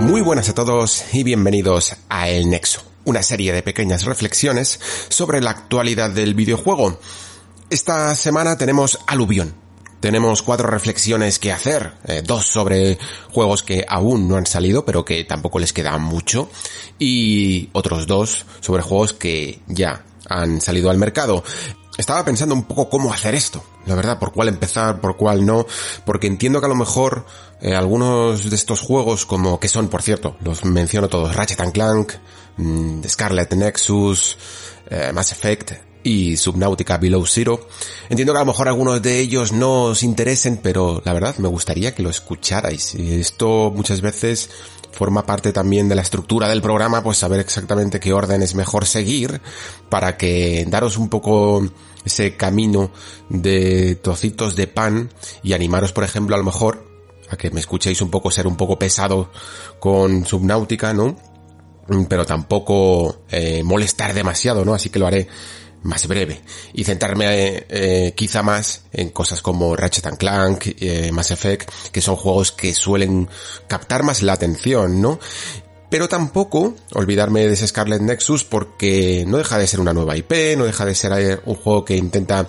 Muy buenas a todos y bienvenidos a El Nexo, una serie de pequeñas reflexiones sobre la actualidad del videojuego. Esta semana tenemos aluvión. Tenemos cuatro reflexiones que hacer, eh, dos sobre juegos que aún no han salido, pero que tampoco les queda mucho, y otros dos sobre juegos que ya han salido al mercado. Estaba pensando un poco cómo hacer esto, la verdad, por cuál empezar, por cuál no, porque entiendo que a lo mejor eh, algunos de estos juegos, como que son, por cierto, los menciono todos, Ratchet and Clank, mm, Scarlet Nexus, eh, Mass Effect y Subnautica Below Zero, entiendo que a lo mejor algunos de ellos no os interesen, pero la verdad me gustaría que lo escucharais. Y esto muchas veces forma parte también de la estructura del programa, pues saber exactamente qué orden es mejor seguir para que daros un poco ese camino de trocitos de pan y animaros, por ejemplo, a lo mejor a que me escuchéis un poco ser un poco pesado con Subnautica, ¿no? Pero tampoco eh, molestar demasiado, ¿no? Así que lo haré más breve y centrarme eh, quizá más en cosas como Ratchet and Clank, eh, Mass Effect, que son juegos que suelen captar más la atención, ¿no? Pero tampoco olvidarme de ese Scarlet Nexus porque no deja de ser una nueva IP, no deja de ser un juego que intenta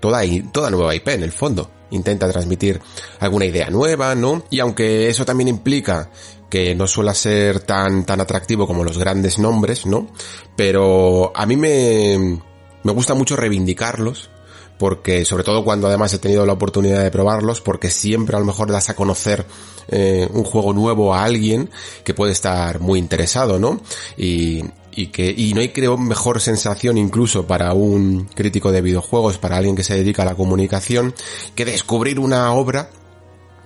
toda, toda nueva IP en el fondo. Intenta transmitir alguna idea nueva, ¿no? Y aunque eso también implica que no suele ser tan, tan atractivo como los grandes nombres, ¿no? Pero a mí me, me gusta mucho reivindicarlos, porque sobre todo cuando además he tenido la oportunidad de probarlos, porque siempre a lo mejor das a conocer eh, un juego nuevo a alguien que puede estar muy interesado, ¿no? Y, y que y no hay creo mejor sensación incluso para un crítico de videojuegos, para alguien que se dedica a la comunicación, que descubrir una obra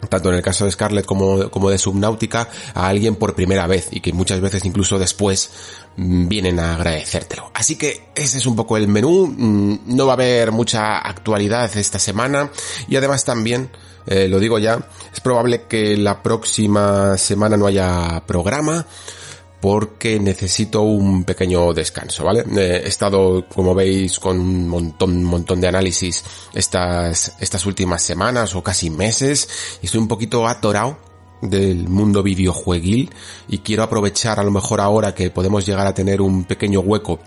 tanto en el caso de Scarlett como, como de Subnautica, a alguien por primera vez y que muchas veces incluso después vienen a agradecértelo. Así que ese es un poco el menú, mm, no va a haber mucha actualidad esta semana y además también, eh, lo digo ya, es probable que la próxima semana no haya programa, porque necesito un pequeño descanso, ¿vale? Eh, he estado, como veis, con un montón, montón de análisis estas, estas últimas semanas o casi meses y estoy un poquito atorado del mundo videojueguil y quiero aprovechar a lo mejor ahora que podemos llegar a tener un pequeño hueco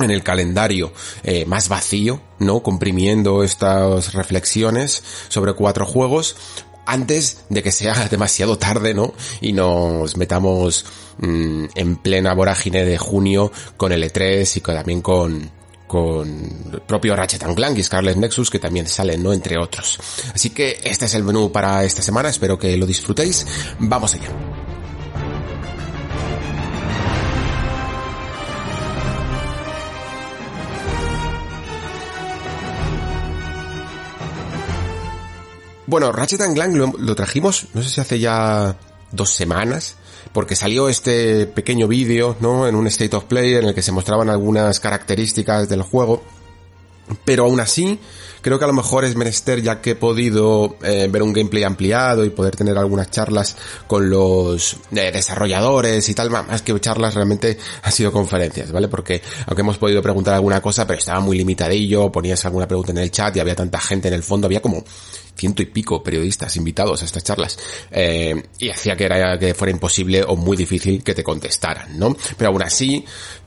en el calendario eh, más vacío, ¿no? Comprimiendo estas reflexiones sobre cuatro juegos antes de que sea demasiado tarde, ¿no? Y nos metamos mmm, en plena vorágine de junio con el E3 y con, también con, con el propio Ratchet Clank y Scarlet Nexus que también salen, ¿no? Entre otros. Así que este es el menú para esta semana, espero que lo disfrutéis. Vamos allá. Bueno, Ratchet Clank lo, lo, trajimos, no sé si hace ya dos semanas, porque salió este pequeño vídeo, ¿no? En un State of Play en el que se mostraban algunas características del juego. Pero aún así, creo que a lo mejor es menester ya que he podido eh, ver un gameplay ampliado y poder tener algunas charlas con los eh, desarrolladores y tal, más que charlas realmente han sido conferencias, ¿vale? Porque aunque hemos podido preguntar alguna cosa, pero estaba muy limitadillo, ponías alguna pregunta en el chat y había tanta gente en el fondo, había como ciento y pico periodistas invitados a estas charlas eh, y hacía que era que fuera imposible o muy difícil que te contestaran, ¿no? Pero aún así,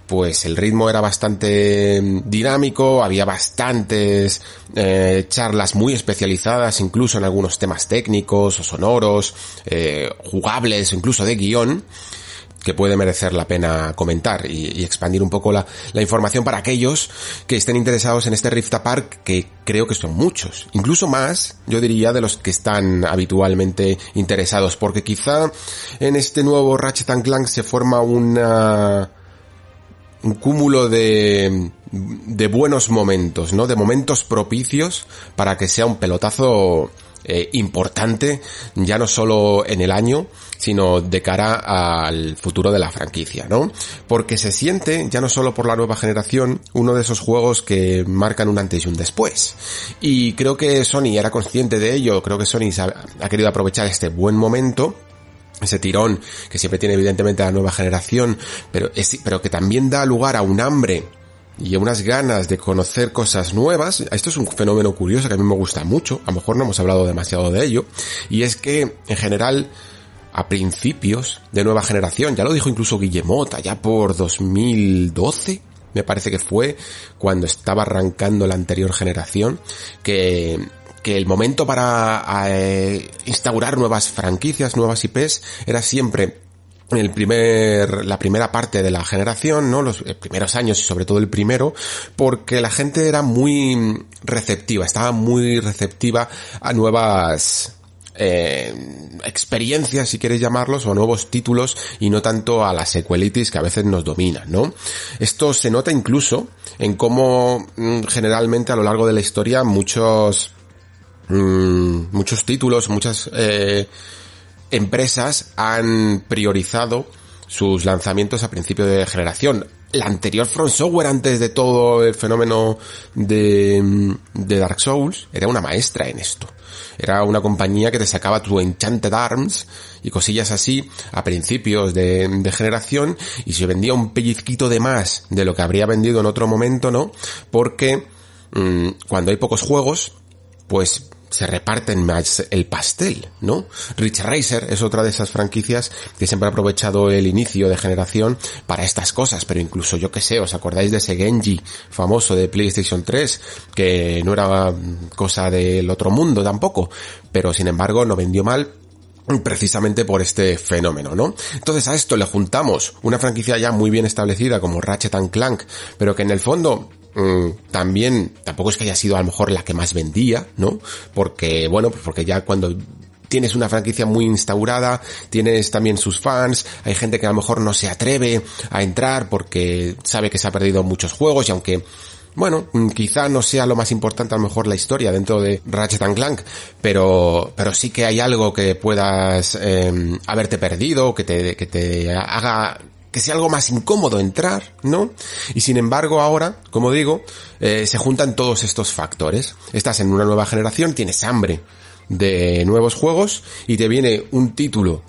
pues el ritmo era bastante dinámico, había bastantes eh, charlas muy especializadas, incluso en algunos temas técnicos o sonoros, eh, jugables, incluso de guion que puede merecer la pena comentar y, expandir un poco la, la, información para aquellos que estén interesados en este Rift Apart, que creo que son muchos, incluso más, yo diría, de los que están habitualmente interesados, porque quizá en este nuevo Ratchet Clank se forma una un cúmulo de de buenos momentos, ¿no? De momentos propicios para que sea un pelotazo eh, importante, ya no solo en el año, sino de cara al futuro de la franquicia, ¿no? Porque se siente, ya no solo por la nueva generación, uno de esos juegos que marcan un antes y un después. Y creo que Sony era consciente de ello, creo que Sony ha querido aprovechar este buen momento ese tirón que siempre tiene evidentemente la nueva generación, pero, pero que también da lugar a un hambre y a unas ganas de conocer cosas nuevas. Esto es un fenómeno curioso que a mí me gusta mucho, a lo mejor no hemos hablado demasiado de ello, y es que en general a principios de nueva generación, ya lo dijo incluso Guillemot, ya por 2012, me parece que fue cuando estaba arrancando la anterior generación, que que el momento para eh, instaurar nuevas franquicias, nuevas IPs, era siempre el primer, la primera parte de la generación, ¿no? Los eh, primeros años y sobre todo el primero, porque la gente era muy receptiva, estaba muy receptiva a nuevas, eh, experiencias, si queréis llamarlos, o nuevos títulos, y no tanto a la sequelitis que a veces nos dominan, ¿no? Esto se nota incluso en cómo mm, generalmente a lo largo de la historia muchos Mm, muchos títulos, muchas eh, empresas han priorizado sus lanzamientos a principio de generación. La anterior Front Software, antes de todo el fenómeno de, de Dark Souls, era una maestra en esto. Era una compañía que te sacaba tu Enchanted Arms y cosillas así a principios de, de, generación y se vendía un pellizquito de más de lo que habría vendido en otro momento, ¿no? Porque mmm, cuando hay pocos juegos, pues se reparten más el pastel, ¿no? Rich Racer es otra de esas franquicias que siempre ha aprovechado el inicio de generación para estas cosas, pero incluso yo que sé, ¿os acordáis de ese Genji famoso de PlayStation 3? Que no era cosa del otro mundo tampoco, pero sin embargo no vendió mal precisamente por este fenómeno, ¿no? Entonces a esto le juntamos una franquicia ya muy bien establecida como Ratchet and Clank, pero que en el fondo también tampoco es que haya sido a lo mejor la que más vendía, ¿no? Porque, bueno, pues porque ya cuando tienes una franquicia muy instaurada, tienes también sus fans, hay gente que a lo mejor no se atreve a entrar porque sabe que se ha perdido muchos juegos y aunque bueno, mm, quizá no sea lo más importante a lo mejor la historia dentro de Ratchet and Clank, pero, pero sí que hay algo que puedas eh, haberte perdido, que te, que te haga que sea algo más incómodo entrar, ¿no? Y sin embargo ahora, como digo, eh, se juntan todos estos factores. Estás en una nueva generación, tienes hambre de nuevos juegos y te viene un título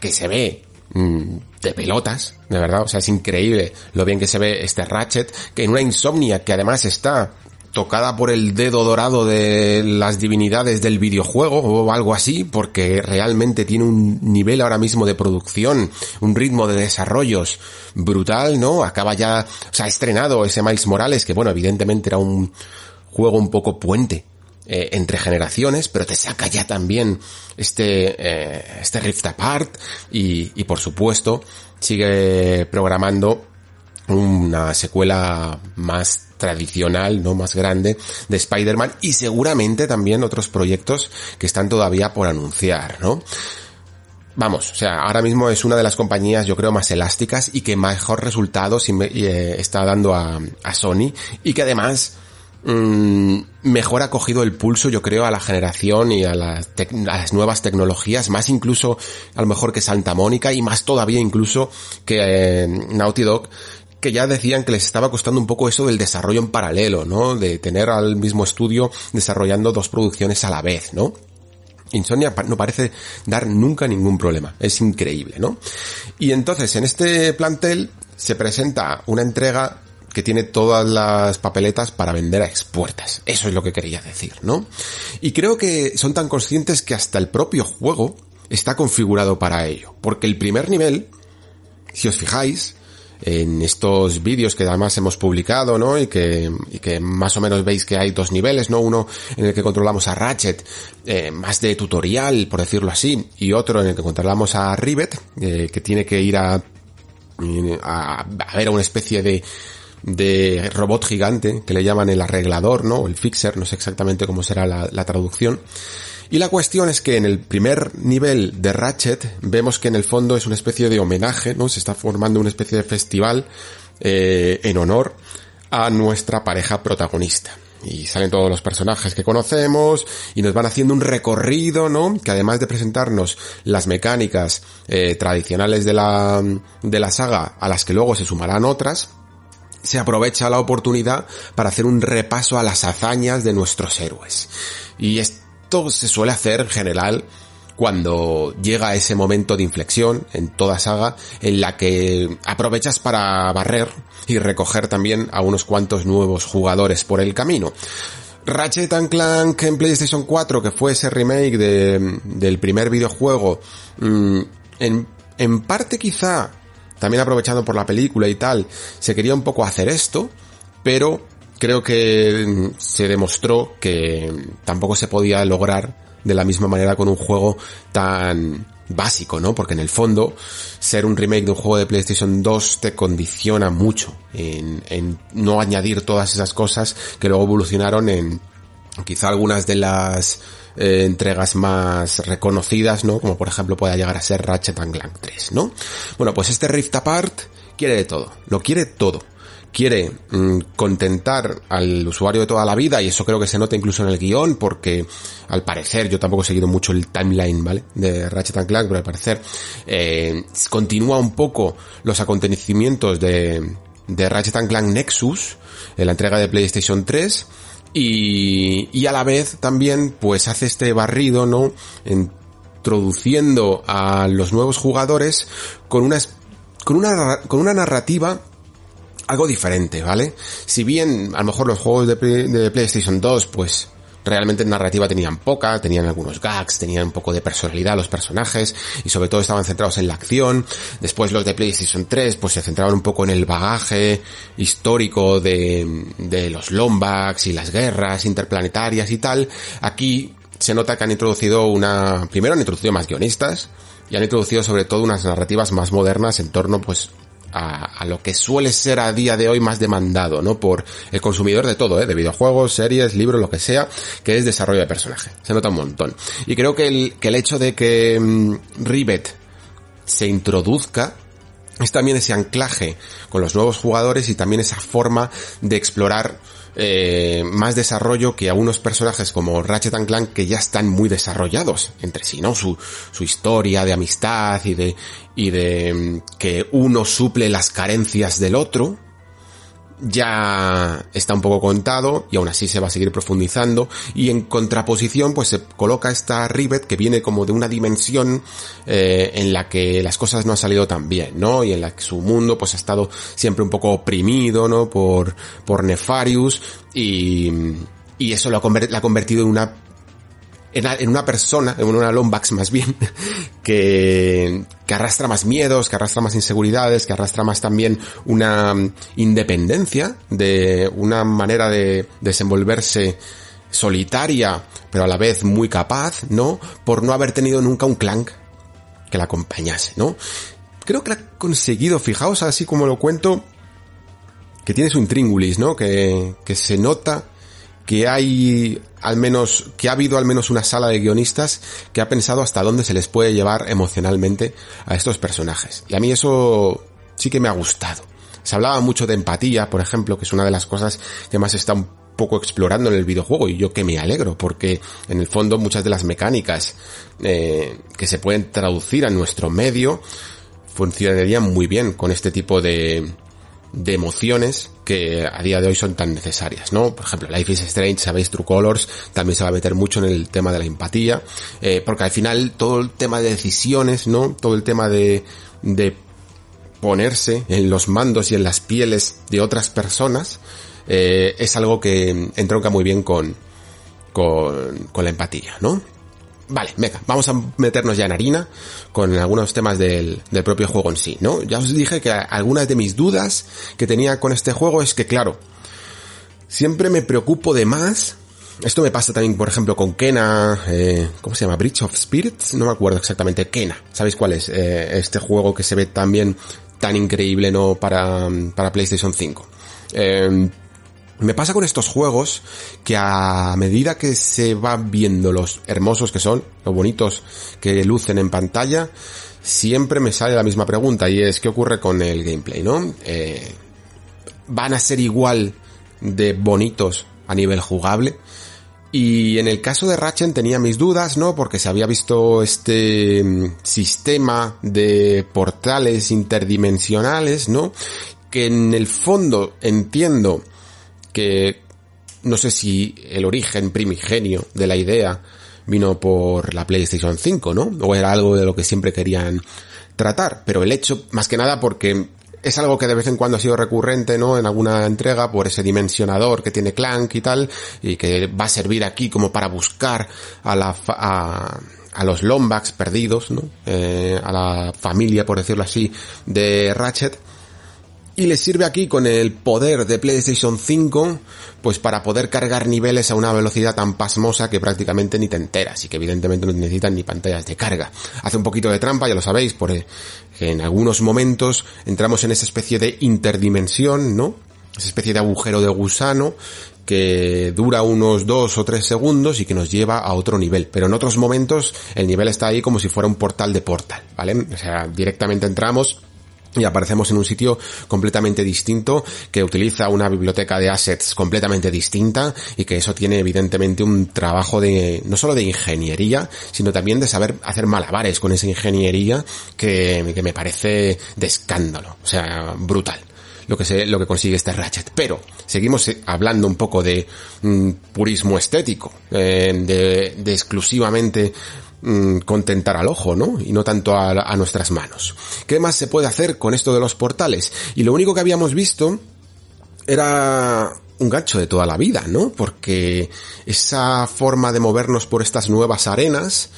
que se ve mm, de pelotas, de verdad, o sea, es increíble lo bien que se ve este Ratchet, que en una insomnia que además está tocada por el dedo dorado de las divinidades del videojuego o algo así, porque realmente tiene un nivel ahora mismo de producción, un ritmo de desarrollos brutal, ¿no? Acaba ya, o sea, ha estrenado ese Miles Morales, que bueno, evidentemente era un juego un poco puente eh, entre generaciones, pero te saca ya también este, eh, este Rift Apart y, y por supuesto sigue programando una secuela más tradicional, no más grande, de Spider-Man y seguramente también otros proyectos que están todavía por anunciar, ¿no? Vamos, o sea, ahora mismo es una de las compañías, yo creo, más elásticas y que mejor resultados eh, está dando a, Sony y que además mmm, mejor ha cogido el pulso, yo creo, a la generación y a las, a las, nuevas tecnologías, más incluso a lo mejor que Santa Mónica y más todavía incluso que eh, Naughty Dog, que ya decían que les estaba costando un poco eso del desarrollo en paralelo, ¿no? De tener al mismo estudio desarrollando dos producciones a la vez, ¿no? Insomnia no parece dar nunca ningún problema. Es increíble, ¿no? Y entonces en este plantel se presenta una entrega que tiene todas las papeletas para vender a expuertas. Eso es lo que quería decir, ¿no? Y creo que son tan conscientes que hasta el propio juego está configurado para ello. Porque el primer nivel, si os fijáis, en estos vídeos que además hemos publicado, ¿no? Y que, y que más o menos veis que hay dos niveles, ¿no? Uno en el que controlamos a Ratchet, eh, más de tutorial, por decirlo así, y otro en el que controlamos a Rivet, eh, que tiene que ir a, a, ver a una especie de, de robot gigante que le llaman el arreglador, ¿no? El fixer, no sé exactamente cómo será la traducción. Y la cuestión es que en el primer nivel de Ratchet vemos que en el fondo es una especie de homenaje, ¿no? Se está formando una especie de festival eh, en honor a nuestra pareja protagonista. Y salen todos los personajes que conocemos y nos van haciendo un recorrido, ¿no? Que además de presentarnos las mecánicas eh, tradicionales de la, de la saga a las que luego se sumarán otras, se aprovecha la oportunidad para hacer un repaso a las hazañas de nuestros héroes. Y esto se suele hacer en general cuando llega ese momento de inflexión en toda saga en la que aprovechas para barrer y recoger también a unos cuantos nuevos jugadores por el camino. Ratchet Clank en PlayStation 4, que fue ese remake de, del primer videojuego, mm, en, en parte quizá, también aprovechando por la película y tal, se quería un poco hacer esto, pero creo que se demostró que tampoco se podía lograr de la misma manera con un juego tan básico, ¿no? Porque en el fondo, ser un remake de un juego de PlayStation 2 te condiciona mucho en, no añadir todas esas cosas que luego evolucionaron en quizá algunas de las eh, entregas más reconocidas, ¿no? Como por ejemplo pueda llegar a ser Ratchet Clank 3, ¿no? Bueno, pues este Rift Apart quiere de todo, lo quiere todo quiere mm, contentar al usuario de toda la vida, y eso creo que se nota incluso en el guion, porque al parecer, yo tampoco he seguido mucho el timeline, ¿vale? De Ratchet Clank, pero al parecer eh, continúa un poco los acontecimientos de, de Ratchet Clank Nexus, en la entrega de PlayStation 3, y, y a la vez también pues hace este barrido, ¿no? Introduciendo a los nuevos jugadores con una con una, con una narrativa algo diferente, ¿vale? Si bien a lo mejor los juegos de, de PlayStation 2, pues realmente en narrativa tenían poca, tenían algunos gags, tenían un poco de personalidad los personajes y sobre todo estaban centrados en la acción. Después los de PlayStation 3 pues se centraban un poco en el bagaje histórico de, de los Lombax y las guerras interplanetarias y tal. Aquí se nota que han introducido una, primero han introducido más guionistas y han introducido sobre todo unas narrativas más modernas en torno pues a, lo que suele ser a día de hoy más demandado, ¿no? Por el consumidor de todo, ¿eh? De videojuegos, series, libros, lo que sea, que es desarrollo de personaje. Se nota un montón. Y creo que el, que el hecho de que mm, Rivet se introduzca es también ese anclaje con los nuevos jugadores y también esa forma de explorar eh, más desarrollo que a unos personajes como Ratchet and Clank que ya están muy desarrollados entre sí, ¿no? Su, su historia de amistad y de, y de mm, que uno suple las carencias del otro, ya está un poco contado y aún así se va a seguir profundizando y en contraposición pues se coloca esta Rivet que viene como de una dimensión eh, en la que las cosas no han salido tan bien, ¿no? Y en la que su mundo pues ha estado siempre un poco oprimido, ¿no? Por, por Nefarius y, y eso lo ha, ha convertido en una en, una persona, en una Lombax más bien, que, que arrastra más miedos, que arrastra más inseguridades, que arrastra más también una mm, independencia, de una manera de desenvolverse solitaria, pero a la vez muy capaz, ¿no? Por no haber tenido nunca un clank que la acompañase, ¿no? Creo que la ha conseguido, fijaos así como lo cuento, que tiene su intríngulis, ¿no? Que, que se nota que hay al menos, que ha habido al menos una sala de guionistas que ha pensado hasta dónde se les puede llevar emocionalmente a estos personajes. Y a mí eso sí que me ha gustado. Se hablaba mucho de empatía, por ejemplo, que es una de las cosas que más está un poco explorando en el videojuego y yo que me alegro porque en el fondo muchas de las mecánicas eh, que se pueden traducir a nuestro medio funcionarían muy bien con este tipo de, de emociones que a día de hoy son tan necesarias, ¿no? Por ejemplo, Life is Strange, sabéis, True Colors, también se va a meter mucho en el tema de la empatía, eh, porque al final todo el tema de decisiones, ¿no? Todo el tema de, de ponerse en los mandos y en las pieles de otras personas, eh, es algo que entronca muy bien con, con, con la empatía, ¿no? Vale, venga, vamos a meternos ya en harina con algunos temas del, del, propio juego en sí, ¿no? Ya os dije que algunas de mis dudas que tenía con este juego es que, claro, siempre me preocupo de más. Esto me pasa también, por ejemplo, con Kena, eh, ¿cómo se llama? Bridge of Spirits, no me acuerdo exactamente. Kena, ¿sabéis cuál es? Eh, este juego que se ve también tan increíble, ¿no? Para, para PlayStation 5. Eh, me pasa con estos juegos que a medida que se van viendo los hermosos que son, los bonitos que lucen en pantalla, siempre me sale la misma pregunta y es ¿qué ocurre con el gameplay, no? Eh, van a ser igual de bonitos a nivel jugable. Y en el caso de Ratchet tenía mis dudas, ¿no? Porque se había visto este mm, sistema de portales interdimensionales, ¿no? Que en el fondo entiendo que no sé si el origen primigenio de la idea vino por la PlayStation 5, ¿no? O era algo de lo que siempre querían tratar, pero el hecho, más que nada porque es algo que de vez en cuando ha sido recurrente, ¿no? En alguna entrega por ese dimensionador que tiene Clank y tal, y que va a servir aquí como para buscar a la, a, a los Lombax perdidos, ¿no? Eh, a la familia, por decirlo así, de Ratchet y le sirve aquí con el poder de PlayStation 5 pues para poder cargar niveles a una velocidad tan pasmosa que prácticamente ni te enteras y que evidentemente no necesitan ni pantallas de carga. Hace un poquito de trampa, ya lo sabéis, porque en algunos momentos entramos en esa especie de interdimensión, ¿no? Esa especie de agujero de gusano que dura unos dos o tres segundos y que nos lleva a otro nivel. Pero en otros momentos el nivel está ahí como si fuera un portal de portal, ¿vale? O sea, directamente entramos y aparecemos en un sitio completamente distinto que utiliza una biblioteca de assets completamente distinta y que eso tiene evidentemente un trabajo de no solo de ingeniería sino también de saber hacer malabares con esa ingeniería que, que me parece de escándalo o sea brutal lo que se, lo que consigue este Ratchet. Pero seguimos hablando un poco de mm, purismo estético, eh, de exclusivamente Mm, contentar al ojo, ¿no? Y no tanto a, nuestras manos. ¿Qué más se puede hacer con esto de los portales? Y lo único que habíamos visto era un gancho de toda la vida, ¿no? Porque esa forma de movernos por estas nuevas arenas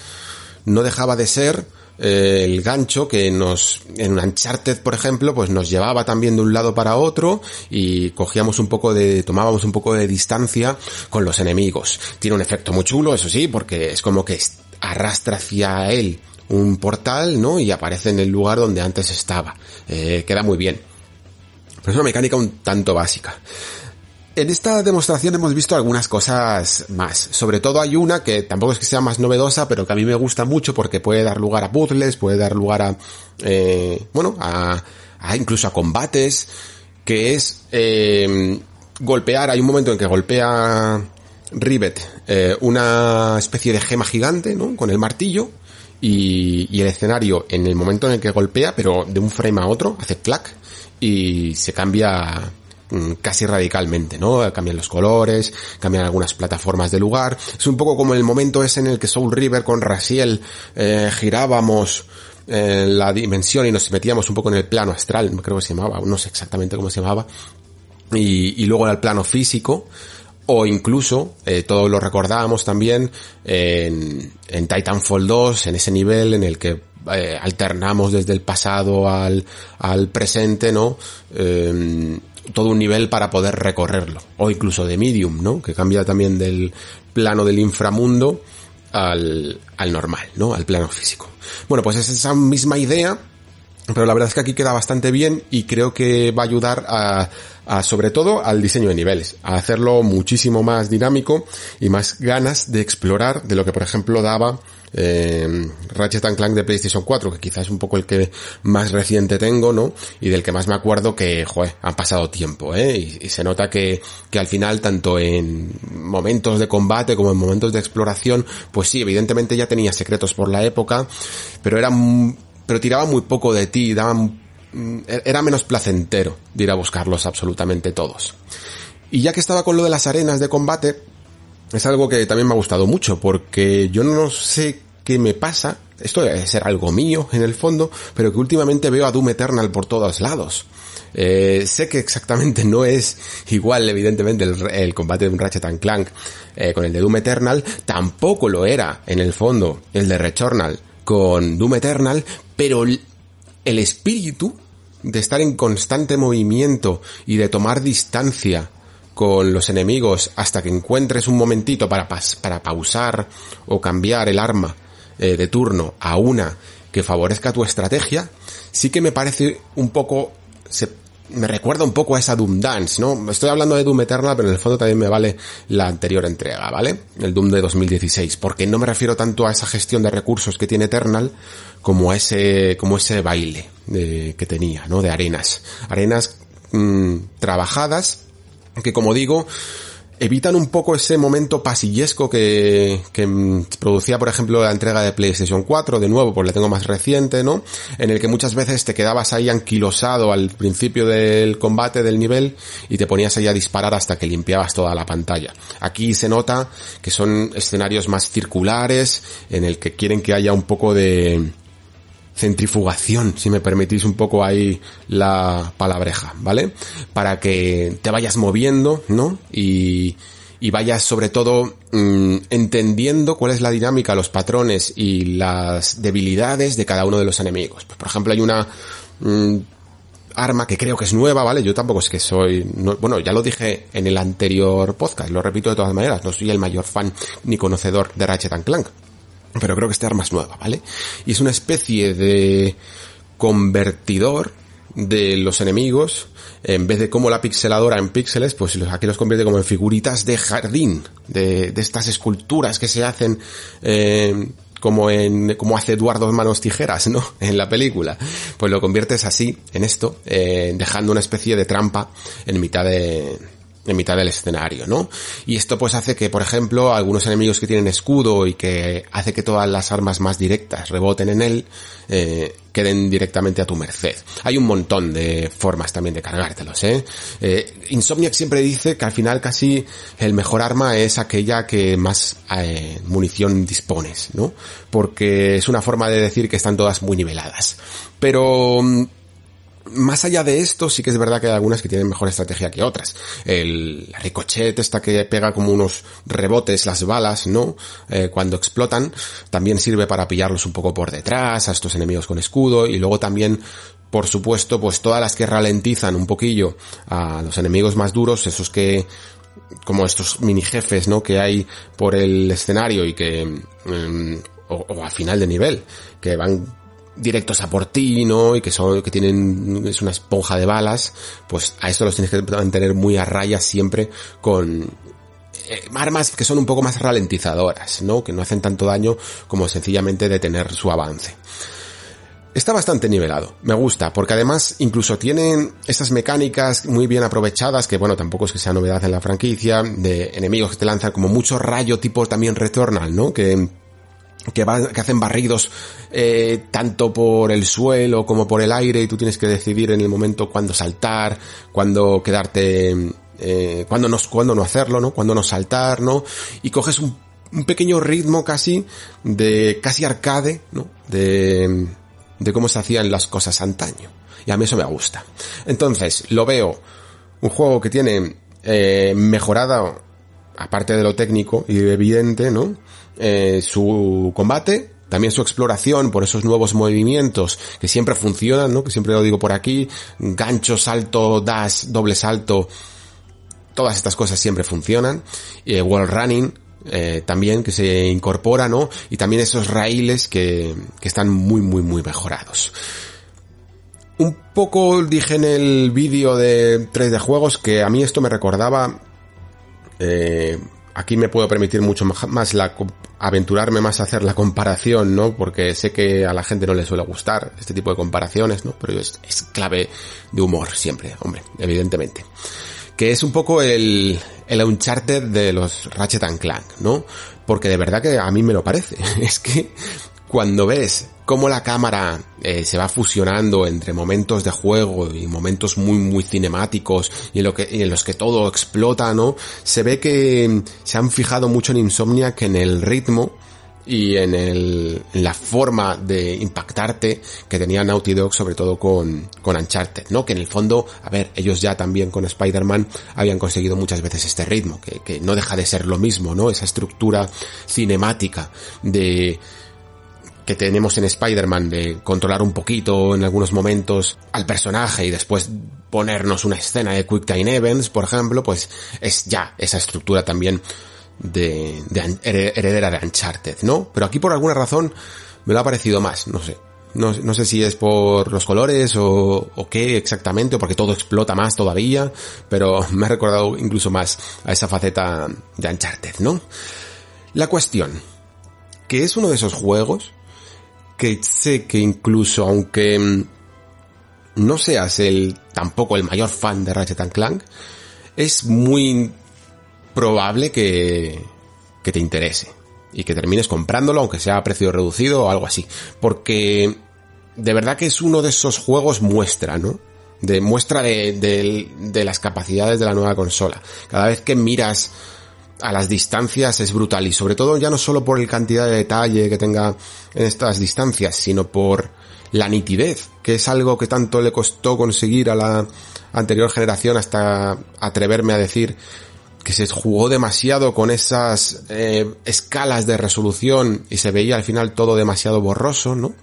no dejaba de ser eh, el gancho que nos, en Uncharted, por ejemplo, pues nos llevaba también de un lado para otro y cogíamos un poco de, tomábamos un poco de distancia con los enemigos. Tiene un efecto muy chulo, eso sí, porque es como que arrastra hacia él un portal, ¿no? Y aparece en el lugar donde antes estaba. Eh, queda muy bien. Pero es una mecánica un tanto básica. En esta demostración hemos visto algunas cosas más. Sobre todo hay una que tampoco es que sea más novedosa, pero que a mí me gusta mucho porque puede dar lugar a puzzles, puede dar lugar a, eh, bueno, a, a, incluso a combates, que es eh, golpear. Hay un momento en que golpea Rivet eh, una especie de gema gigante, ¿no? Con el martillo y, y, el escenario en el momento en el que golpea, pero de un frame a otro, hace clac y se cambia mm, casi radicalmente, ¿no? Cambian los colores, cambian algunas plataformas de lugar. Es un poco como el momento ese en el que Soul River con Raziel eh, girábamos en la dimensión y nos metíamos un poco en el plano astral, creo que se llamaba, no sé exactamente cómo se llamaba, y, y luego en el plano físico, o incluso, eh, todos lo recordábamos también, en, Titanfall 2, en ese nivel en el que eh, alternamos desde el pasado al, al presente, ¿no? Eh, todo un nivel para poder recorrerlo. O incluso de Medium, ¿no? Que cambia también del plano del inframundo al, al normal, ¿no? Al plano físico. Bueno, pues es esa misma idea, pero la verdad es que aquí queda bastante bien y creo que va a ayudar a, sobre todo al diseño de niveles, a hacerlo muchísimo más dinámico y más ganas de explorar de lo que por ejemplo daba eh, Ratchet Clank de PlayStation 4, que quizás es un poco el que más reciente tengo, ¿no? Y del que más me acuerdo que, joder, han pasado tiempo, ¿eh? Y, y, se nota que, que al final, tanto en momentos de combate como en momentos de exploración, pues sí, evidentemente ya tenía secretos por la época, pero era pero tiraba muy poco de ti, daban, era menos placentero de ir a buscarlos absolutamente todos. Y ya que estaba con lo de las arenas de combate, es algo que también me ha gustado mucho, porque yo no sé qué me pasa, esto debe ser algo mío en el fondo, pero que últimamente veo a Doom Eternal por todos lados. Eh, sé que exactamente no es igual, evidentemente, el, combate de un Ratchet Clank eh, con el de Doom Eternal, tampoco lo era, en el fondo, el de Returnal con Doom Eternal, pero el espíritu de estar en constante movimiento y de tomar distancia con los enemigos hasta que encuentres un momentito para, para pausar o cambiar el arma eh, de turno a una que favorezca tu estrategia, sí que me parece un poco, me recuerda un poco a esa Doom Dance, ¿no? Estoy hablando de Doom Eternal, pero en el fondo también me vale la anterior entrega, ¿vale? El Doom de 2016, porque no me refiero tanto a esa gestión de recursos que tiene Eternal como a ese, como ese baile de, que tenía, ¿no? De arenas. Arenas mm, trabajadas, que como digo, evitan un poco ese momento pasillesco que, que producía, por ejemplo, la entrega de PlayStation 4, de nuevo, pues le tengo más reciente, ¿no? En el que muchas veces te quedabas ahí anquilosado al principio del combate del nivel y te ponías ahí a disparar hasta que limpiabas toda la pantalla. Aquí se nota que son escenarios más circulares, en el que quieren que haya un poco de, centrifugación, si me permitís un poco ahí la palabreja, ¿vale? Para que te vayas moviendo, ¿no? Y, y vayas sobre todo mm, entendiendo cuál es la dinámica, los patrones y las debilidades de cada uno de los enemigos. Pues, por ejemplo, hay una mm, arma que creo que es nueva, ¿vale? Yo tampoco es que soy, bueno, ya lo dije en el anterior podcast, lo repito de todas maneras, no soy el mayor fan ni conocedor de Ratchet Clank pero creo que este arma es nueva, ¿vale? Y es una especie de convertidor de los enemigos, en vez de como la pixeladora en píxeles, pues aquí los convierte como en figuritas de jardín, de, estas esculturas que se hacen eh, como en como hace Eduardo Manos Tijeras, ¿no? En la película. Pues lo conviertes así, en esto, eh, dejando una especie de trampa en mitad de, en mitad del escenario, ¿no? Y esto pues hace que, por ejemplo, algunos enemigos que tienen escudo y que hace que todas las armas más directas reboten en él, eh, queden directamente a tu merced. Hay un montón de formas también de cargártelos, ¿eh? eh Insomniac siempre dice que al final casi el mejor arma es aquella que más eh, munición dispones, ¿no? Porque es una forma de decir que están todas muy niveladas. Pero mm, más allá de esto, sí que es verdad que hay algunas que tienen mejor estrategia que otras. El ricochet, esta que pega como unos rebotes las balas, ¿no? Eh, cuando explotan, también sirve para pillarlos un poco por detrás, a estos enemigos con escudo, y luego también por supuesto, pues todas las que ralentizan un poquillo a los enemigos más duros, esos que, como estos mini jefes, ¿no? Que hay por el escenario y que, mm, o, o, a final de nivel, que van directos a por ti, ¿no? Y que son, que tienen, es una esponja de balas, pues a esto los tienes que mantener muy a raya siempre con, eh, armas que son un poco más ralentizadoras, ¿no? Que no hacen tanto daño como sencillamente detener su avance. Está bastante nivelado, me gusta, porque además incluso tienen esas mecánicas muy bien aprovechadas, que bueno, tampoco es que sea novedad en la franquicia, de enemigos que te lanzan como mucho rayo tipo también Returnal, ¿no? Que que, que hacen barridos eh, tanto por el suelo como por el aire y tú tienes que decidir en el momento cuándo saltar, cuándo quedarte, eh, cuándo, no, cuándo no hacerlo, ¿no? Cuándo no saltar, ¿no? Y coges un, un pequeño ritmo casi de, casi arcade, ¿no? De, de cómo se hacían las cosas antaño. Y a mí eso me gusta. Entonces, lo veo un juego que tiene eh, mejorada, aparte de lo técnico y evidente, ¿no? Eh, su combate, también su exploración por esos nuevos movimientos que siempre funcionan, ¿no? Que siempre lo digo por aquí, gancho, salto, dash, doble salto, todas estas cosas siempre funcionan. Eh, wall running, eh, también que se incorpora, ¿no? Y también esos raíles que, que están muy, muy, muy mejorados. Un poco dije en el vídeo de 3D juegos que a mí esto me recordaba eh, aquí me puedo permitir mucho más aventurarme más a hacer la comparación, ¿no? Porque sé que a la gente no le suele gustar este tipo de comparaciones, ¿no? Pero es, es clave de humor siempre, hombre, evidentemente. Que es un poco el, el Uncharted de los Ratchet and Clank, ¿no? Porque de verdad que a mí me lo parece. Es que cuando ves cómo la cámara eh, se va fusionando entre momentos de juego y momentos muy muy cinemáticos y en, los que todo explota, ¿no? Se ve que se han fijado mucho en Insomniac en el ritmo y en, el, en la forma de impactarte que tenía Naughty Dog sobre todo con, con Uncharted, ¿no? Que en el fondo, a ver, ellos ya también con Spider-Man habían conseguido muchas veces este ritmo, que no deja de ser lo mismo, ¿no? Esa estructura cinemática de que tenemos en Spider-Man de controlar un poquito en algunos momentos al personaje y después ponernos una escena de Quick Time Events, por ejemplo, pues es ya esa estructura también de, heredera de Uncharted, ¿no? Pero aquí por alguna razón me lo ha parecido más, no sé. No, no sé si es por los colores o, o qué exactamente, o porque todo explota más todavía, pero me ha recordado incluso más a esa faceta de Uncharted, ¿no? La cuestión, que es uno de esos juegos que sé que incluso aunque mm, no seas el tampoco el mayor fan de Ratchet Clank, es muy probable que, que te interese y que termines comprándolo, aunque sea a precio reducido o algo así. Porque de verdad que es uno de esos juegos muestra, ¿no? De muestra de, de, las capacidades de la nueva consola. Cada vez que miras a las distancias es brutal y sobre todo ya no solo por el cantidad de detalle que tenga en estas distancias, sino por la nitidez, que es algo que tanto le costó conseguir a la anterior generación hasta atreverme a decir que se jugó demasiado con esas eh, escalas de resolución y se veía al final todo demasiado borroso, ¿no?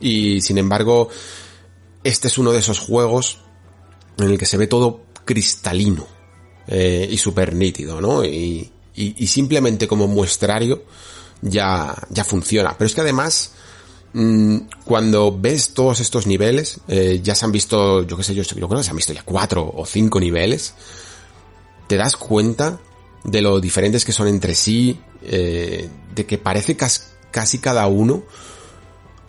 Y sin embargo, este es uno de esos juegos en el que se ve todo cristalino eh, y súper nítido, ¿no? Y, y, simplemente como muestrario ya, ya funciona. Pero es que además, mm, cuando ves todos estos niveles, eh, ya se han visto, yo qué sé, yo, yo creo que se han visto ya cuatro o cinco niveles, te das cuenta de lo diferentes que son entre sí, eh, de que parece casi cada uno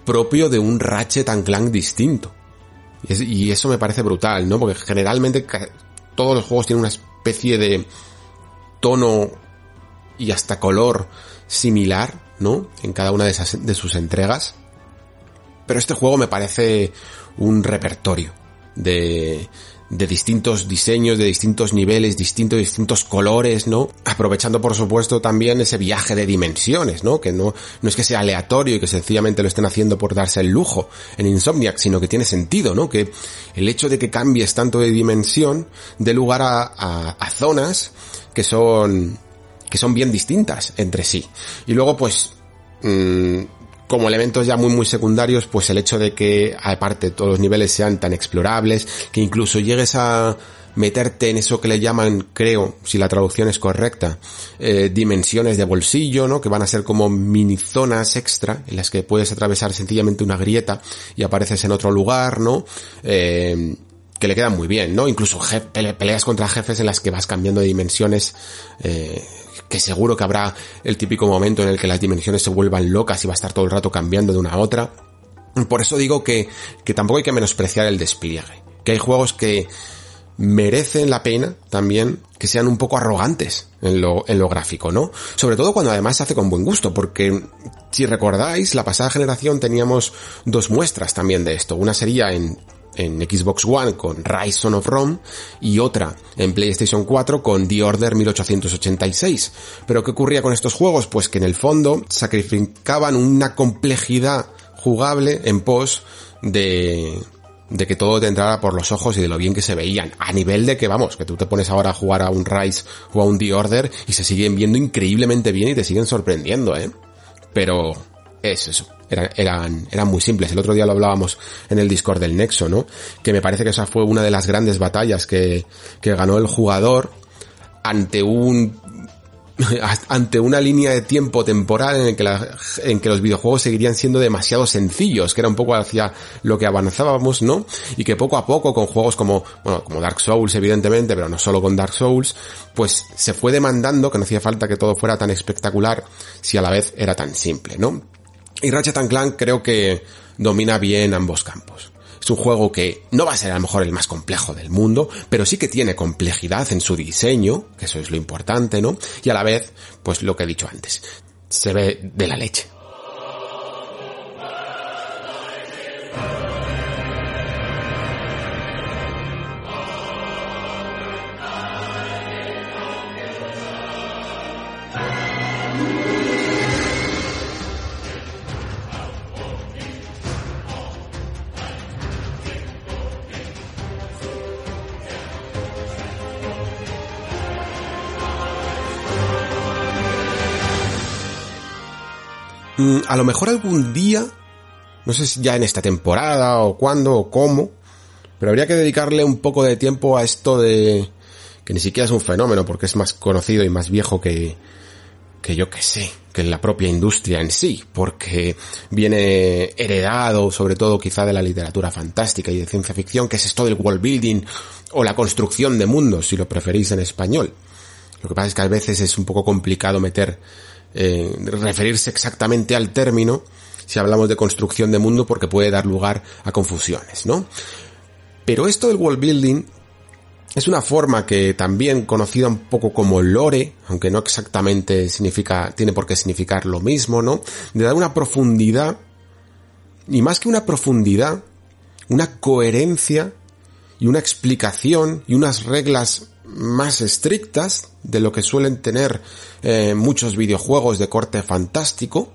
propio de un Ratchet and Clank distinto. Y, eso me parece brutal, ¿no? Porque generalmente todos los juegos tienen una especie de tono y hasta color similar, ¿no? En cada una de, esas, de sus entregas. Pero este juego me parece un repertorio de, de distintos diseños, de distintos niveles, distintos, distintos colores, ¿no? Aprovechando, por supuesto, también ese viaje de dimensiones, ¿no? Que no, no es que sea aleatorio y que sencillamente lo estén haciendo por darse el lujo en Insomniac, sino que tiene sentido, ¿no? Que el hecho de que cambies tanto de dimensión dé lugar a, a, zonas que son, que son bien distintas entre sí. Y luego, pues, mmm, como elementos ya muy muy secundarios, pues el hecho de que aparte todos los niveles sean tan explorables, que incluso llegues a meterte en eso que le llaman, creo, si la traducción es correcta, eh, dimensiones de bolsillo, ¿no? Que van a ser como mini zonas extra en las que puedes atravesar sencillamente una grieta y apareces en otro lugar, ¿no? Eh, que le quedan muy bien, ¿no? Incluso peleas contra jefes en las que vas cambiando de dimensiones, eh, que seguro que habrá el típico momento en el que las dimensiones se vuelvan locas y va a estar todo el rato cambiando de una a otra. Por eso digo que, que tampoco hay que menospreciar el despliegue. Que hay juegos que merecen la pena también que sean un poco arrogantes en lo, en lo gráfico, ¿no? Sobre todo cuando además se hace con buen gusto, porque si recordáis, la pasada generación teníamos dos muestras también de esto. Una sería en en Xbox One con Rise of Rome y otra en PlayStation 4 con The Order 1886. Pero ¿qué ocurría con estos juegos? Pues que en el fondo sacrificaban una complejidad jugable en pos de, de que todo te entrara por los ojos y de lo bien que se veían. A nivel de que, vamos, que tú te pones ahora a jugar a un Rise o a un The Order y se siguen viendo increíblemente bien y te siguen sorprendiendo, ¿eh? Pero es eso eran, eran, eran muy simples. El otro día lo hablábamos en el Discord del Nexo, ¿no? Que me parece que esa fue una de las grandes batallas que, que ganó el jugador ante un ante una línea de tiempo temporal en, el que la, en que los videojuegos seguirían siendo demasiado sencillos, que era un poco hacia lo que avanzábamos, ¿no? Y que poco a poco con juegos como, bueno, como Dark Souls evidentemente, pero no solo con Dark Souls, pues se fue demandando que no hacía falta que todo fuera tan espectacular si a la vez era tan simple, ¿no? Y Ratchet Clank creo que domina bien ambos campos. Es un juego que no va a ser a lo mejor el más complejo del mundo, pero sí que tiene complejidad en su diseño, que eso es lo importante, ¿no? Y a la vez, pues lo que he dicho antes, se ve de la leche. A lo mejor algún día, no sé si ya en esta temporada o cuándo o cómo, pero habría que dedicarle un poco de tiempo a esto de que ni siquiera es un fenómeno porque es más conocido y más viejo que que yo que sé, que la propia industria en sí, porque viene heredado sobre todo quizá de la literatura fantástica y de ciencia ficción, que es esto del world building o la construcción de mundos, si lo preferís en español. Lo que pasa es que a veces es un poco complicado meter eh, referirse exactamente al término si hablamos de construcción de mundo porque puede dar lugar a confusiones, ¿no? Pero esto del world building es una forma que también conocida un poco como lore, aunque no exactamente significa, tiene por qué significar lo mismo, ¿no? De dar una profundidad, y más que una profundidad, una coherencia y una explicación y unas reglas más estrictas de lo que suelen tener eh, muchos videojuegos de corte fantástico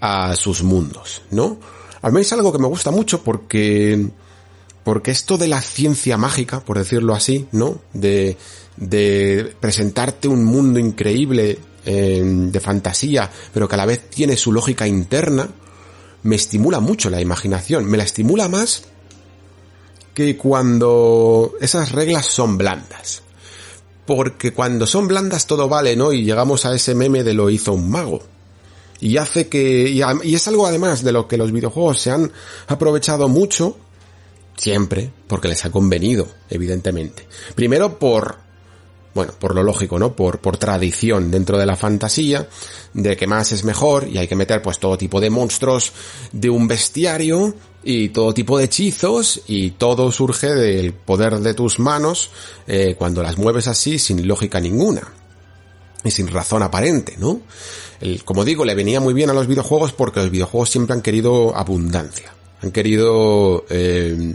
a sus mundos, ¿no? A mí es algo que me gusta mucho porque porque esto de la ciencia mágica, por decirlo así, ¿no? De, de presentarte un mundo increíble eh, de fantasía, pero que a la vez tiene su lógica interna, me estimula mucho la imaginación. Me la estimula más que cuando esas reglas son blandas. Porque cuando son blandas todo vale, ¿no? Y llegamos a ese meme de lo hizo un mago. Y hace que... Y, es algo además de lo que los videojuegos se han aprovechado mucho Siempre, porque les ha convenido, evidentemente. Primero por, bueno, por lo lógico, ¿no? Por, por tradición dentro de la fantasía, de que más es mejor y hay que meter pues todo tipo de monstruos de un bestiario y todo tipo de hechizos y todo surge del poder de tus manos eh, cuando las mueves así sin lógica ninguna y sin razón aparente, ¿no? El, como digo, le venía muy bien a los videojuegos porque los videojuegos siempre han querido abundancia han querido eh,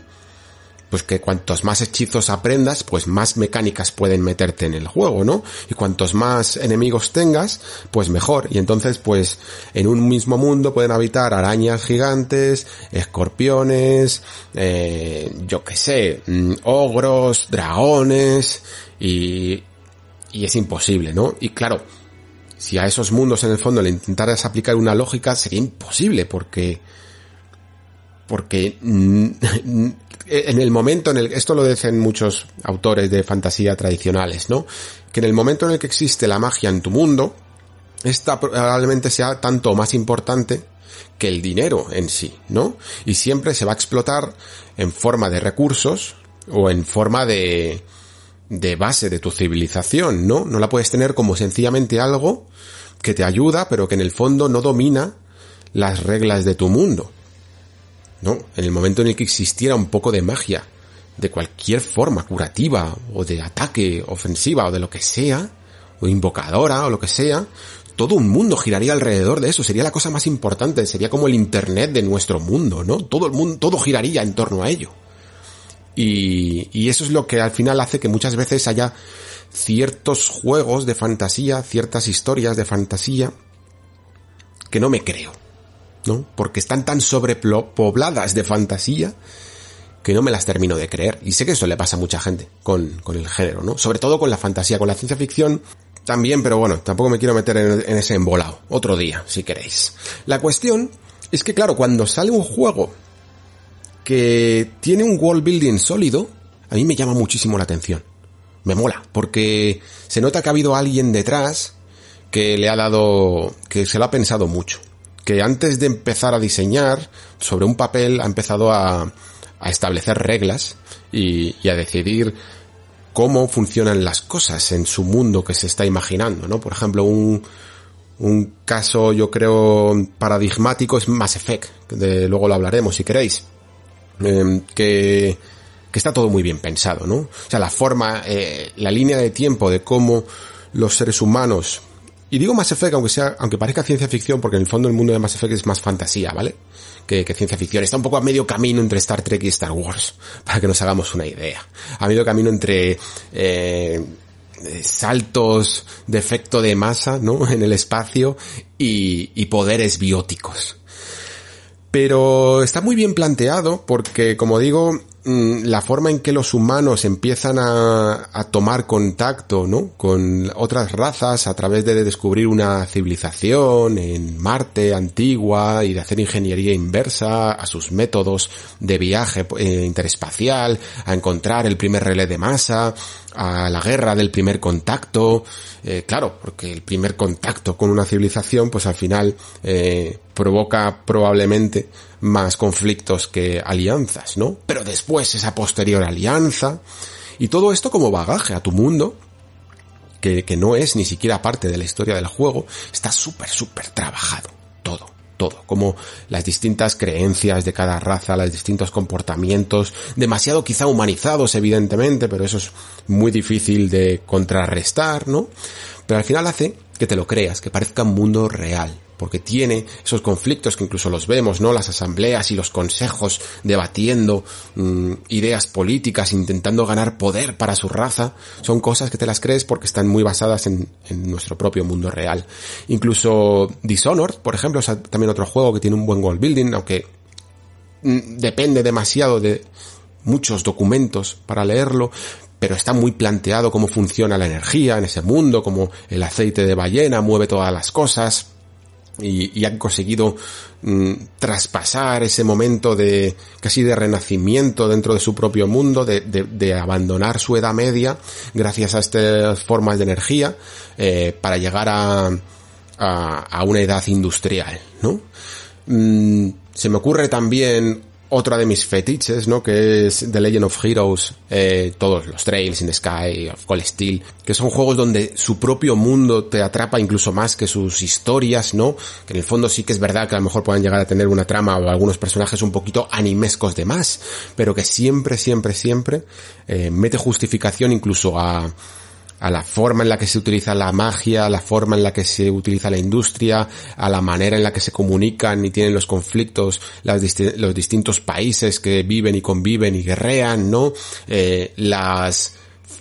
pues que cuantos más hechizos aprendas, pues más mecánicas pueden meterte en el juego, ¿no? Y cuantos más enemigos tengas, pues mejor. Y entonces, pues, en un mismo mundo pueden habitar arañas gigantes, escorpiones, eh, yo qué sé, mm, ogros, dragones, y, y es imposible, ¿no? Y claro, si a esos mundos en el fondo le intentaras aplicar una lógica, sería imposible, porque porque mm, en el momento en el esto lo dicen muchos autores de fantasía tradicionales, ¿no? Que en el momento en el que existe la magia en tu mundo, esta probablemente sea tanto más importante que el dinero en sí, ¿no? Y siempre se va a explotar en forma de recursos o en forma de de base de tu civilización, ¿no? No la puedes tener como sencillamente algo que te ayuda, pero que en el fondo no domina las reglas de tu mundo. ¿No? En el momento en el que existiera un poco de magia, de cualquier forma, curativa, o de ataque, ofensiva, o de lo que sea, o invocadora, o lo que sea, todo un mundo giraría alrededor de eso, sería la cosa más importante, sería como el internet de nuestro mundo, ¿no? Todo el mundo, todo giraría en torno a ello. Y, y eso es lo que al final hace que muchas veces haya ciertos juegos de fantasía, ciertas historias de fantasía, que no me creo. ¿No? Porque están tan sobrepobladas de fantasía que no me las termino de creer. Y sé que eso le pasa a mucha gente con, el género, ¿no? Sobre todo con la fantasía, con la ciencia ficción también, pero bueno, tampoco me quiero meter en, en ese embolado. Otro día, si queréis. La cuestión es que, claro, cuando sale un juego que tiene un world building sólido, a mí me llama muchísimo la atención. Me mola, porque se nota que ha habido alguien detrás que le ha dado, que se lo ha pensado mucho que antes de empezar a diseñar sobre un papel ha empezado a, a establecer reglas y, y, a decidir cómo funcionan las cosas en su mundo que se está imaginando, ¿no? Por ejemplo, un, un caso yo creo paradigmático es Mass Effect, de, luego lo hablaremos si queréis, eh, que, que está todo muy bien pensado, ¿no? O sea, la forma, eh, la línea de tiempo de cómo los seres humanos y digo Mass Effect aunque sea, aunque parezca ciencia ficción, porque en el fondo el mundo de Mass Effect es más fantasía, ¿vale? Que, ciencia ficción. Está un poco a medio camino entre Star Trek y Star Wars, para que nos hagamos una idea. A medio camino entre eh, saltos de efecto de masa, ¿no? En el espacio y, y poderes bióticos. Pero está muy bien planteado porque, como digo, la forma en que los humanos empiezan a, a, tomar contacto, ¿no? Con otras razas a través de descubrir una civilización en Marte antigua y de hacer ingeniería inversa a sus métodos de viaje eh, interespacial, a encontrar el primer relé de masa, a la guerra del primer contacto, eh, claro, porque el primer contacto con una civilización, pues al final eh, provoca probablemente más conflictos que alianzas, ¿no? Pero después esa posterior alianza y todo esto como bagaje a tu mundo, que, que no es ni siquiera parte de la historia del juego, está súper, súper trabajado, todo. como las distintas creencias de cada raza, los distintos comportamientos, demasiado quizá humanizados evidentemente, pero eso es muy difícil de contrarrestar, ¿no? Pero al final hace que te lo creas, que parezca un mundo real, porque tiene esos conflictos que incluso los vemos, ¿no? Las asambleas y los consejos debatiendo mm, ideas políticas, intentando ganar poder para su raza, son cosas que te las crees porque están muy basadas en, nuestro propio mundo real. Incluso Dishonored, por ejemplo, es también otro juego que tiene un buen world building, aunque mm, depende demasiado de muchos documentos para leerlo, pero está muy planteado cómo funciona la energía en ese mundo, cómo el aceite de ballena mueve todas las cosas, y, han conseguido mm, traspasar ese momento de casi de renacimiento dentro de su propio mundo, de, abandonar su edad media gracias a estas formas de energía eh, para llegar a, a, a, una edad industrial, ¿no? Mm, se me ocurre también otra de mis fetiches, ¿no? Que es The Legend of Heroes, eh, todos los Trails in the Sky, of Cold Steel, que son juegos donde su propio mundo te atrapa incluso más que sus historias, ¿no? Que en el fondo sí que es verdad que a lo mejor pueden llegar a tener una trama o algunos personajes un poquito animescos de más, pero que siempre, siempre, siempre eh, mete justificación incluso a a la forma en la que se utiliza la magia, a la forma en la que se utiliza la industria, a la manera en la que se comunican y tienen los conflictos los distintos países que viven y conviven y guerrean, ¿no? Eh, las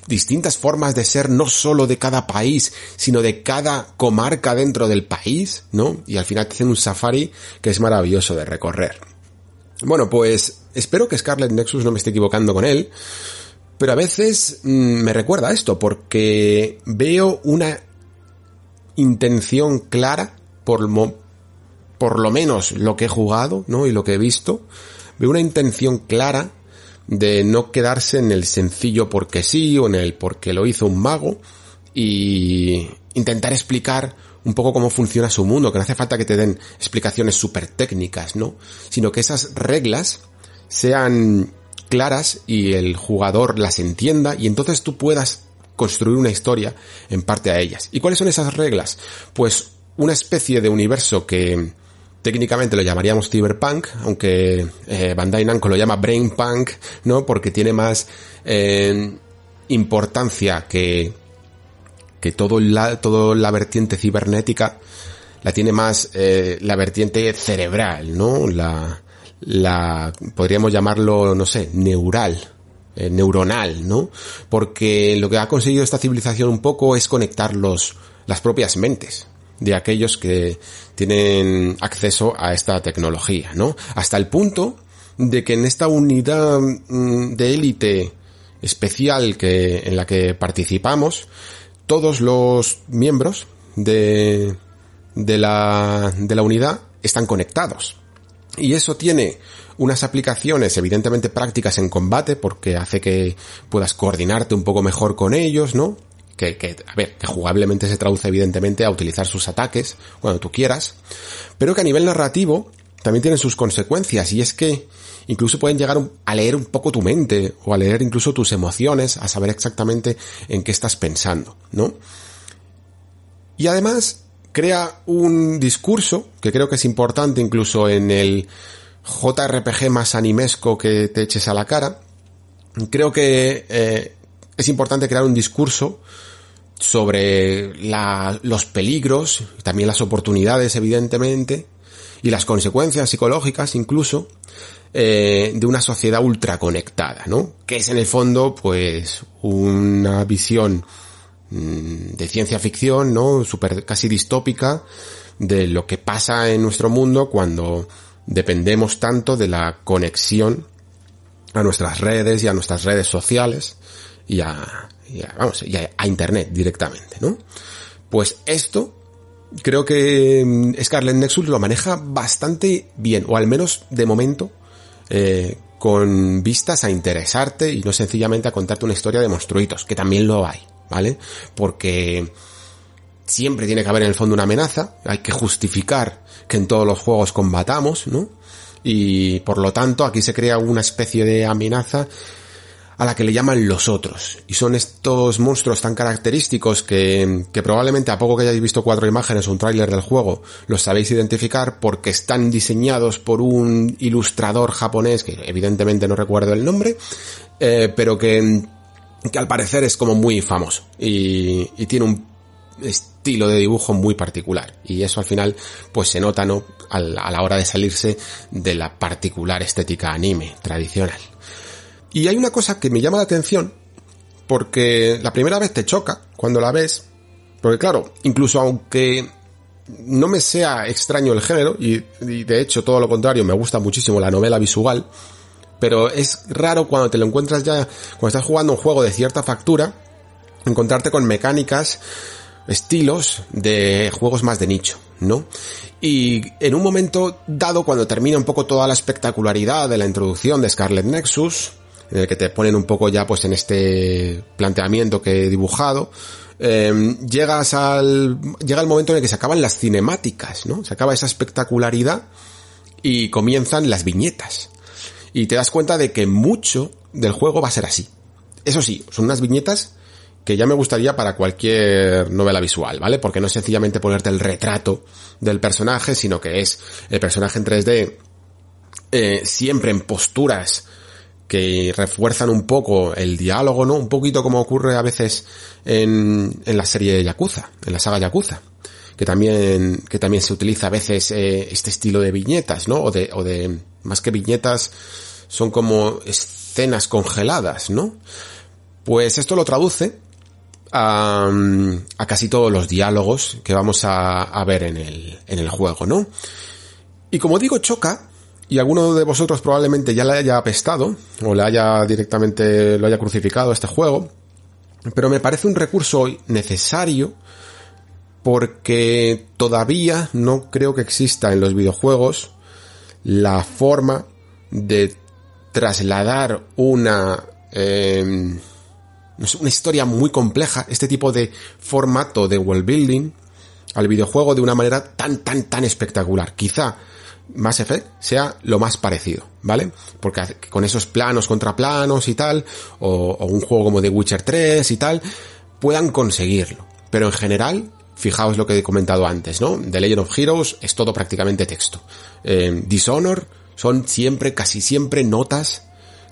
distintas formas de ser no solo de cada país, sino de cada comarca dentro del país, ¿no? Y al final te hacen un safari que es maravilloso de recorrer. Bueno, pues espero que Scarlet Nexus no me esté equivocando con él, pero a veces mm, me recuerda esto, porque veo una intención clara, por, por lo menos lo que he jugado, ¿no? Y lo que he visto, veo una intención clara de no quedarse en el sencillo porque sí o en el porque lo hizo un mago y intentar explicar un poco cómo funciona su mundo, que no hace falta que te den explicaciones súper técnicas, ¿no? Sino que esas reglas sean claras y el jugador las entienda y entonces tú puedas construir una historia en parte a ellas. ¿Y cuáles son esas reglas? Pues una especie de universo que técnicamente lo llamaríamos cyberpunk, aunque eh, Bandai Namco lo llama brainpunk, ¿no? Porque tiene más eh, importancia que que todo la, todo la vertiente cibernética la tiene más eh, la vertiente cerebral, ¿no? La la, podríamos llamarlo, no sé, neural, eh, neuronal, ¿no? Porque lo que ha conseguido esta civilización un poco es conectar los, las propias mentes de aquellos que tienen acceso a esta tecnología, ¿no? Hasta el punto de que en esta unidad mm, de élite especial que, en la que participamos, todos los miembros de, de la, de la unidad están conectados. Y eso tiene unas aplicaciones evidentemente prácticas en combate porque hace que puedas coordinarte un poco mejor con ellos, ¿no? Que, que, a ver, que jugablemente se traduce evidentemente a utilizar sus ataques cuando tú quieras, pero que a nivel narrativo también tienen sus consecuencias y es que incluso pueden llegar a leer un poco tu mente o a leer incluso tus emociones, a saber exactamente en qué estás pensando, ¿no? Y además crea un discurso que creo que es importante incluso en el JRPG más animesco que te eches a la cara. Creo que eh, es importante crear un discurso sobre los peligros, también las oportunidades evidentemente, y las consecuencias psicológicas incluso, eh, de una sociedad ultraconectada, ¿no? Que es en el fondo, pues, una visión de ciencia ficción, ¿no? Super casi distópica de lo que pasa en nuestro mundo cuando dependemos tanto de la conexión a nuestras redes y a nuestras redes sociales y a, vamos, y a, internet directamente, ¿no? Pues esto creo que mm, Scarlet Nexus lo maneja bastante bien, o al menos de momento, eh, con vistas a interesarte y no sencillamente a contarte una historia de monstruitos, que también lo hay. ¿Vale? Porque siempre tiene que haber en el fondo una amenaza, hay que justificar que en todos los juegos combatamos, ¿no? Y por lo tanto aquí se crea una especie de amenaza a la que le llaman los otros. Y son estos monstruos tan característicos que, que probablemente a poco que hayáis visto cuatro imágenes o un tráiler del juego, los sabéis identificar porque están diseñados por un ilustrador japonés, que evidentemente no recuerdo el nombre, eh, pero que, que al parecer es como muy famoso y, y tiene un estilo de dibujo muy particular y eso al final pues se nota no a la hora de salirse de la particular estética anime tradicional. Y hay una cosa que me llama la atención, porque la primera vez te choca cuando la ves, porque claro, incluso aunque no me sea extraño el género, y, de hecho todo lo contrario, me gusta muchísimo la novela visual, pero es raro cuando te lo encuentras ya, cuando estás jugando un juego de cierta factura, encontrarte con mecánicas, estilos de juegos más de nicho, ¿no? Y en un momento dado, cuando termina un poco toda la espectacularidad de la introducción de Scarlet Nexus, en el que te ponen un poco ya pues en este planteamiento que he dibujado, eh, llegas al, llega el momento en el que se acaban las cinemáticas, ¿no? Se acaba esa espectacularidad y comienzan las viñetas. Y te das cuenta de que mucho del juego va a ser así. Eso sí, son unas viñetas que ya me gustaría para cualquier novela visual, ¿vale? Porque no es sencillamente ponerte el retrato del personaje, sino que es el personaje en 3D eh, siempre en posturas que refuerzan un poco el diálogo, ¿no? Un poquito como ocurre a veces en, en la serie Yakuza, en la saga Yakuza. Que también, que también se utiliza a veces eh, este estilo de viñetas, ¿no? O de, o de, más que viñetas, son como escenas congeladas, ¿no? Pues esto lo traduce a, a casi todos los diálogos que vamos a, a ver en el, en el juego, ¿no? Y como digo, choca, y alguno de vosotros probablemente ya le haya apestado o le haya directamente lo haya crucificado este juego, pero me parece un recurso necesario porque todavía no creo que exista en los videojuegos la forma de trasladar una eh, una historia muy compleja, este tipo de formato de world building al videojuego de una manera tan tan tan espectacular. Quizá Mass Effect sea lo más parecido, ¿vale? Porque con esos planos contra planos y tal, o, o, un juego como The Witcher 3 y tal, puedan conseguirlo. Pero en general, fijaos lo que he comentado antes, ¿no? The Legend of Heroes es todo prácticamente texto. Eh, Dishonor son siempre, casi siempre notas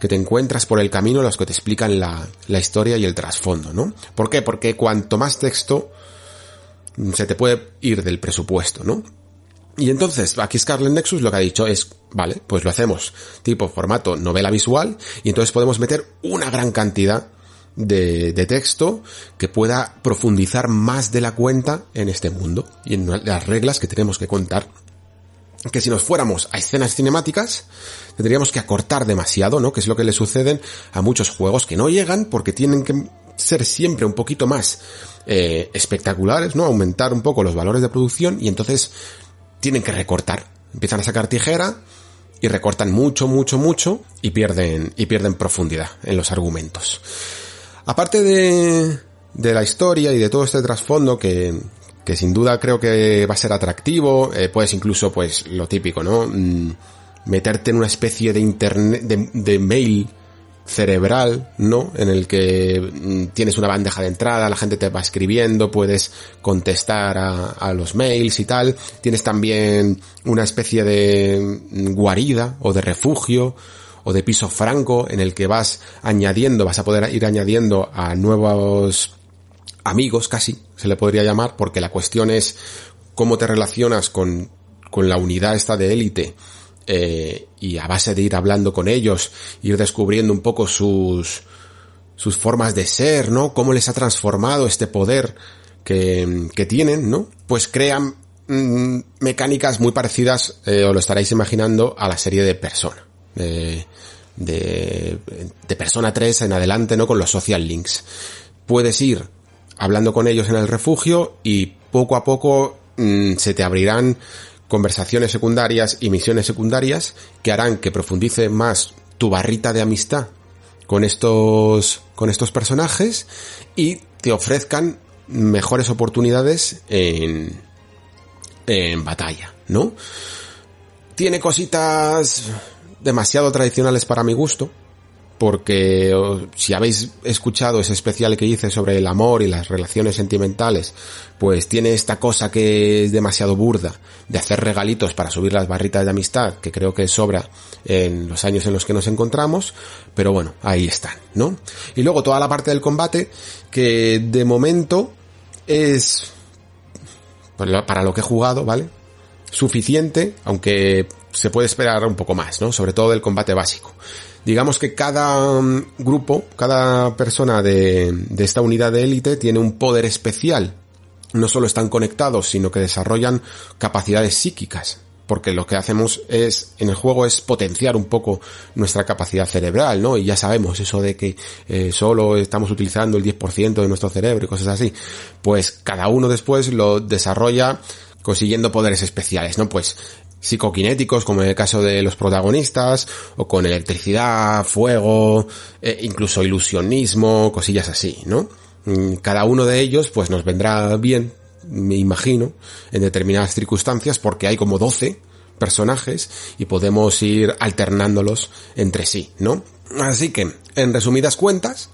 que te encuentras por el camino los que te explican la, la historia y el trasfondo, ¿no? ¿Por qué? Porque cuanto más texto, se te puede ir del presupuesto, ¿no? Y entonces, aquí Scarlet Nexus lo que ha dicho es, vale, pues lo hacemos tipo formato novela visual y entonces podemos meter una gran cantidad de, de, texto que pueda profundizar más de la cuenta en este mundo y en las reglas que tenemos que contar. Que si nos fuéramos a escenas cinemáticas, tendríamos que acortar demasiado, ¿no? Que es lo que le suceden a muchos juegos que no llegan porque tienen que ser siempre un poquito más eh, espectaculares, ¿no? Aumentar un poco los valores de producción y entonces tienen que recortar. Empiezan a sacar tijera y recortan mucho, mucho, mucho y pierden, y pierden profundidad en los argumentos. Aparte de, de la historia y de todo este trasfondo que, que sin duda creo que va a ser atractivo, eh, puedes incluso, pues, lo típico, ¿no? Mm, meterte en una especie de internet, de, de mail cerebral, ¿no? En el que mm, tienes una bandeja de entrada, la gente te va escribiendo, puedes contestar a, los mails y tal. Tienes también una especie de mm, guarida o de refugio o de piso franco en el que vas añadiendo, vas a poder ir añadiendo a nuevos amigos casi, se le podría llamar, porque la cuestión es cómo te relacionas con, con la unidad esta de élite eh, y a base de ir hablando con ellos, ir descubriendo un poco sus, sus formas de ser, ¿no? Cómo les ha transformado este poder que, que tienen, ¿no? Pues crean mmm, mecánicas muy parecidas, eh, os lo estaréis imaginando, a la serie de Persona. De, de, de Persona 3 en adelante, ¿no? Con los social links. Puedes ir hablando con ellos en el refugio y poco a poco mmm, se te abrirán conversaciones secundarias y misiones secundarias que harán que profundice más tu barrita de amistad con estos, con estos personajes y te ofrezcan mejores oportunidades en, en batalla, ¿no? Tiene cositas demasiado tradicionales para mi gusto, porque si habéis escuchado ese especial que hice sobre el amor y las relaciones sentimentales, pues tiene esta cosa que es demasiado burda de hacer regalitos para subir las barritas de amistad, que creo que sobra en los años en los que nos encontramos, pero bueno, ahí están, ¿no? Y luego toda la parte del combate, que de momento es para lo que he jugado, ¿vale? Suficiente, aunque se puede esperar un poco más, ¿no? Sobre todo del combate básico. Digamos que cada mm, grupo, cada persona de, de esta unidad de élite tiene un poder especial. No solo están conectados, sino que desarrollan capacidades psíquicas. Porque lo que hacemos es, en el juego es potenciar un poco nuestra capacidad cerebral, ¿no? Y ya sabemos eso de que eh, solo estamos utilizando el 10% de nuestro cerebro y cosas así. Pues cada uno después lo desarrolla consiguiendo poderes especiales, ¿no? Pues psicoquinéticos, como en el caso de los protagonistas, o con electricidad, fuego, eh, incluso ilusionismo, cosillas así, ¿no? Mm, cada uno de ellos, pues nos vendrá bien, me imagino, en determinadas circunstancias, porque hay como 12 personajes y podemos ir alternándolos entre sí, ¿no? Así que, en resumidas cuentas,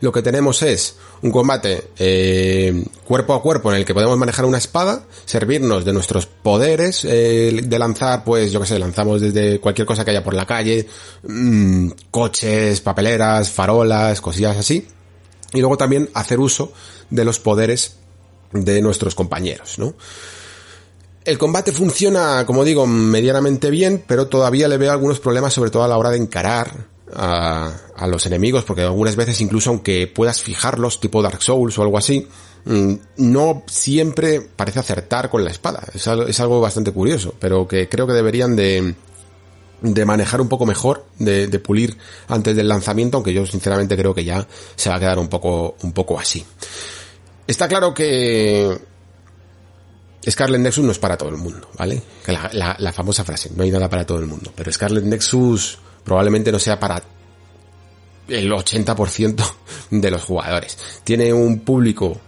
lo que tenemos es un combate eh, cuerpo a cuerpo en el que podemos manejar una espada, servirnos de nuestros poderes eh, de lanzar, pues yo que sé, lanzamos desde cualquier cosa que haya por la calle, mmm, coches, papeleras, farolas, cosillas así, y luego también hacer uso de los poderes de nuestros compañeros, ¿no? El combate funciona, como digo, medianamente bien, pero todavía le veo algunos problemas, sobre todo a la hora de encarar a, a, los enemigos, porque algunas veces incluso aunque puedas fijarlos, tipo Dark Souls o algo así, mm, no siempre parece acertar con la espada. Es algo, bastante curioso, pero que creo que deberían de, de manejar un poco mejor, de, pulir antes del lanzamiento, aunque yo sinceramente creo que ya se va a quedar un poco, un poco así. Está claro que Scarlet Nexus no es para todo el mundo, ¿vale? La, la famosa frase, no hay nada para todo el mundo, pero Scarlet Nexus probablemente no sea para el 80% de los jugadores. Tiene un público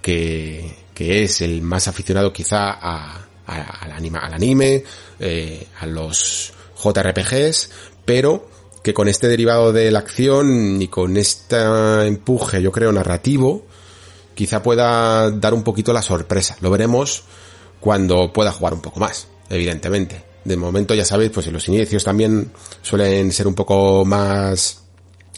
que, que es el más aficionado quizá a, al, anima, al anime, eh, a los JRPGs, pero que con este derivado de la acción y con este empuje, yo creo, narrativo, quizá pueda dar un poquito la sorpresa. Lo veremos cuando pueda jugar un poco más, evidentemente de momento ya sabéis, pues en los inicios también suelen ser un poco más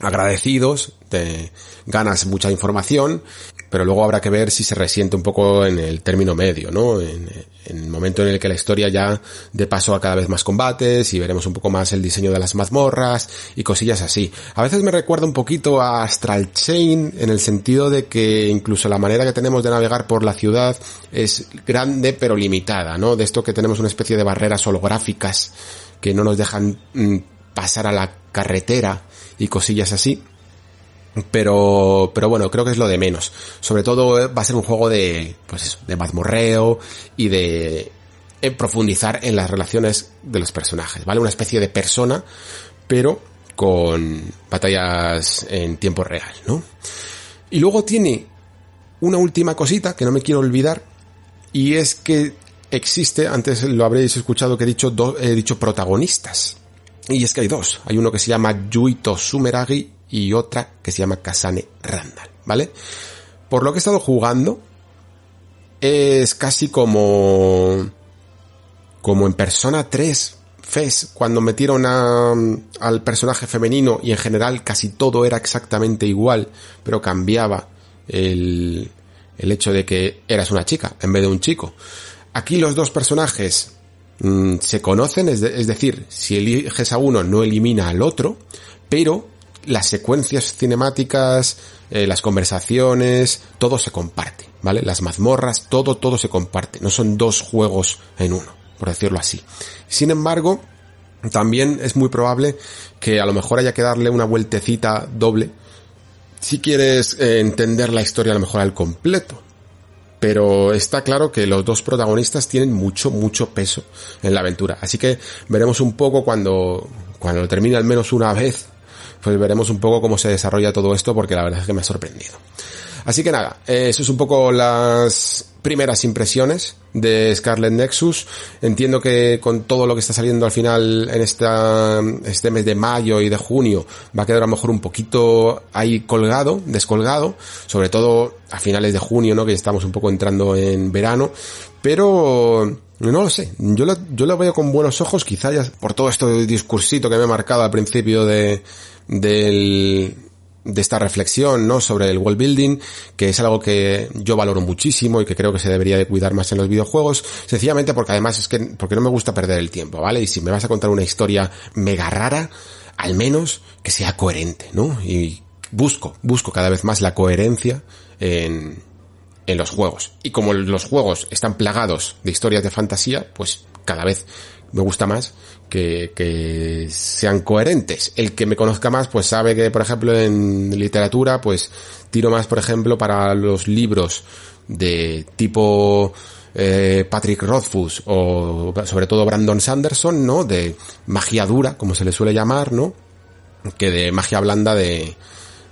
agradecidos, te ganas mucha información, pero luego habrá que ver si se resiente un poco en el término medio, ¿no? En, el momento en el que la historia ya de paso a cada vez más combates y veremos un poco más el diseño de las mazmorras y cosillas así. A veces me recuerda un poquito a Astral Chain en el sentido de que incluso la manera que tenemos de navegar por la ciudad es grande pero limitada, ¿no? De esto que tenemos una especie de barreras holográficas que no nos dejan mm, pasar a la carretera y cosillas así. Pero, pero bueno, creo que es lo de menos. Sobre todo eh, va a ser un juego de, pues eso, de mazmorreo y de eh, profundizar en las relaciones de los personajes, ¿vale? Una especie de persona, pero con batallas en tiempo real, ¿no? Y luego tiene una última cosita que no me quiero olvidar, y es que existe, antes lo habréis escuchado que he dicho, do, he dicho protagonistas. Y es que hay dos. Hay uno que se llama Yuito Sumeragi y otra que se llama Kasane Randall, ¿vale? Por lo que he estado jugando, es casi como, como en Persona 3, FES, cuando metieron a, al personaje femenino y en general casi todo era exactamente igual, pero cambiaba el, el hecho de que eras una chica en vez de un chico. Aquí los dos personajes mmm, se conocen, es, es decir, si eliges a uno no elimina al otro, pero las secuencias cinemáticas, eh, las conversaciones, todo se comparte, ¿vale? Las mazmorras, todo, todo se comparte. No son dos juegos en uno, por decirlo así. Sin embargo, también es muy probable que a lo mejor haya que darle una vueltecita doble si quieres eh, entender la historia a lo mejor al completo. Pero está claro que los dos protagonistas tienen mucho, mucho peso en la aventura. Así que veremos un poco cuando, cuando termine al menos una vez pues veremos un poco cómo se desarrolla todo esto porque la verdad es que me ha sorprendido. Así que nada, eso es un poco las primeras impresiones de Scarlet Nexus. Entiendo que con todo lo que está saliendo al final en esta, este mes de mayo y de junio va a quedar a lo mejor un poquito ahí colgado, descolgado, sobre todo a finales de junio, ¿no? Que estamos un poco entrando en verano, pero no lo sé, yo lo, yo lo veo con buenos ojos, quizá ya por todo esto discursito que me he marcado al principio de, del, de esta reflexión, ¿no? Sobre el world building, que es algo que yo valoro muchísimo y que creo que se debería de cuidar más en los videojuegos, sencillamente porque además es que, porque no me gusta perder el tiempo, ¿vale? Y si me vas a contar una historia mega rara, al menos que sea coherente, ¿no? Y busco, busco cada vez más la coherencia en, en los juegos. Y como los juegos están plagados de historias de fantasía, pues cada vez me gusta más que, que sean coherentes. El que me conozca más, pues sabe que, por ejemplo, en literatura, pues tiro más, por ejemplo, para los libros de tipo eh, Patrick Rothfuss o sobre todo Brandon Sanderson, ¿no? De magia dura, como se le suele llamar, ¿no? Que de magia blanda de,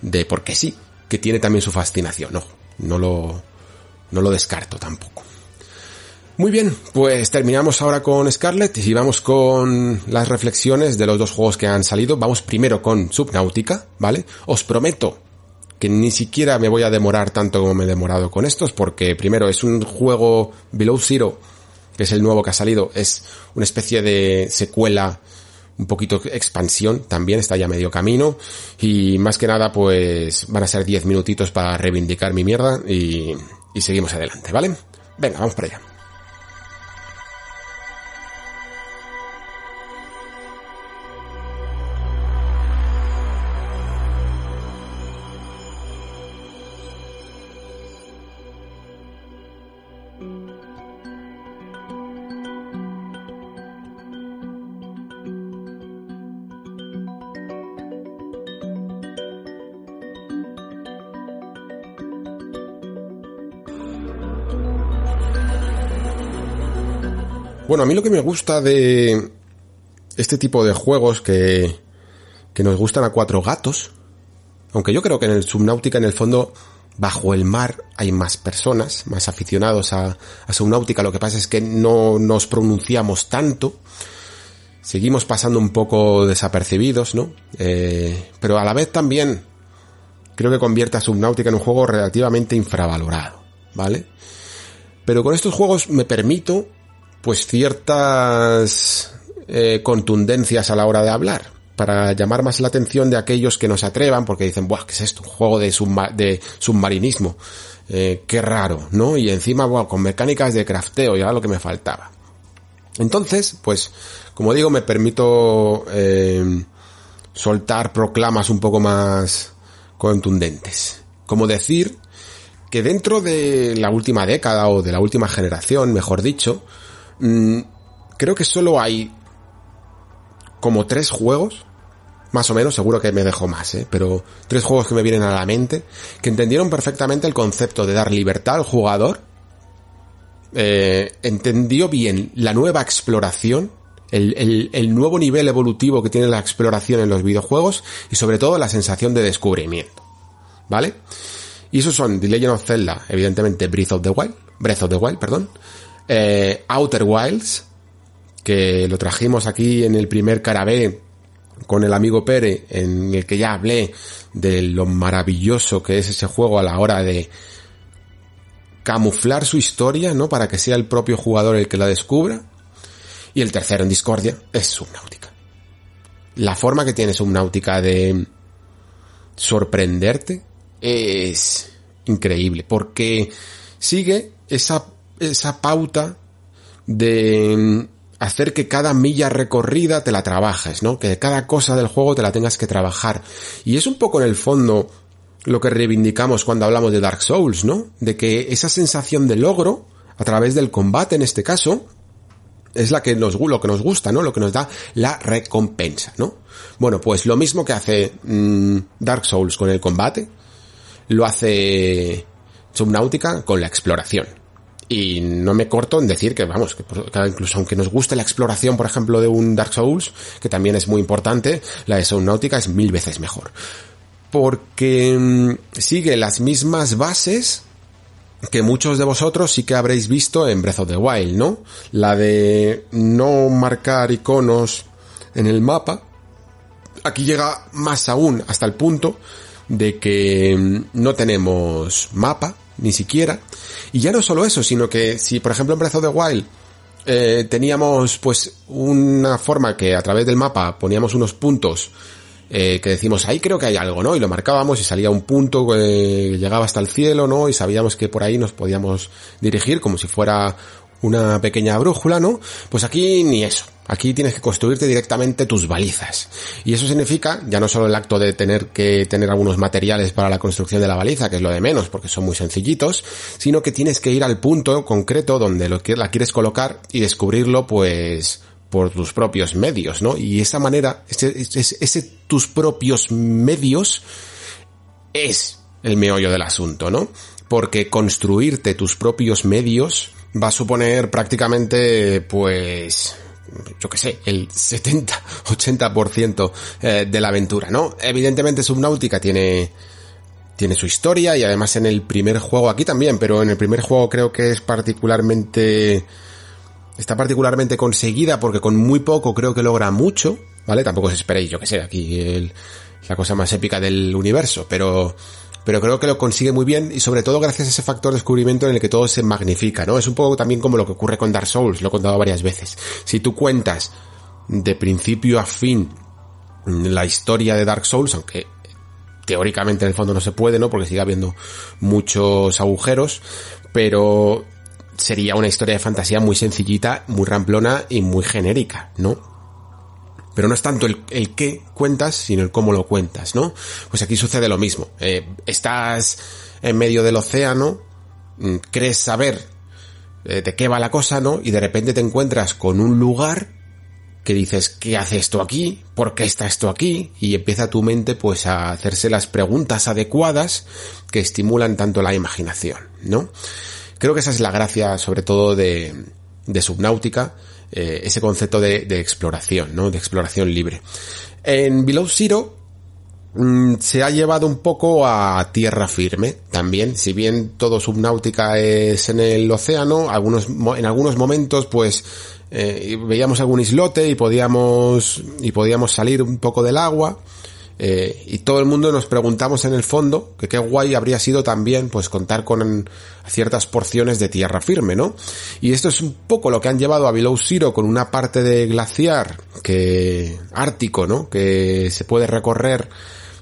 de porque sí, que tiene también su fascinación, no, no lo, no lo descarto tampoco. Muy bien, pues terminamos ahora con Scarlet y vamos con las reflexiones de los dos juegos que han salido. Vamos primero con Subnautica, ¿vale? Os prometo que ni siquiera me voy a demorar tanto como me he demorado con estos, porque primero es un juego Below Zero, que es el nuevo que ha salido, es una especie de secuela, un poquito expansión también, está ya medio camino, y más que nada pues van a ser 10 minutitos para reivindicar mi mierda y, y seguimos adelante, ¿vale? Venga, vamos para allá. Bueno, a mí lo que me gusta de este tipo de juegos que, que nos gustan a cuatro gatos, aunque yo creo que en el Subnautica, en el fondo, bajo el mar hay más personas, más aficionados a, a Subnautica, lo que pasa es que no nos pronunciamos tanto, seguimos pasando un poco desapercibidos, ¿no? Eh, pero a la vez también creo que convierte a Subnautica en un juego relativamente infravalorado, ¿vale? Pero con estos juegos me permito pues ciertas eh, contundencias a la hora de hablar para llamar más la atención de aquellos que nos atrevan porque dicen, Buah, ¿qué es esto? Un juego de, submarinismo. Eh, qué raro, ¿no? Y encima, bueno, con mecánicas de crafteo, ya lo que me faltaba. Entonces, pues, como digo, me permito eh, soltar proclamas un poco más contundentes. Como decir que dentro de la última década o de la última generación, mejor dicho, Mm, creo que solo hay como tres juegos, más o menos, seguro que me dejo más, ¿eh? pero tres juegos que me vienen a la mente, que entendieron perfectamente el concepto de dar libertad al jugador, eh, entendió bien la nueva exploración, el, el, nuevo nivel evolutivo que tiene la exploración en los videojuegos y sobre todo la sensación de descubrimiento. ¿Vale? Y esos son The Legend of Zelda, evidentemente Breath of the Wild, Breath of the Wild, perdón, eh, Outer Wilds, que lo trajimos aquí en el primer carabé con el amigo Pere, en el que ya hablé de lo maravilloso que es ese juego a la hora de camuflar su historia, ¿no? Para que sea el propio jugador el que la descubra. Y el tercero en Discordia es Subnautica. La forma que tiene Subnautica de sorprenderte es increíble, porque sigue esa esa pauta de mm, hacer que cada milla recorrida te la trabajes, ¿no? Que cada cosa del juego te la tengas que trabajar. Y es un poco en el fondo lo que reivindicamos cuando hablamos de Dark Souls, ¿no? De que esa sensación de logro, a través del combate en este caso, es la que nos, lo que nos gusta, ¿no? Lo que nos da la recompensa, ¿no? Bueno, pues lo mismo que hace mm, Dark Souls con el combate, lo hace Subnautica con la exploración. Y no me corto en decir que, vamos, que incluso aunque nos guste la exploración, por ejemplo, de un Dark Souls, que también es muy importante, la de Subnautica es mil veces mejor. porque mm, sigue las mismas bases que muchos de vosotros sí que habréis visto en Breath of the Wild, ¿no? La de no marcar iconos en el mapa. Aquí llega más aún hasta el punto de que mm, no tenemos mapa, ni siquiera. Y ya no solo eso, sino que si por ejemplo en Breath of the Wild eh, teníamos pues una forma que a través del mapa poníamos unos puntos eh, que decimos, ahí creo que hay algo, ¿no? Y lo marcábamos y salía un punto que eh, llegaba hasta el cielo, ¿no? Y sabíamos que por ahí nos podíamos dirigir como si fuera una pequeña brújula, ¿no? Pues aquí ni eso. Aquí tienes que construirte directamente tus balizas. Y eso significa, ya no solo el acto de tener que tener algunos materiales para la construcción de la baliza, que es lo de menos, porque son muy sencillitos, sino que tienes que ir al punto concreto donde lo que la quieres colocar y descubrirlo, pues, por tus propios medios, ¿no? Y esa manera, ese, ese, tus propios medios es el meollo del asunto, ¿no? Porque construirte tus propios medios va a suponer prácticamente, pues, yo qué sé, el 70, 80% eh, de la aventura, ¿no? Evidentemente Subnautica tiene, tiene su historia y además en el primer juego, aquí también, pero en el primer juego creo que es particularmente está particularmente conseguida porque con muy poco creo que logra mucho, ¿vale? Tampoco os esperéis, yo que sé, aquí el, la cosa más épica del universo, pero, pero creo que lo consigue muy bien y sobre todo gracias a ese factor de descubrimiento en el que todo se magnifica, ¿no? Es un poco también como lo que ocurre con Dark Souls, lo he contado varias veces. Si tú cuentas de principio a fin la historia de Dark Souls, aunque teóricamente en el fondo no se puede, ¿no? Porque sigue habiendo muchos agujeros, pero sería una historia de fantasía muy sencillita, muy ramplona y muy genérica, ¿no? Pero no es tanto el, qué cuentas, sino el cómo lo cuentas, ¿no? Pues aquí sucede lo mismo. Eh, estás en medio del océano, mm, crees saber eh, de qué va la cosa, ¿no? Y de repente te encuentras con un lugar que dices, ¿qué hace esto aquí? ¿Por qué está esto aquí? Y empieza tu mente pues a hacerse las preguntas adecuadas que estimulan tanto la imaginación, ¿no? Creo que esa es la gracia, sobre todo, de, de Subnáutica, eh, ese concepto de, exploración, ¿no? De exploración libre. En Below Zero mm, se ha llevado un poco a tierra firme también, si bien todo Subnáutica es en el océano, en algunos momentos pues eh, veíamos algún islote y podíamos, y podíamos salir un poco del agua, eh, y todo el mundo nos preguntamos en el fondo que qué guay habría sido también pues contar con ciertas porciones de tierra firme, ¿no? Y esto es un poco lo que han llevado a Below Zero con una parte de glaciar que ártico, ¿no? Que se puede recorrer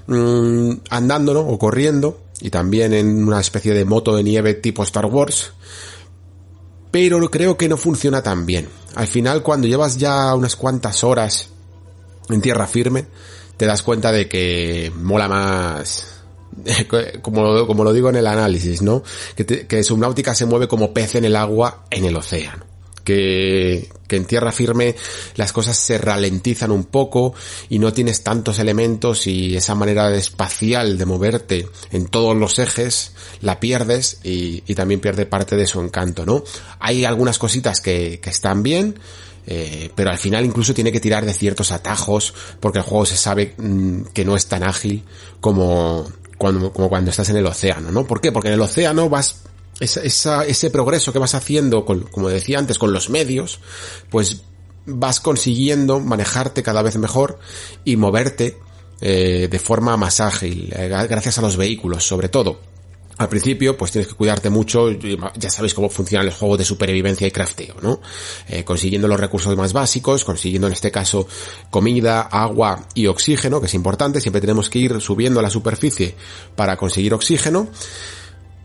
mmm, andando, ¿no? O corriendo y también en una especie de moto de nieve tipo Star Wars. Pero creo que no funciona tan bien. Al final cuando llevas ya unas cuantas horas en tierra firme, te das cuenta de que mola más como, como lo digo en el análisis, ¿no? Que, te, que Subnáutica se mueve como pez en el agua en el océano. Que, que en tierra firme las cosas se ralentizan un poco y no tienes tantos elementos y esa manera espacial de moverte en todos los ejes la pierdes y, y también pierde parte de su encanto, ¿no? Hay algunas cositas que, que están bien, eh, pero al final incluso tiene que tirar de ciertos atajos porque el juego se sabe mmm, que no es tan ágil como cuando, estás en el océano, ¿no? ¿Por qué? Porque en el océano vas, ese progreso que vas haciendo, como decía antes, con los medios, pues vas consiguiendo manejarte cada vez mejor y moverte eh, de forma más ágil, eh, gracias a los vehículos, sobre todo. Al principio, pues tienes que cuidarte mucho, ya sabéis cómo funcionan los juegos de supervivencia y crafteo, ¿no? Eh, consiguiendo los recursos más básicos, consiguiendo en este caso comida, agua y oxígeno, que es importante, siempre tenemos que ir subiendo a la superficie para conseguir oxígeno,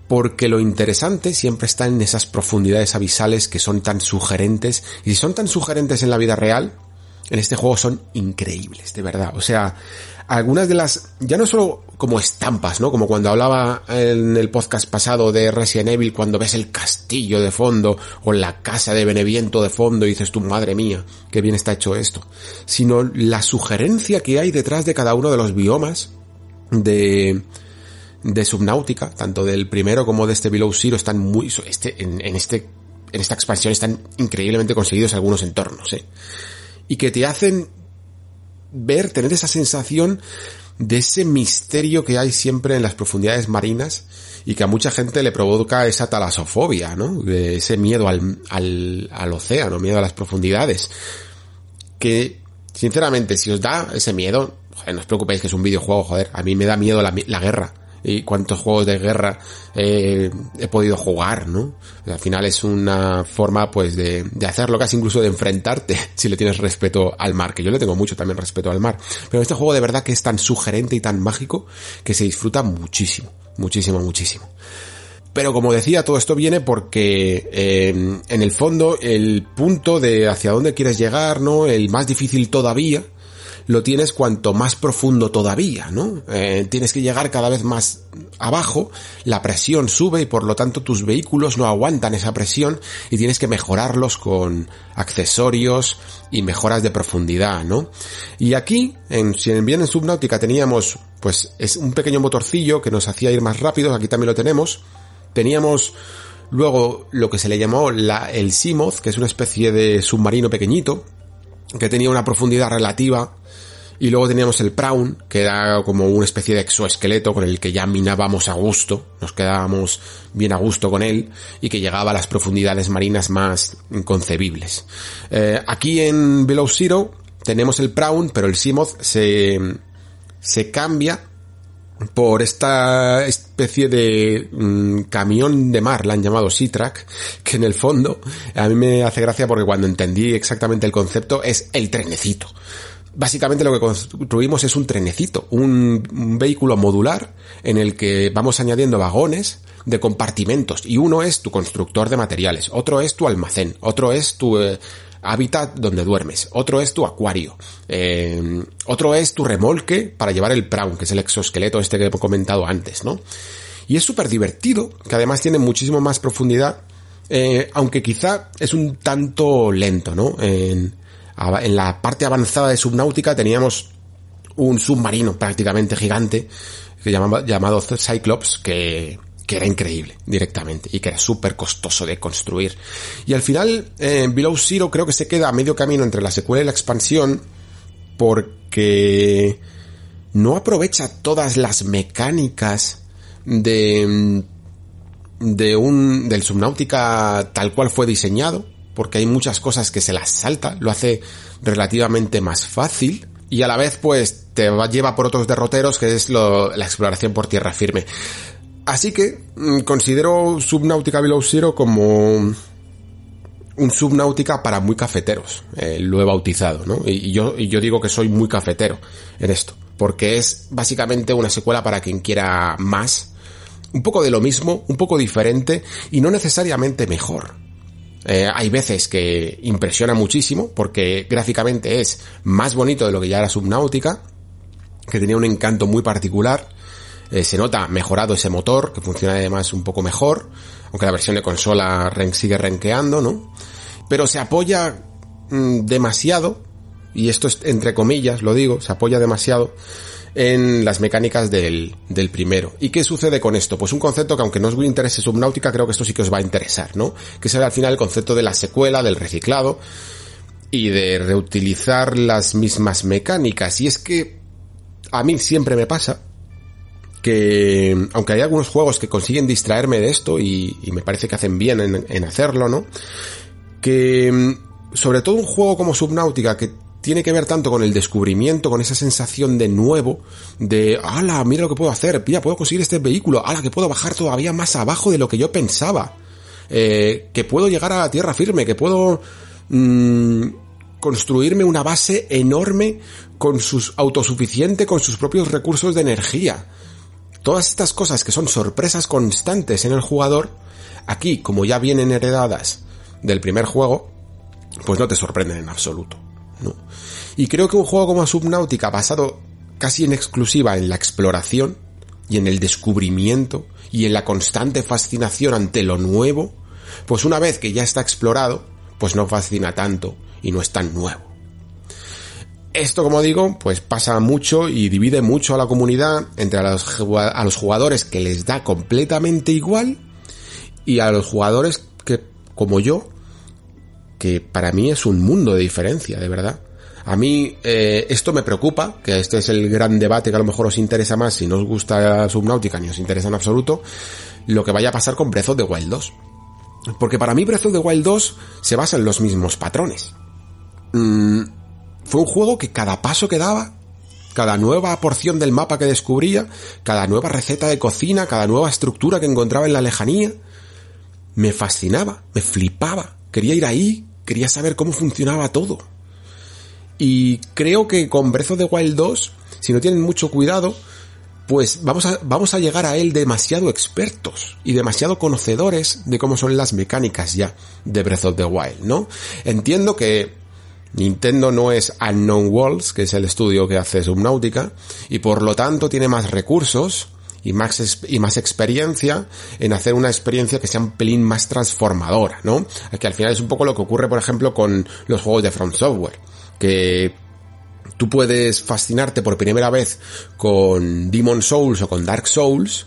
porque lo interesante siempre está en esas profundidades abisales que son tan sugerentes, y si son tan sugerentes en la vida real, en este juego son increíbles, de verdad. O sea, algunas de las, ya no solo como estampas, ¿no? Como cuando hablaba en el podcast pasado de Resident Evil, cuando ves el castillo de fondo o la casa de Beneviento de fondo y dices tú, madre mía, qué bien está hecho esto. Sino la sugerencia que hay detrás de cada uno de los biomas de, de Subnáutica, tanto del primero como de este Below Zero, están muy, este, en, en este, en esta expansión están increíblemente conseguidos algunos entornos, ¿eh? Y que te hacen ver, tener esa sensación de ese misterio que hay siempre en las profundidades marinas y que a mucha gente le provoca esa talasofobia, ¿no? De ese miedo al, al, al océano, miedo a las profundidades. Que, sinceramente, si os da ese miedo, joder, no os preocupéis que es un videojuego, joder, a mí me da miedo la, la guerra y cuántos juegos de guerra eh, he podido jugar, ¿no? Al final es una forma, pues, de, de hacerlo, casi incluso de enfrentarte, si le tienes respeto al mar, que yo le tengo mucho también respeto al mar. Pero este juego de verdad que es tan sugerente y tan mágico que se disfruta muchísimo, muchísimo, muchísimo. Pero como decía, todo esto viene porque eh, en el fondo el punto de hacia dónde quieres llegar, ¿no? El más difícil todavía, lo tienes cuanto más profundo todavía, ¿no? Eh, tienes que llegar cada vez más abajo, la presión sube y por lo tanto tus vehículos no aguantan esa presión y tienes que mejorarlos con accesorios y mejoras de profundidad, ¿no? Y aquí, en, si bien en Subnautica teníamos, pues es un pequeño motorcillo que nos hacía ir más rápido, aquí también lo tenemos, teníamos luego lo que se le llamó la, el Seamoth, que es una especie de submarino pequeñito, que tenía una profundidad relativa y luego teníamos el Prawn, que era como una especie de exoesqueleto con el que ya minábamos a gusto, nos quedábamos bien a gusto con él y que llegaba a las profundidades marinas más inconcebibles. Eh, aquí en Below Zero tenemos el Prawn, pero el Seamoth se, se cambia por esta especie de mm, camión de mar, la han llamado Sea-Track, que en el fondo a mí me hace gracia porque cuando entendí exactamente el concepto es el trenecito básicamente lo que construimos es un trenecito, un, vehículo modular en el que vamos añadiendo vagones de compartimentos y uno es tu constructor de materiales, otro es tu almacén, otro es tu eh, hábitat donde duermes, otro es tu acuario, eh, otro es tu remolque para llevar el prawn, que es el exoesqueleto este que he comentado antes, ¿no? Y es súper divertido, que además tiene muchísimo más profundidad, eh, aunque quizá es un tanto lento, ¿no? En, en la parte avanzada de Subnáutica teníamos un submarino prácticamente gigante que llamado Cyclops que, que era increíble directamente y que era súper costoso de construir. Y al final, eh, Below Zero creo que se queda a medio camino entre la secuela y la expansión porque no aprovecha todas las mecánicas de de un del Subnautica tal cual fue diseñado porque hay muchas cosas que se las salta, lo hace relativamente más fácil y a la vez pues te lleva por otros derroteros que es la exploración por tierra firme. Así que mm, considero Subnautica Below como un Subnautica para muy cafeteros, eh, lo he bautizado, ¿no? Y yo digo que soy muy cafetero en esto, porque es básicamente una secuela para quien quiera más, un poco de lo mismo, un poco diferente y no necesariamente mejor. Eh, hay veces que impresiona muchísimo porque gráficamente es más bonito de lo que ya era Subnautica, que tenía un encanto muy particular. Eh, se nota mejorado ese motor, que funciona además un poco mejor, aunque la versión de consola sigue renqueando, ¿no? Pero se apoya mm, demasiado, y esto es entre comillas, lo digo, se apoya demasiado en las mecánicas del, del primero. ¿Y qué sucede con esto? Pues un concepto que aunque no os interese Subnautica, creo que esto sí que os va a interesar, ¿no? Que será al final el concepto de la secuela, del reciclado y de reutilizar las mismas mecánicas. Y es que a mí siempre me pasa que, aunque hay algunos juegos que consiguen distraerme de esto y, me parece que hacen bien en, en hacerlo, ¿no? Que sobre todo un juego como Subnautica que tiene que ver tanto con el descubrimiento, con esa sensación de nuevo, de, ala, mira lo que puedo hacer, mira, puedo conseguir este vehículo, ala, que puedo bajar todavía más abajo de lo que yo pensaba, eh, que puedo llegar a tierra firme, que puedo mmm, construirme una base enorme con sus autosuficiente, con sus propios recursos de energía. Todas estas cosas que son sorpresas constantes en el jugador, aquí, como ya vienen heredadas del primer juego, pues no te sorprenden en absoluto. Y creo que un juego como Subnautica, basado casi en exclusiva en la exploración y en el descubrimiento y en la constante fascinación ante lo nuevo, pues una vez que ya está explorado, pues no fascina tanto y no es tan nuevo. Esto, como digo, pues pasa mucho y divide mucho a la comunidad entre a los, a los jugadores que les da completamente igual y a los jugadores que, como yo, que para mí es un mundo de diferencia, de verdad. A mí eh, esto me preocupa, que este es el gran debate que a lo mejor os interesa más si no os gusta Subnautica ni os interesa en absoluto, lo que vaya a pasar con Breath of the Wild 2. Porque para mí Breath of the Wild 2 se basa en los mismos patrones. Mm, fue un juego que cada paso que daba, cada nueva porción del mapa que descubría, cada nueva receta de cocina, cada nueva estructura que encontraba en la lejanía, me fascinaba, me flipaba. Quería ir ahí, quería saber cómo funcionaba todo. Y creo que con Breath of the Wild 2, si no tienen mucho cuidado, pues vamos a, vamos a llegar a él demasiado expertos y demasiado conocedores de cómo son las mecánicas ya de Breath of the Wild, ¿no? Entiendo que Nintendo no es Unknown Worlds, que es el estudio que hace Subnautica, y por lo tanto tiene más recursos y más, y más experiencia en hacer una experiencia que sea un pelín más transformadora, ¿no? Que al final es un poco lo que ocurre, por ejemplo, con los juegos de From Software, que tú puedes fascinarte por primera vez con Demon Souls o con Dark Souls,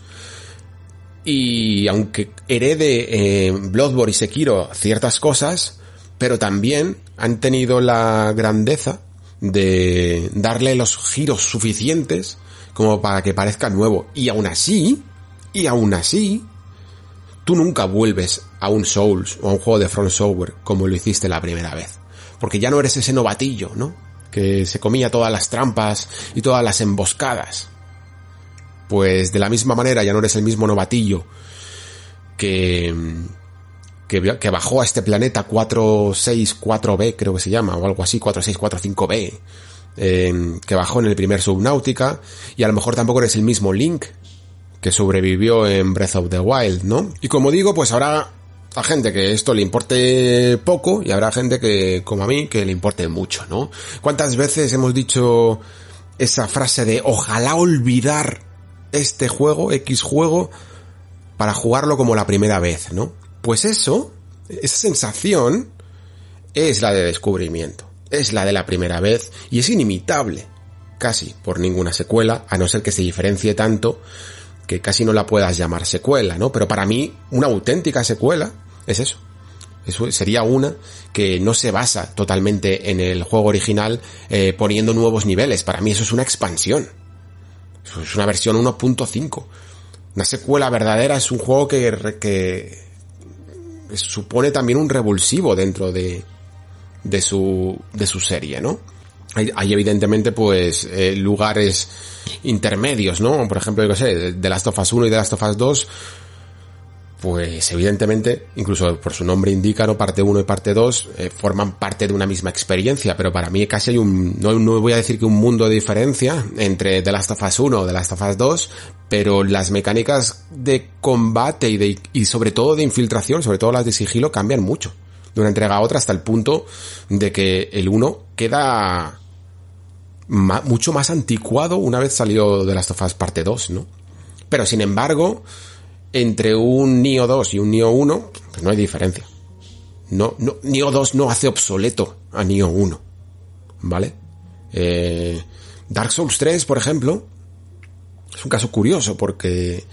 y aunque herede eh, Bloodborne y Sekiro ciertas cosas, pero también han tenido la grandeza de darle los giros suficientes como para que parezca nuevo. Y aún así, y aún así, tú nunca vuelves a un Souls o a un juego de Front Software como lo hiciste la primera vez. Porque ya no eres ese novatillo, ¿no? Que se comía todas las trampas y todas las emboscadas. Pues de la misma manera ya no eres el mismo novatillo que, que, bajó a este planeta 464B, creo que se llama, o algo así, 4645B, eh, que bajó en el primer Subnautica, y a lo mejor tampoco eres el mismo Link que sobrevivió en Breath of the Wild, ¿no? Y como digo, pues habrá a gente que esto le importe poco y habrá gente que, como a mí, que le importe mucho, ¿no? ¿Cuántas veces hemos dicho esa frase de ojalá olvidar este juego, X juego, para jugarlo como la primera vez, ¿no? Pues eso, esa sensación, es la de descubrimiento, es la de la primera vez y es inimitable, casi por ninguna secuela, a no ser que se diferencie tanto que casi no la puedas llamar secuela, ¿no? Pero para mí, una auténtica secuela es eso. Eso sería una que no se basa totalmente en el juego original eh, poniendo nuevos niveles. Para mí eso es una expansión. Eso es una versión 1.5. Una secuela verdadera es un juego que, que supone también un revulsivo dentro de, de su, de su serie, ¿no? Hay, hay evidentemente pues eh, lugares intermedios, ¿no? Por ejemplo, yo qué sé, de Last of Us 1 y de Last of Us 2, pues evidentemente, incluso por su nombre indica, ¿no? Parte 1 y parte 2 eh, forman parte de una misma experiencia, pero para mí casi hay un, no, no voy a decir que un mundo de diferencia entre The Last of Us 1 o The Last of Us 2, pero las mecánicas de combate y, de, y sobre todo de infiltración, sobre todo las de sigilo, cambian mucho de una entrega a otra hasta el punto de que el 1 queda mucho más anticuado una vez salió The Last of Us parte 2, ¿no? Pero sin embargo, entre un Nio 2 y un Nio 1, pues no hay diferencia. No, no, Nio 2 no hace obsoleto a Nio 1. ¿Vale? Eh, Dark Souls 3, por ejemplo, es un caso curioso porque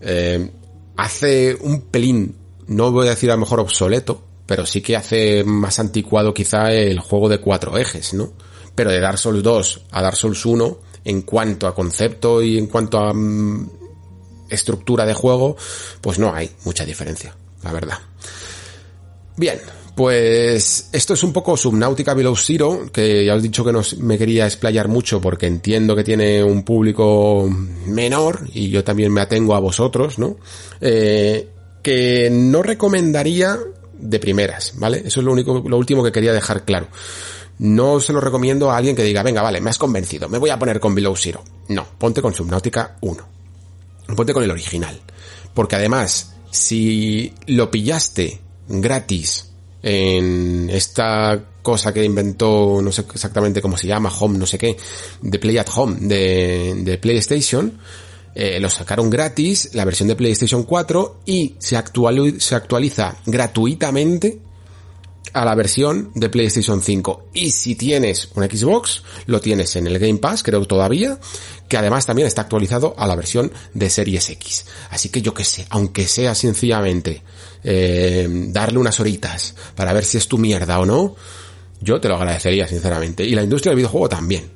eh, hace un pelín, no voy a decir a lo mejor obsoleto, pero sí que hace más anticuado quizá el juego de cuatro ejes, ¿no? Pero de Dark Souls 2 a Dark Souls 1, en cuanto a concepto y en cuanto a mm, estructura de juego, pues no hay mucha diferencia, la verdad. Bien, pues esto es un poco Subnautica Below Zero, que ya os he dicho que no me quería explayar mucho porque entiendo que tiene un público menor y yo también me atengo a vosotros, ¿no? Eh, que no recomendaría de primeras, ¿vale? Eso es lo único, lo último que quería dejar claro. No se lo recomiendo a alguien que diga, venga, vale, me has convencido, me voy a poner con Below Zero. No, ponte con Subnautica 1 ponte con el original. Porque además, si lo pillaste gratis en esta cosa que inventó, no sé exactamente cómo se llama, Home, no sé qué, de Play at Home de, de PlayStation, eh, lo sacaron gratis, la versión de PlayStation 4, y se, se actualiza gratuitamente a la versión de PlayStation 5. Y si tienes un Xbox, lo tienes en el Game Pass, creo todavía, que además también está actualizado a la versión de Series X. Así que yo que sé, aunque sea sencillamente eh, darle unas horitas para ver si es tu mierda o no, yo te lo agradecería, sinceramente. Y la industria del videojuego también.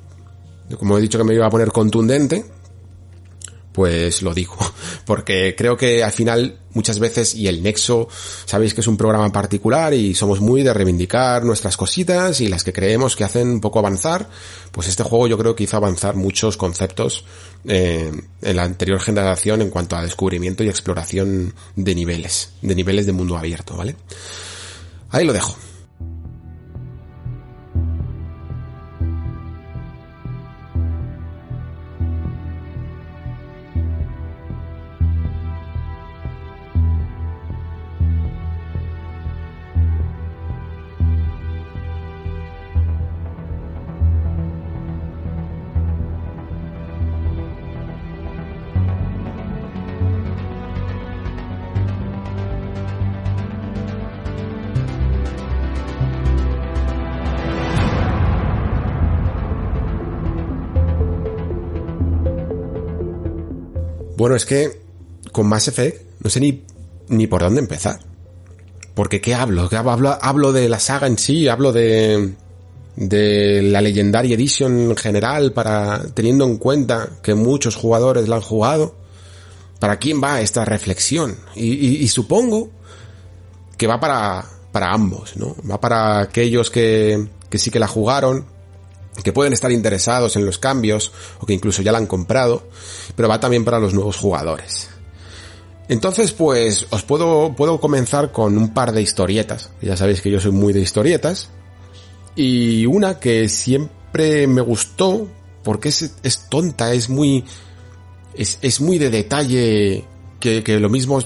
Como he dicho que me iba a poner contundente, pues lo digo, porque creo que al final muchas veces, y el Nexo, sabéis que es un programa particular y somos muy de reivindicar nuestras cositas y las que creemos que hacen un poco avanzar, pues este juego yo creo que hizo avanzar muchos conceptos eh, en la anterior generación en cuanto a descubrimiento y exploración de niveles, de niveles de mundo abierto, ¿vale? Ahí lo dejo. Bueno, es que con Mass Effect no sé ni, ni por dónde empezar. Porque ¿qué hablo? ¿Qué hablo? Hablo de la saga en sí, hablo de, de la Legendary Edition en general, para, teniendo en cuenta que muchos jugadores la han jugado. ¿Para quién va esta reflexión? Y, y supongo que va para, para ambos, ¿no? Va para aquellos que, que sí que la jugaron, que pueden estar interesados en los cambios o que incluso ya la han comprado, pero va también para los nuevos jugadores. Entonces, pues os puedo, puedo comenzar con un par de historietas. Ya sabéis que yo soy muy de historietas. Y una que siempre me gustó porque es, es tonta, es muy, es, es muy de detalle que, que lo mismo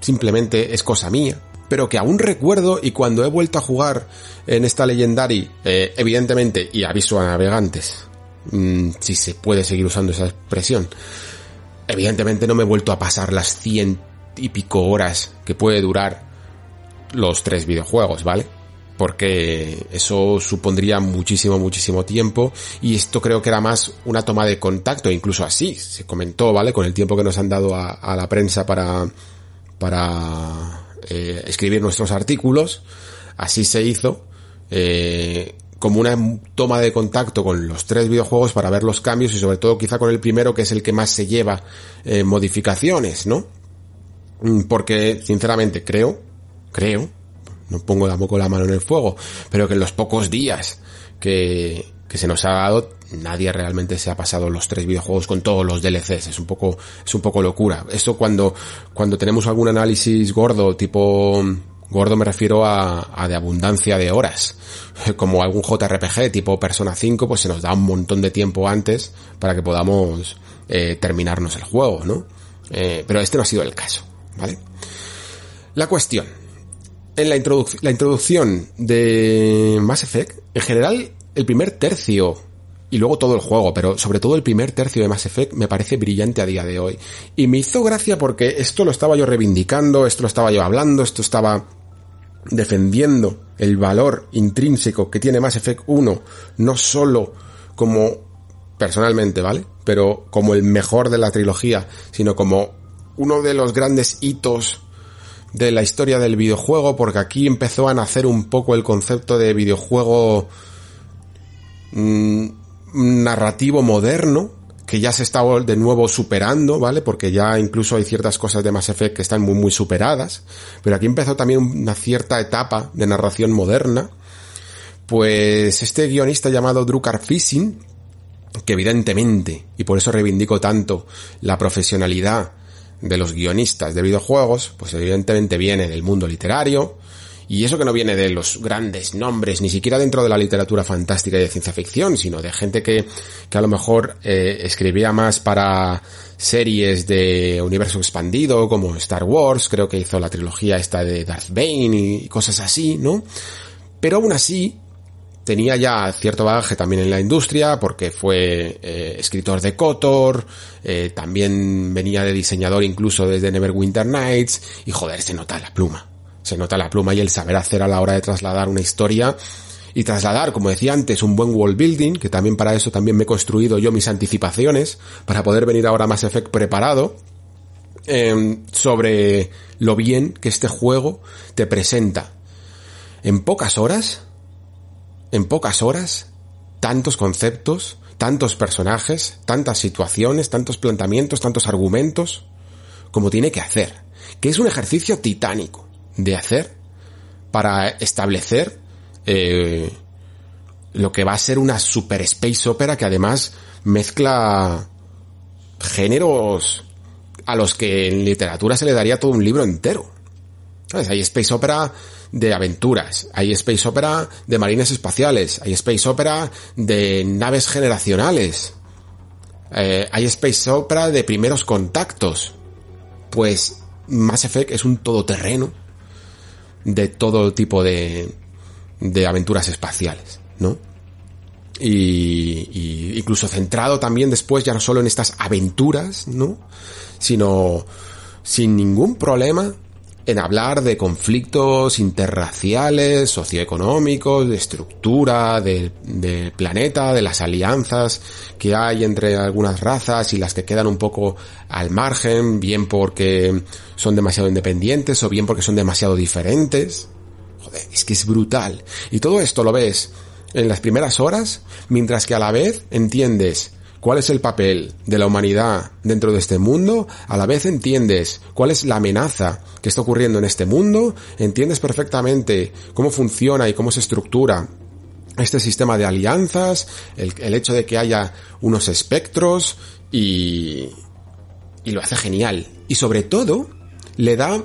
simplemente es cosa mía pero que aún recuerdo y cuando he vuelto a jugar en esta Legendary, eh, evidentemente, y aviso a navegantes, mm, si se puede seguir usando esa expresión, evidentemente no me he vuelto a pasar las cien y pico horas que puede durar los tres videojuegos, ¿vale? Porque eso supondría muchísimo, muchísimo tiempo y esto creo que era más una toma de contacto, incluso así, se comentó, ¿vale? Con el tiempo que nos han dado a, a la prensa para, para eh, escribir nuestros artículos. Así se hizo. Eh, como una toma de contacto con los tres videojuegos para ver los cambios y sobre todo quizá con el primero que es el que más se lleva eh, modificaciones, ¿no? Mm, porque sinceramente creo, creo, no pongo tampoco la mano en el fuego, pero que en los pocos días que, que se nos ha dado, nadie realmente se ha pasado los tres videojuegos con todos los DLCs. Es un poco, es un poco locura. Esto cuando, cuando tenemos algún análisis gordo, tipo, gordo me refiero a, a de abundancia de horas. Como algún JRPG tipo Persona 5, pues se nos da un montón de tiempo antes para que podamos eh, terminarnos el juego, ¿no? Eh, pero este no ha sido el caso, ¿vale? La cuestión. En la, la introducción de Mass Effect, en general el primer tercio y luego todo el juego, pero sobre todo el primer tercio de Mass Effect me parece brillante a día de hoy. Y me hizo gracia porque esto lo estaba yo reivindicando, esto lo estaba yo hablando, esto estaba defendiendo el valor intrínseco que tiene Mass Effect 1, no solo como personalmente, ¿vale? Pero como el mejor de la trilogía, sino como uno de los grandes hitos de la historia del videojuego, porque aquí empezó a nacer un poco el concepto de videojuego Mm, narrativo moderno que ya se está de nuevo superando, ¿vale? Porque ya incluso hay ciertas cosas de Mass Effect que están muy, muy superadas. Pero aquí empezó también una cierta etapa de narración moderna. Pues este guionista llamado Drucker Fishing, que evidentemente, y por eso reivindico tanto la profesionalidad de los guionistas de videojuegos, pues evidentemente viene del mundo literario, y eso que no viene de los grandes nombres, ni siquiera dentro de la literatura fantástica y de ciencia ficción, sino de gente que, que a lo mejor eh, escribía más para series de universo expandido, como Star Wars, creo que hizo la trilogía esta de Darth Bane y cosas así, ¿no? Pero aún así, tenía ya cierto bagaje también en la industria porque fue eh, escritor de Kotor, eh, también venía de diseñador incluso desde Neverwinter Nights y joder, se nota la pluma se nota la pluma y el saber hacer a la hora de trasladar una historia y trasladar, como decía antes, un buen world building, que también para eso también me he construido yo mis anticipaciones, para poder venir ahora más Effect preparado, em, sobre lo bien que este juego te presenta en pocas horas en pocas horas tantos conceptos, tantos personajes, tantas situaciones, tantos planteamientos, tantos argumentos, como tiene que hacer. Que es un ejercicio titánico de hacer para establecer eh, lo que va a ser una super space opera que además mezcla géneros a los que en literatura se le daría todo un libro entero. ¿Sabes? Hay space opera de aventuras, hay space opera de marines espaciales, hay space opera de naves generacionales, eh, hay space opera de primeros contactos. Pues Mass Effect es un todoterreno de todo tipo de, de aventuras espaciales, ¿no? Y, y, incluso centrado también después ya no solo en estas aventuras, ¿no? Sino sin ningún problema en hablar de conflictos interraciales, socioeconómicos, de estructura del, del, planeta, de las alianzas que hay entre algunas razas y las que quedan un poco al margen, bien porque son demasiado independientes o bien porque son demasiado diferentes. Joder, es que es brutal. Y todo esto lo ves en las primeras horas, mientras que a la vez entiendes cuál es el papel de la humanidad dentro de este mundo, a la vez entiendes cuál es la amenaza que está ocurriendo en este mundo, entiendes perfectamente cómo funciona y cómo se estructura este sistema de alianzas, el, hecho de que haya unos espectros y, y lo hace genial. Y sobre todo, le da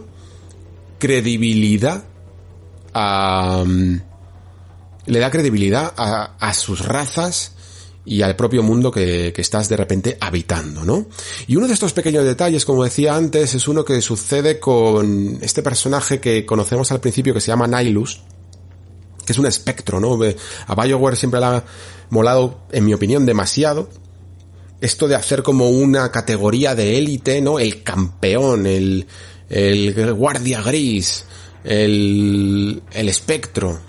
credibilidad a... le da credibilidad a, a sus razas y al propio mundo que, estás de repente habitando, ¿no? Y uno de estos pequeños detalles, como decía antes, es uno que sucede con este personaje que conocemos al principio que se llama Nihilus, que es un espectro, ¿no? A Bioware siempre le ha molado, en mi opinión, demasiado esto de hacer como una categoría de élite, ¿no? El campeón, el, el guardia gris, el, el espectro,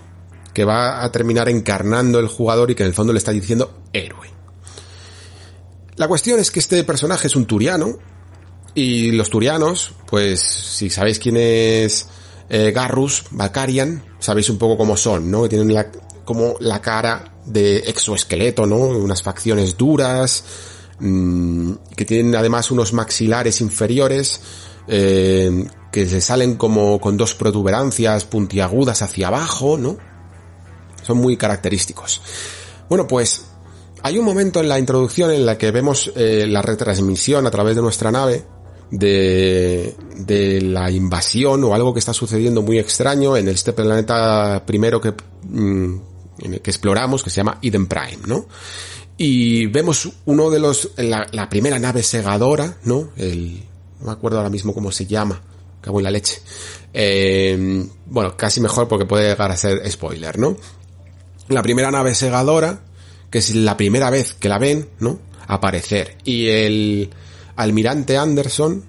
que va a terminar encarnando el jugador y que en el fondo le está diciendo héroe. La cuestión es que este personaje es un turiano y los turianos, pues si sabéis quién es eh, Garrus, Bakarian, sabéis un poco cómo son, ¿no? Tienen la, como la cara de exoesqueleto, ¿no? Unas facciones duras, mmm, que tienen además unos maxilares inferiores, eh, que se salen como con dos protuberancias puntiagudas hacia abajo, ¿no? Son muy característicos. Bueno, pues hay un momento en la introducción en la que vemos eh, la retransmisión a través de nuestra nave de, de la invasión o algo que está sucediendo muy extraño en este planeta primero que, mm, que exploramos, que se llama Eden Prime, ¿no? Y vemos uno de los, la, la primera nave segadora, ¿no? El, no me acuerdo ahora mismo cómo se llama, cago en la leche. Eh, bueno, casi mejor porque puede llegar a ser spoiler, ¿no? La primera nave segadora, que es la primera vez que la ven, ¿no? Aparecer. Y el almirante Anderson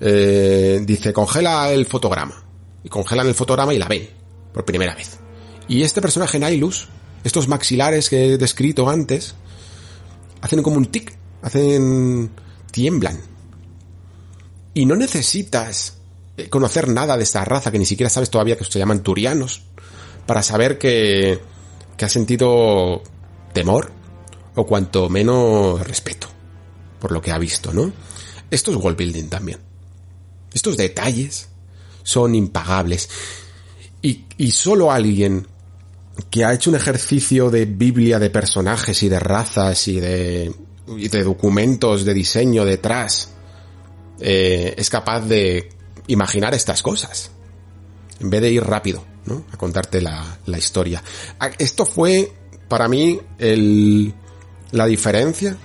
eh, dice, congela el fotograma. Y congelan el fotograma y la ven, por primera vez. Y este personaje Nihilus, estos maxilares que he descrito antes, hacen como un tic, hacen... tiemblan. Y no necesitas conocer nada de esta raza, que ni siquiera sabes todavía que se llaman turianos, para saber que que ha sentido temor o cuanto menos respeto por lo que ha visto, ¿no? Esto es world building también. Estos detalles son impagables. Y, solo alguien que ha hecho un ejercicio de biblia de personajes y de razas y de, y de documentos de diseño detrás eh, es capaz de imaginar estas cosas. En vez de ir rápido. ¿No? A contarte la, la historia. Esto fue, para mí, el, la diferencia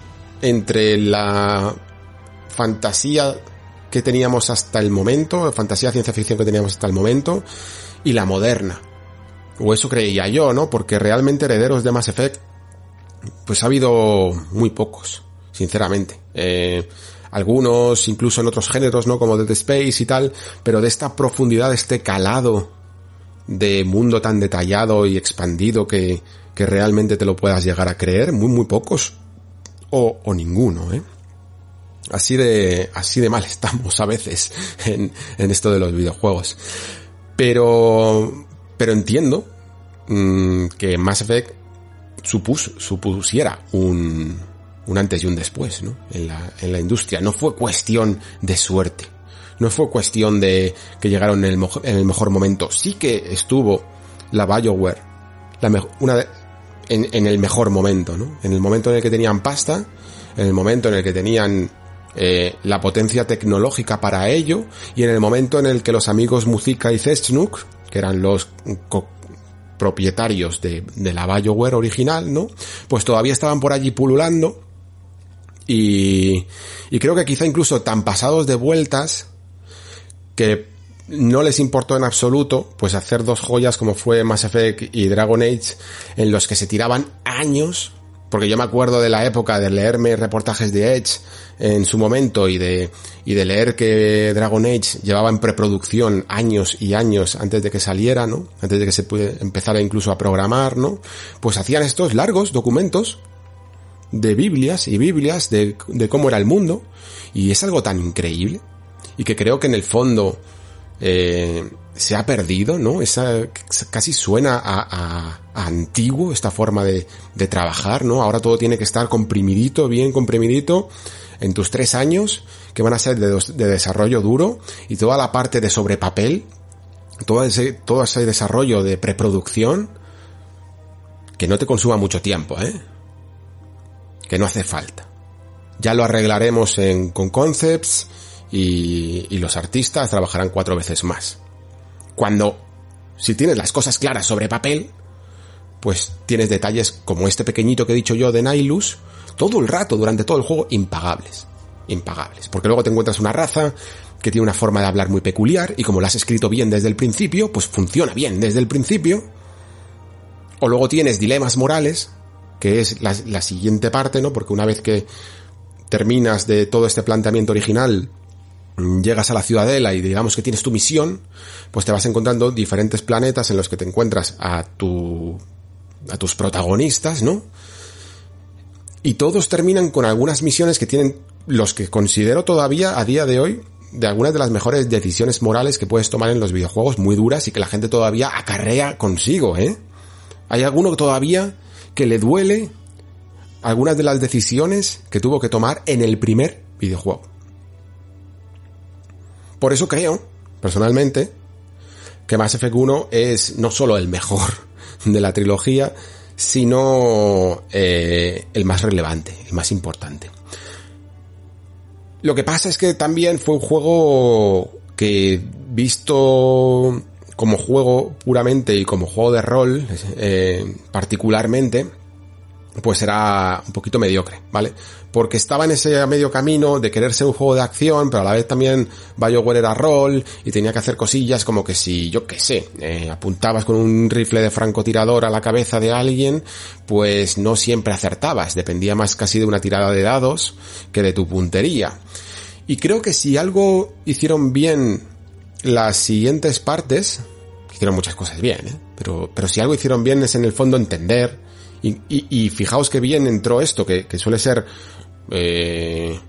entre la fantasía que teníamos hasta el momento, fantasía ciencia ficción que teníamos hasta el momento, y la moderna. O eso creía yo, ¿no? Porque realmente herederos de Mass Effect, pues ha habido muy pocos, sinceramente. Eh, algunos, incluso en otros géneros, ¿no? Como Dead Space y tal, pero de esta profundidad, este calado de mundo tan detallado y expandido que, que realmente te lo puedas llegar a creer, muy muy pocos o, o ninguno, ¿eh? Así de, así de mal estamos a veces en, en esto de los videojuegos. Pero, pero entiendo mm, que Mass Effect supusiera un, un antes y un después, ¿no? En la, en la industria. No fue cuestión de suerte. No fue cuestión de que llegaron en el, en el mejor momento. Sí que estuvo la BioWare, la una de, en, el mejor momento, ¿no? En el momento en el que tenían pasta, en el momento en el que tenían eh, la potencia tecnológica para ello, y en el momento en el que los amigos Muzica y Zesnuk, que eran los propietarios de, de la BioWare original, ¿no? Pues todavía estaban por allí pululando, y, y creo que quizá incluso tan pasados de vueltas, que no les importó en absoluto pues hacer dos joyas como fue Mass Effect y Dragon Age en los que se tiraban años porque yo me acuerdo de la época de leerme reportajes de Edge en su momento y de, y de leer que Dragon Age llevaba en preproducción años y años antes de que saliera, ¿no? Antes de que se pudiera empezara incluso a programar, ¿no? Pues hacían estos largos documentos de Biblias y Biblias de, de cómo era el mundo y es algo tan increíble y que creo que en el fondo eh, se ha perdido, ¿no? Esa casi suena a, antiguo esta forma de, de, trabajar, ¿no? Ahora todo tiene que estar comprimidito, bien comprimidito en tus tres años que van a ser de, de desarrollo duro y toda la parte de sobre papel, todo ese, todo ese desarrollo de preproducción que no te consuma mucho tiempo, ¿eh? Que no hace falta. Ya lo arreglaremos en, con concepts, y, los artistas trabajarán cuatro veces más. Cuando, si tienes las cosas claras sobre papel, pues tienes detalles como este pequeñito que he dicho yo de Nihilus, todo el rato, durante todo el juego, impagables. Impagables. Porque luego te encuentras una raza que tiene una forma de hablar muy peculiar y como lo has escrito bien desde el principio, pues funciona bien desde el principio. O luego tienes dilemas morales, que es la, la siguiente parte, ¿no? Porque una vez que terminas de todo este planteamiento original, llegas a la ciudadela y digamos que tienes tu misión, pues te vas encontrando diferentes planetas en los que te encuentras a tu a tus protagonistas, ¿no? Y todos terminan con algunas misiones que tienen los que considero todavía a día de hoy de algunas de las mejores decisiones morales que puedes tomar en los videojuegos, muy duras y que la gente todavía acarrea consigo, ¿eh? Hay alguno todavía que le duele algunas de las decisiones que tuvo que tomar en el primer videojuego. Por eso creo, personalmente, que Mass Effect 1 es no solo el mejor de la trilogía, sino eh, el más relevante, el más importante. Lo que pasa es que también fue un juego que visto como juego puramente y como juego de rol eh, particularmente, pues era un poquito mediocre, ¿vale? Porque estaba en ese medio camino de querer ser un juego de acción, pero a la vez también BioWare era rol y tenía que hacer cosillas como que si, yo qué sé, eh, apuntabas con un rifle de francotirador a la cabeza de alguien, pues no siempre acertabas, dependía más casi de una tirada de dados que de tu puntería. Y creo que si algo hicieron bien las siguientes partes, hicieron muchas cosas bien, ¿eh? pero, pero si algo hicieron bien es en el fondo entender y, y, fijaos que bien entró esto, que, que suele ser eh,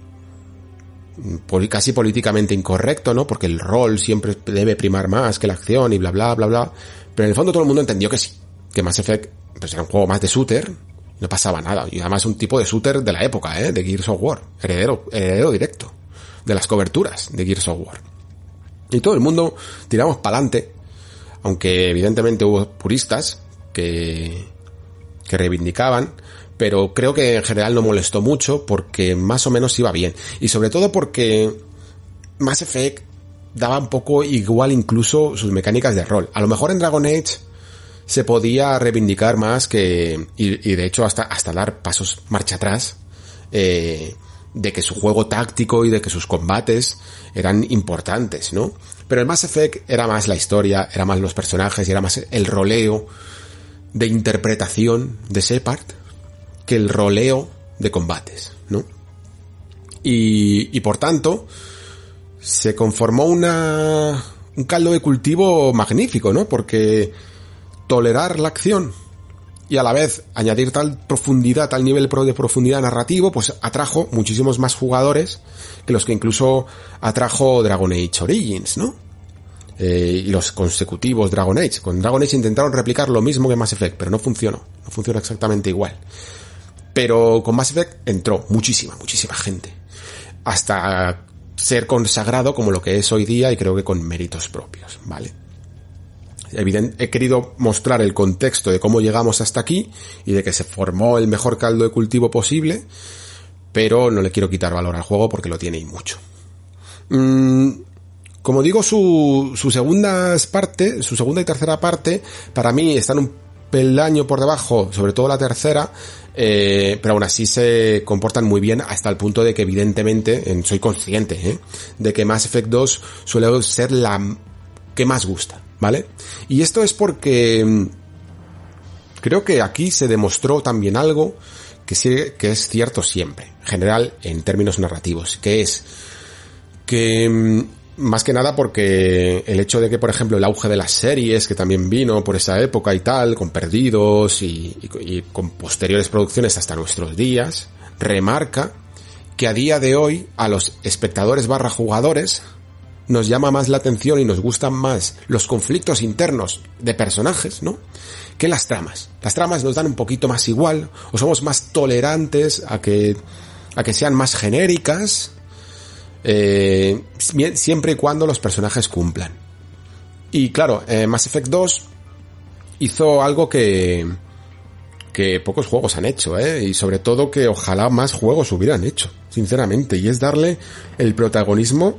casi políticamente incorrecto, ¿no? Porque el rol siempre debe primar más que la acción y bla bla bla bla. Pero en el fondo todo el mundo entendió que sí, que Mass Effect pues era un juego más de shooter, no pasaba nada. Y además un tipo de shooter de la época, ¿eh? De Gears of War, heredero, heredero directo de las coberturas de Gears of War. Y todo el mundo tiramos para adelante, aunque evidentemente hubo puristas que que reivindicaban, pero creo que en general no molestó mucho porque más o menos iba bien. Y sobre todo porque Mass Effect daba un poco igual incluso sus mecánicas de rol. A lo mejor en Dragon Age se podía reivindicar más que, y, de hecho hasta, hasta dar pasos marcha atrás, eh, de que su juego táctico y de que sus combates eran importantes, ¿no? Pero el Mass Effect era más la historia, era más los personajes y era más el roleo de interpretación de Shepard que el roleo de combates, ¿no? Y, y por tanto, se conformó una, un caldo de cultivo magnífico, ¿no? Porque tolerar la acción y a la vez añadir tal profundidad, tal nivel de profundidad narrativo, pues atrajo muchísimos más jugadores que los que incluso atrajo Dragon Age Origins, ¿no? Eh, y los consecutivos Dragon Age. Con Dragon Age intentaron replicar lo mismo que Mass Effect, pero no funcionó. No funcionó exactamente igual. Pero con Mass Effect entró muchísima, muchísima gente. Hasta ser consagrado como lo que es hoy día y creo que con méritos propios, ¿vale? Evidente, he querido mostrar el contexto de cómo llegamos hasta aquí y de que se formó el mejor caldo de cultivo posible, pero no le quiero quitar valor al juego porque lo tiene y mucho. Mm, como digo, su, segunda parte, su segunda y tercera parte, para mí están un peldaño por debajo, sobre todo la tercera, eh, pero aún así se comportan muy bien hasta el punto de que evidentemente, soy consciente, ¿eh? de que Mass Effect 2 suele ser la que más gusta. ¿vale? Y esto es porque mm, creo que aquí se demostró también algo que, que es cierto siempre, en general en términos narrativos, que es que mm, más que nada porque el hecho de que, por ejemplo, el auge de las series, que también vino por esa época y tal, con Perdidos y, y, con posteriores producciones hasta nuestros días, remarca que a día de hoy a los espectadores barra jugadores nos llama más la atención y nos gustan más los conflictos internos de personajes, ¿no? Que las tramas. Las tramas nos dan un poquito más igual, o somos más tolerantes a que, a que sean más genéricas, eh, siempre y cuando los personajes cumplan. Y claro, eh, Mass Effect 2 hizo algo que, que pocos juegos han hecho, ¿eh? Y sobre todo que ojalá más juegos hubieran hecho, sinceramente, y es darle el protagonismo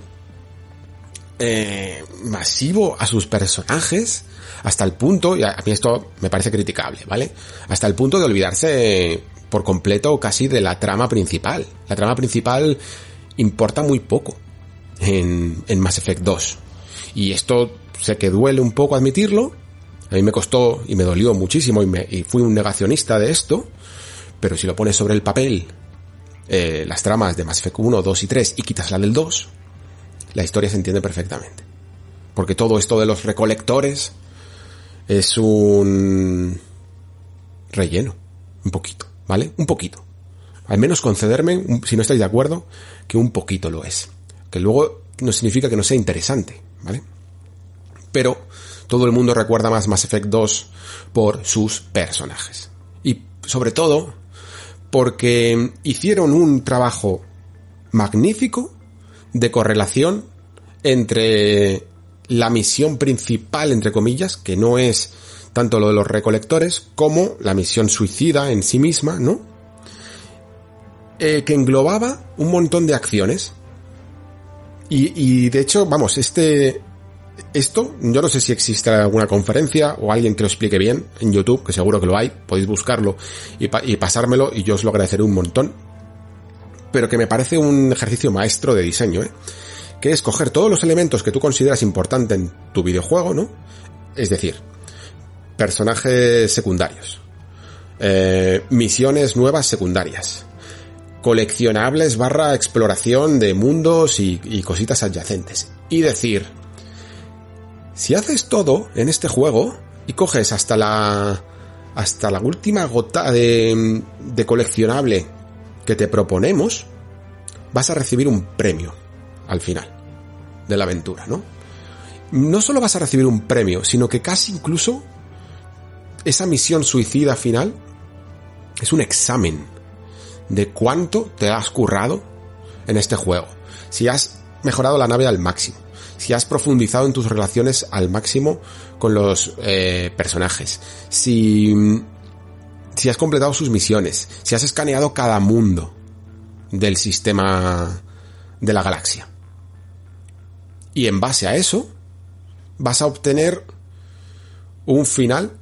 eh, masivo a sus personajes hasta el punto, y a mí esto me parece criticable, ¿vale? Hasta el punto de olvidarse por completo casi de la trama principal. La trama principal importa muy poco en, Mass Effect 2. Y esto sé que duele un poco admitirlo. A mí me costó y me dolió muchísimo y, me, fui un negacionista de esto. Pero si lo pones sobre el papel, eh, las tramas de Mass Effect 1, 2 y 3 y quitas la del 2, la historia se entiende perfectamente. Porque todo esto de los recolectores es un relleno, un poquito, ¿vale? Un poquito. Al menos concederme, si no estáis de acuerdo, que un poquito lo es. Que luego no significa que no sea interesante, ¿vale? Pero todo el mundo recuerda más Mass Effect 2 por sus personajes. Y sobre todo porque hicieron un trabajo magnífico de correlación entre la misión principal, entre comillas, que no es tanto lo de los recolectores, como la misión suicida en sí misma, ¿no? Eh, que englobaba un montón de acciones. Y, y de hecho, vamos, este, esto, yo no sé si existe alguna conferencia o alguien que lo explique bien en YouTube, que seguro que lo hay, podéis buscarlo y, pasármelo y yo os lo agradeceré un montón pero que me parece un ejercicio maestro de diseño, ¿eh? que es coger todos los elementos que tú consideras importantes en tu videojuego, ¿no? Es decir, personajes secundarios, eh, misiones nuevas secundarias, coleccionables barra exploración de mundos y, y cositas adyacentes. Y decir, si haces todo en este juego y coges hasta la hasta la última gota de, de coleccionable que te proponemos, vas a recibir un premio al final de la aventura, ¿no? No solo vas a recibir un premio, sino que casi incluso esa misión suicida final es un examen de cuánto te has currado en este juego. Si has mejorado la nave al máximo, si has profundizado en tus relaciones al máximo con los eh, personajes, si si has completado sus misiones, si has escaneado cada mundo del sistema de la galaxia. Y en base a eso, vas a obtener un final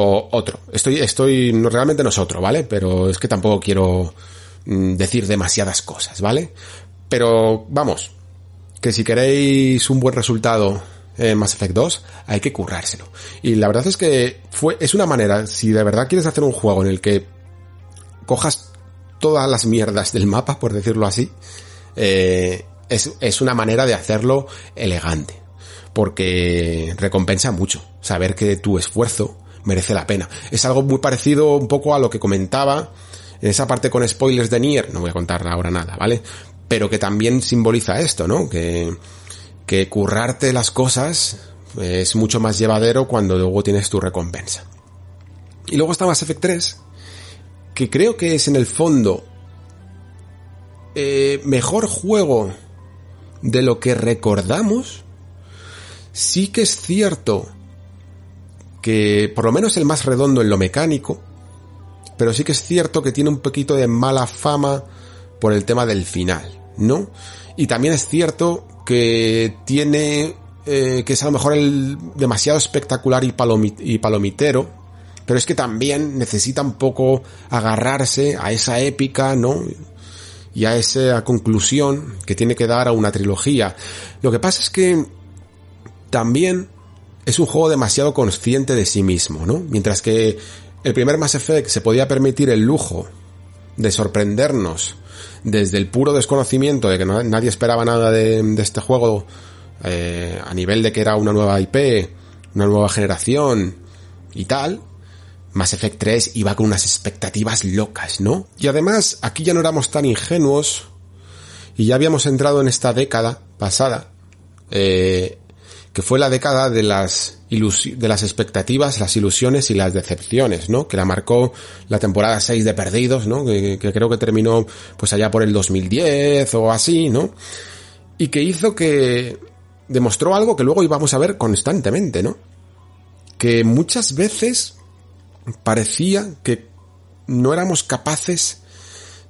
o otro. Estoy, estoy, realmente no es otro, ¿vale? Pero es que tampoco quiero mm, decir demasiadas cosas, ¿vale? Pero vamos, que si queréis un buen resultado en Mass Effect 2, hay que currárselo. Y la verdad es que fue, es una manera, si de verdad quieres hacer un juego en el que cojas todas las mierdas del mapa, por decirlo así, eh, es, es una manera de hacerlo elegante. Porque recompensa mucho saber que tu esfuerzo merece la pena. Es algo muy parecido un poco a lo que comentaba en esa parte con spoilers de Nier, no voy a contar ahora nada, ¿vale? Pero que también simboliza esto, ¿no? Que que currarte las cosas es mucho más llevadero cuando luego tienes tu recompensa. Y luego está Mass Effect 3, que creo que es en el fondo eh, mejor juego de lo que recordamos. Sí que es cierto que por lo menos el más redondo en lo mecánico, pero sí que es cierto que tiene un poquito de mala fama por el tema del final, ¿no? Y también es cierto que tiene eh, que es a lo mejor el demasiado espectacular y, y palomitero, pero es que también necesita un poco agarrarse a esa épica, ¿no? Y a esa conclusión que tiene que dar a una trilogía. Lo que pasa es que también es un juego demasiado consciente de sí mismo, ¿no? Mientras que el primer Mass Effect se podía permitir el lujo de sorprendernos desde el puro desconocimiento de que nadie esperaba nada de, este juego eh, a nivel de que era una nueva IP, una nueva generación y tal, Mass Effect 3 iba con unas expectativas locas, ¿no? Y además, aquí ya no éramos tan ingenuos y ya habíamos entrado en esta década pasada, eh, que fue la década de las de las expectativas, las ilusiones y las decepciones, ¿no? Que la marcó la temporada 6 de Perdidos, ¿no? Que, que, creo que terminó pues allá por el 2010 o así, ¿no? Y que hizo que demostró algo que luego íbamos a ver constantemente, ¿no? Que muchas veces parecía que no éramos capaces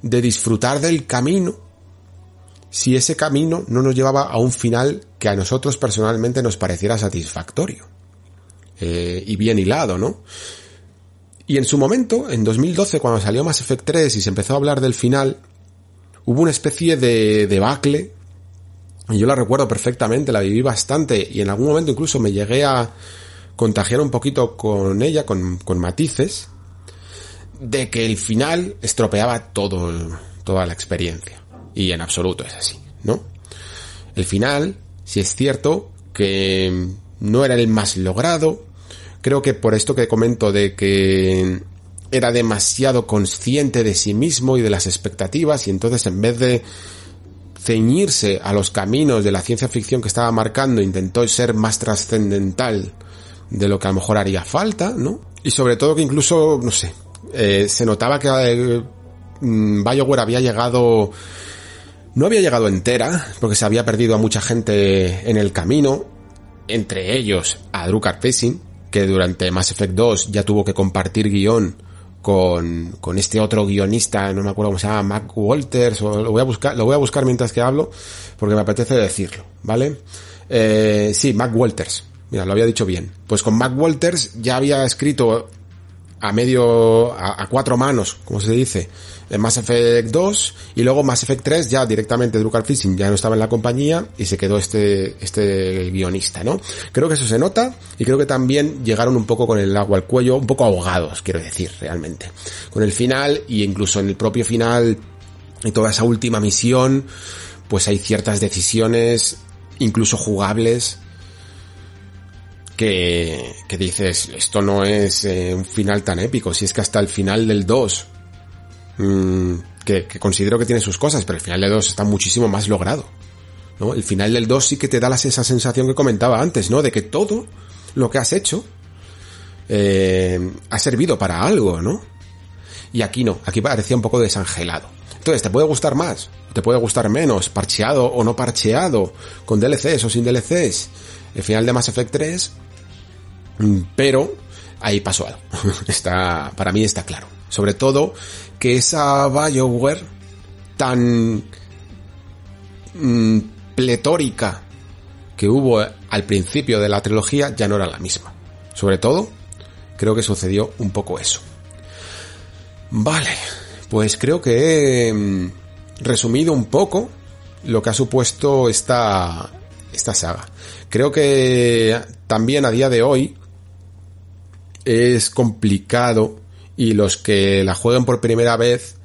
de disfrutar del camino si ese camino no nos llevaba a un final que a nosotros personalmente nos pareciera satisfactorio eh, y bien hilado, ¿no? Y en su momento, en 2012, cuando salió Mass Effect 3 y se empezó a hablar del final, hubo una especie de debacle, y yo la recuerdo perfectamente, la viví bastante, y en algún momento incluso me llegué a, contagiar un poquito con ella, con, con matices, de que el final estropeaba todo, toda la experiencia. Y en absoluto es así, ¿no? El final, si es cierto que no era el más logrado, creo que por esto que comento de que era demasiado consciente de sí mismo y de las expectativas y entonces en vez de ceñirse a los caminos de la ciencia ficción que estaba marcando intentó ser más trascendental de lo que a lo mejor haría falta, ¿no? Y sobre todo que incluso, no sé, eh, se notaba que eh, mm, había llegado, no había llegado entera, porque se había perdido a mucha gente en el camino, entre ellos a Drucker Facing, que durante Mass Effect 2 ya tuvo que compartir guion con, con este otro guionista, no me acuerdo cómo se llama, Mac Walters, o lo voy a buscar, lo voy a buscar mientras que hablo, porque me apetece decirlo, ¿vale? Eh, sí, Mac Walters, Mira, lo había dicho bien. Pues con Mac Walters ya había escrito a medio, a, cuatro manos, como se dice, en Mass Effect 2 y luego Mass Effect 3 ya directamente Drucker Fishing ya no estaba en la compañía y se quedó este, este guionista, ¿no? Creo que eso se nota y creo que también llegaron un poco con el agua al cuello, un poco ahogados, quiero decir, realmente. Con el final y incluso en el propio final y toda esa última misión, pues hay ciertas decisiones, incluso jugables, que, que dices, esto no es eh, un final tan épico, si es que hasta el final del 2, mm, que, que, considero que tiene sus cosas, pero el final del 2 está muchísimo más logrado. ¿no? El final del 2 sí que te da esa sensación que comentaba antes, ¿no? De que todo lo que has hecho eh, ha servido para algo, ¿no? Y aquí no, aquí parecía un poco desangelado. Entonces, ¿te puede gustar más? ¿Te puede gustar menos? ¿Parcheado o no parcheado? ¿Con DLCs o sin DLCs? El final de Mass Effect 3 Mm, pero ahí pasó algo. Está, para mí está claro. Sobre todo que esa BioWare tan mm, pletórica que hubo al principio de la trilogía ya no era la misma. Sobre todo, creo que sucedió un poco eso. Vale, pues creo que he mm, resumido un poco lo que ha supuesto esta, esta saga. Creo que también a día de hoy es complicado y los que la jueguen por primera vez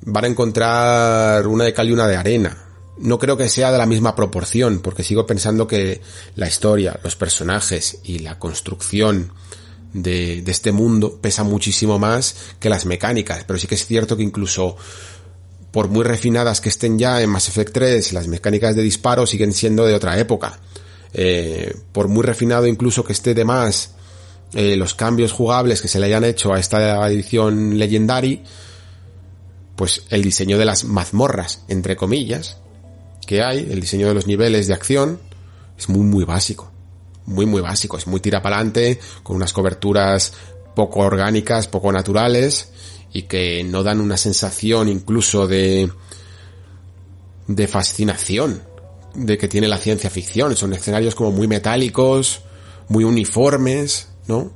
van a encontrar una de cal y una de arena. No creo que sea de la misma proporción, porque sigo pensando que la historia, los personajes y la construcción de, de este mundo pesa muchísimo más que las mecánicas, pero sí que es cierto que incluso por muy refinadas que estén ya en Mass Effect 3, las mecánicas de disparo siguen siendo de otra época. Eh, por muy refinado incluso que esté de más eh, los cambios jugables que se le hayan hecho a esta edición Legendary, pues el diseño de las mazmorras, entre comillas, que hay, el diseño de los niveles de acción, es muy muy básico. Muy muy básico, es muy tira para adelante, con unas coberturas poco orgánicas, poco naturales, y que no dan una sensación incluso de de fascinación de que tiene la ciencia ficción. Son escenarios como muy metálicos, muy uniformes, ¿no?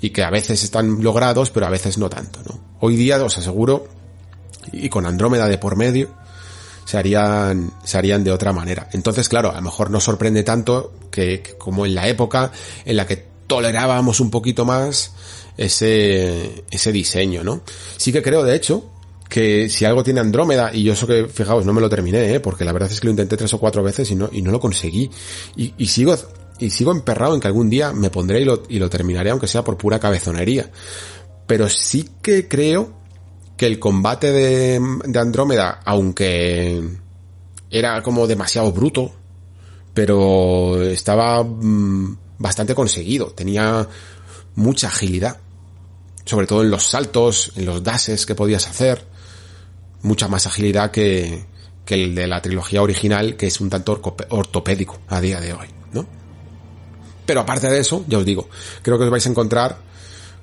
Y que a veces están logrados, pero a veces no tanto, ¿no? Hoy día os aseguro, y con Andrómeda de por medio, se harían, se harían de otra manera. Entonces, claro, a lo mejor no sorprende tanto que, que como en la época en la que tolerábamos un poquito más ese, ese diseño, ¿no? Sí que creo, de hecho, que si algo tiene Andrómeda, y yo eso que, fijaos, no me lo terminé, ¿eh? porque la verdad es que lo intenté tres o cuatro veces y no, y no lo conseguí. Y, y sigo, y sigo emperrado en que algún día me pondré y lo, terminaré, aunque sea por pura cabezonería. Pero sí que creo que el combate de, de Andrómeda, aunque era como demasiado bruto, pero estaba mm, bastante conseguido, tenía mucha agilidad sobre todo en los saltos, en los dashes que podías hacer, mucha más agilidad que, que el de la trilogía original, que es un tanto ortopédico a día de hoy, ¿no? Pero aparte de eso, ya os digo, creo que os vais a encontrar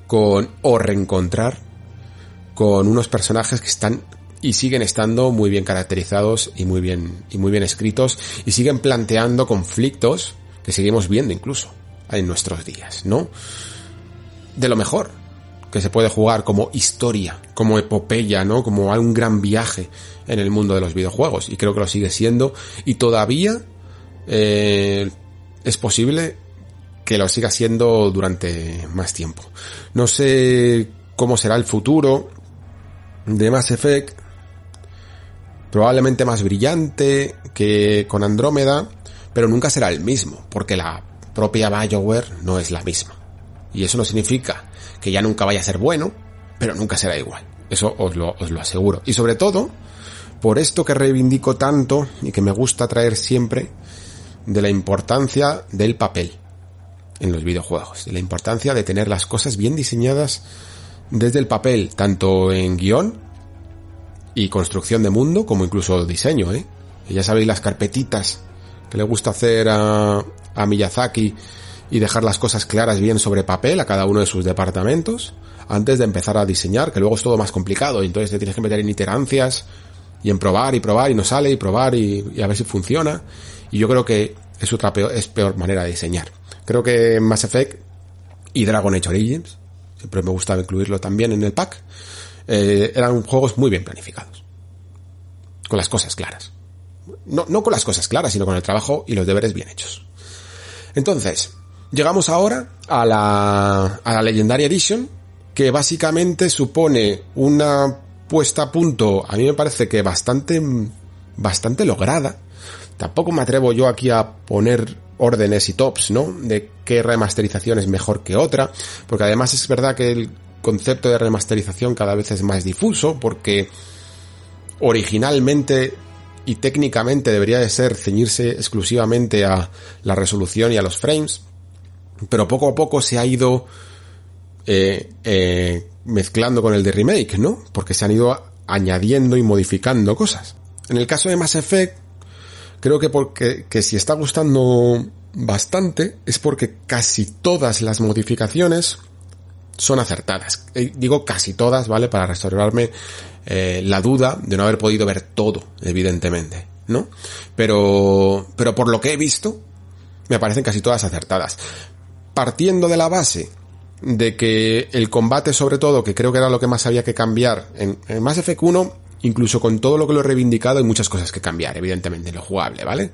con, o reencontrar con unos personajes que están y siguen estando muy bien caracterizados y muy bien, y muy bien escritos y siguen planteando conflictos que seguimos viendo incluso en nuestros días, ¿no? De lo mejor, que se puede jugar como historia, como epopeya, ¿no? Como un gran viaje en el mundo de los videojuegos. Y creo que lo sigue siendo. Y todavía eh, es posible que lo siga siendo durante más tiempo. No sé cómo será el futuro de Mass Effect. Probablemente más brillante que con Andrómeda, pero nunca será el mismo, porque la propia BioWare no es la misma. Y eso no significa que ya nunca vaya a ser bueno, pero nunca será igual. Eso os lo, os lo aseguro. Y sobre todo, por esto que reivindico tanto y que me gusta traer siempre, de la importancia del papel en los videojuegos, de la importancia de tener las cosas bien diseñadas desde el papel, tanto en guion y construcción de mundo, como incluso diseño, ¿eh? Y ya sabéis las carpetitas que le gusta hacer a, a Miyazaki y dejar las cosas claras bien sobre papel a cada uno de sus departamentos antes de empezar a diseñar, que luego es todo más complicado y entonces te tienes que meter en iterancias y en probar y probar y no sale y probar y, a ver si funciona. Y yo creo que es otra peor, es peor manera de diseñar. Creo que Mass Effect y Dragon Age Origins, siempre me gustaba incluirlo también en el pack, eh, eran juegos muy bien planificados. Con las cosas claras. No, no con las cosas claras, sino con el trabajo y los deberes bien hechos. Entonces, Llegamos ahora a la, a la Legendary Edition, que básicamente supone una puesta a punto, a mí me parece que bastante, bastante lograda. Tampoco me atrevo yo aquí a poner órdenes y tops, ¿no? De qué remasterización es mejor que otra, porque además es verdad que el concepto de remasterización cada vez es más difuso, porque originalmente y técnicamente debería de ser ceñirse exclusivamente a la resolución y a los frames, pero poco a poco se ha ido eh, eh, mezclando con el de remake, ¿no? Porque se han ido añadiendo y modificando cosas. En el caso de Mass Effect, creo que porque que si está gustando bastante es porque casi todas las modificaciones son acertadas. Eh, digo casi todas, ¿vale? Para restaurarme eh, la duda de no haber podido ver todo, evidentemente, ¿no? Pero, pero por lo que he visto, me parecen casi todas acertadas partiendo de la base de que el combate sobre todo, que creo que era lo que más había que cambiar en, Mass Effect 1, incluso con todo lo que lo he reivindicado, hay muchas cosas que cambiar, evidentemente, en lo jugable, ¿vale?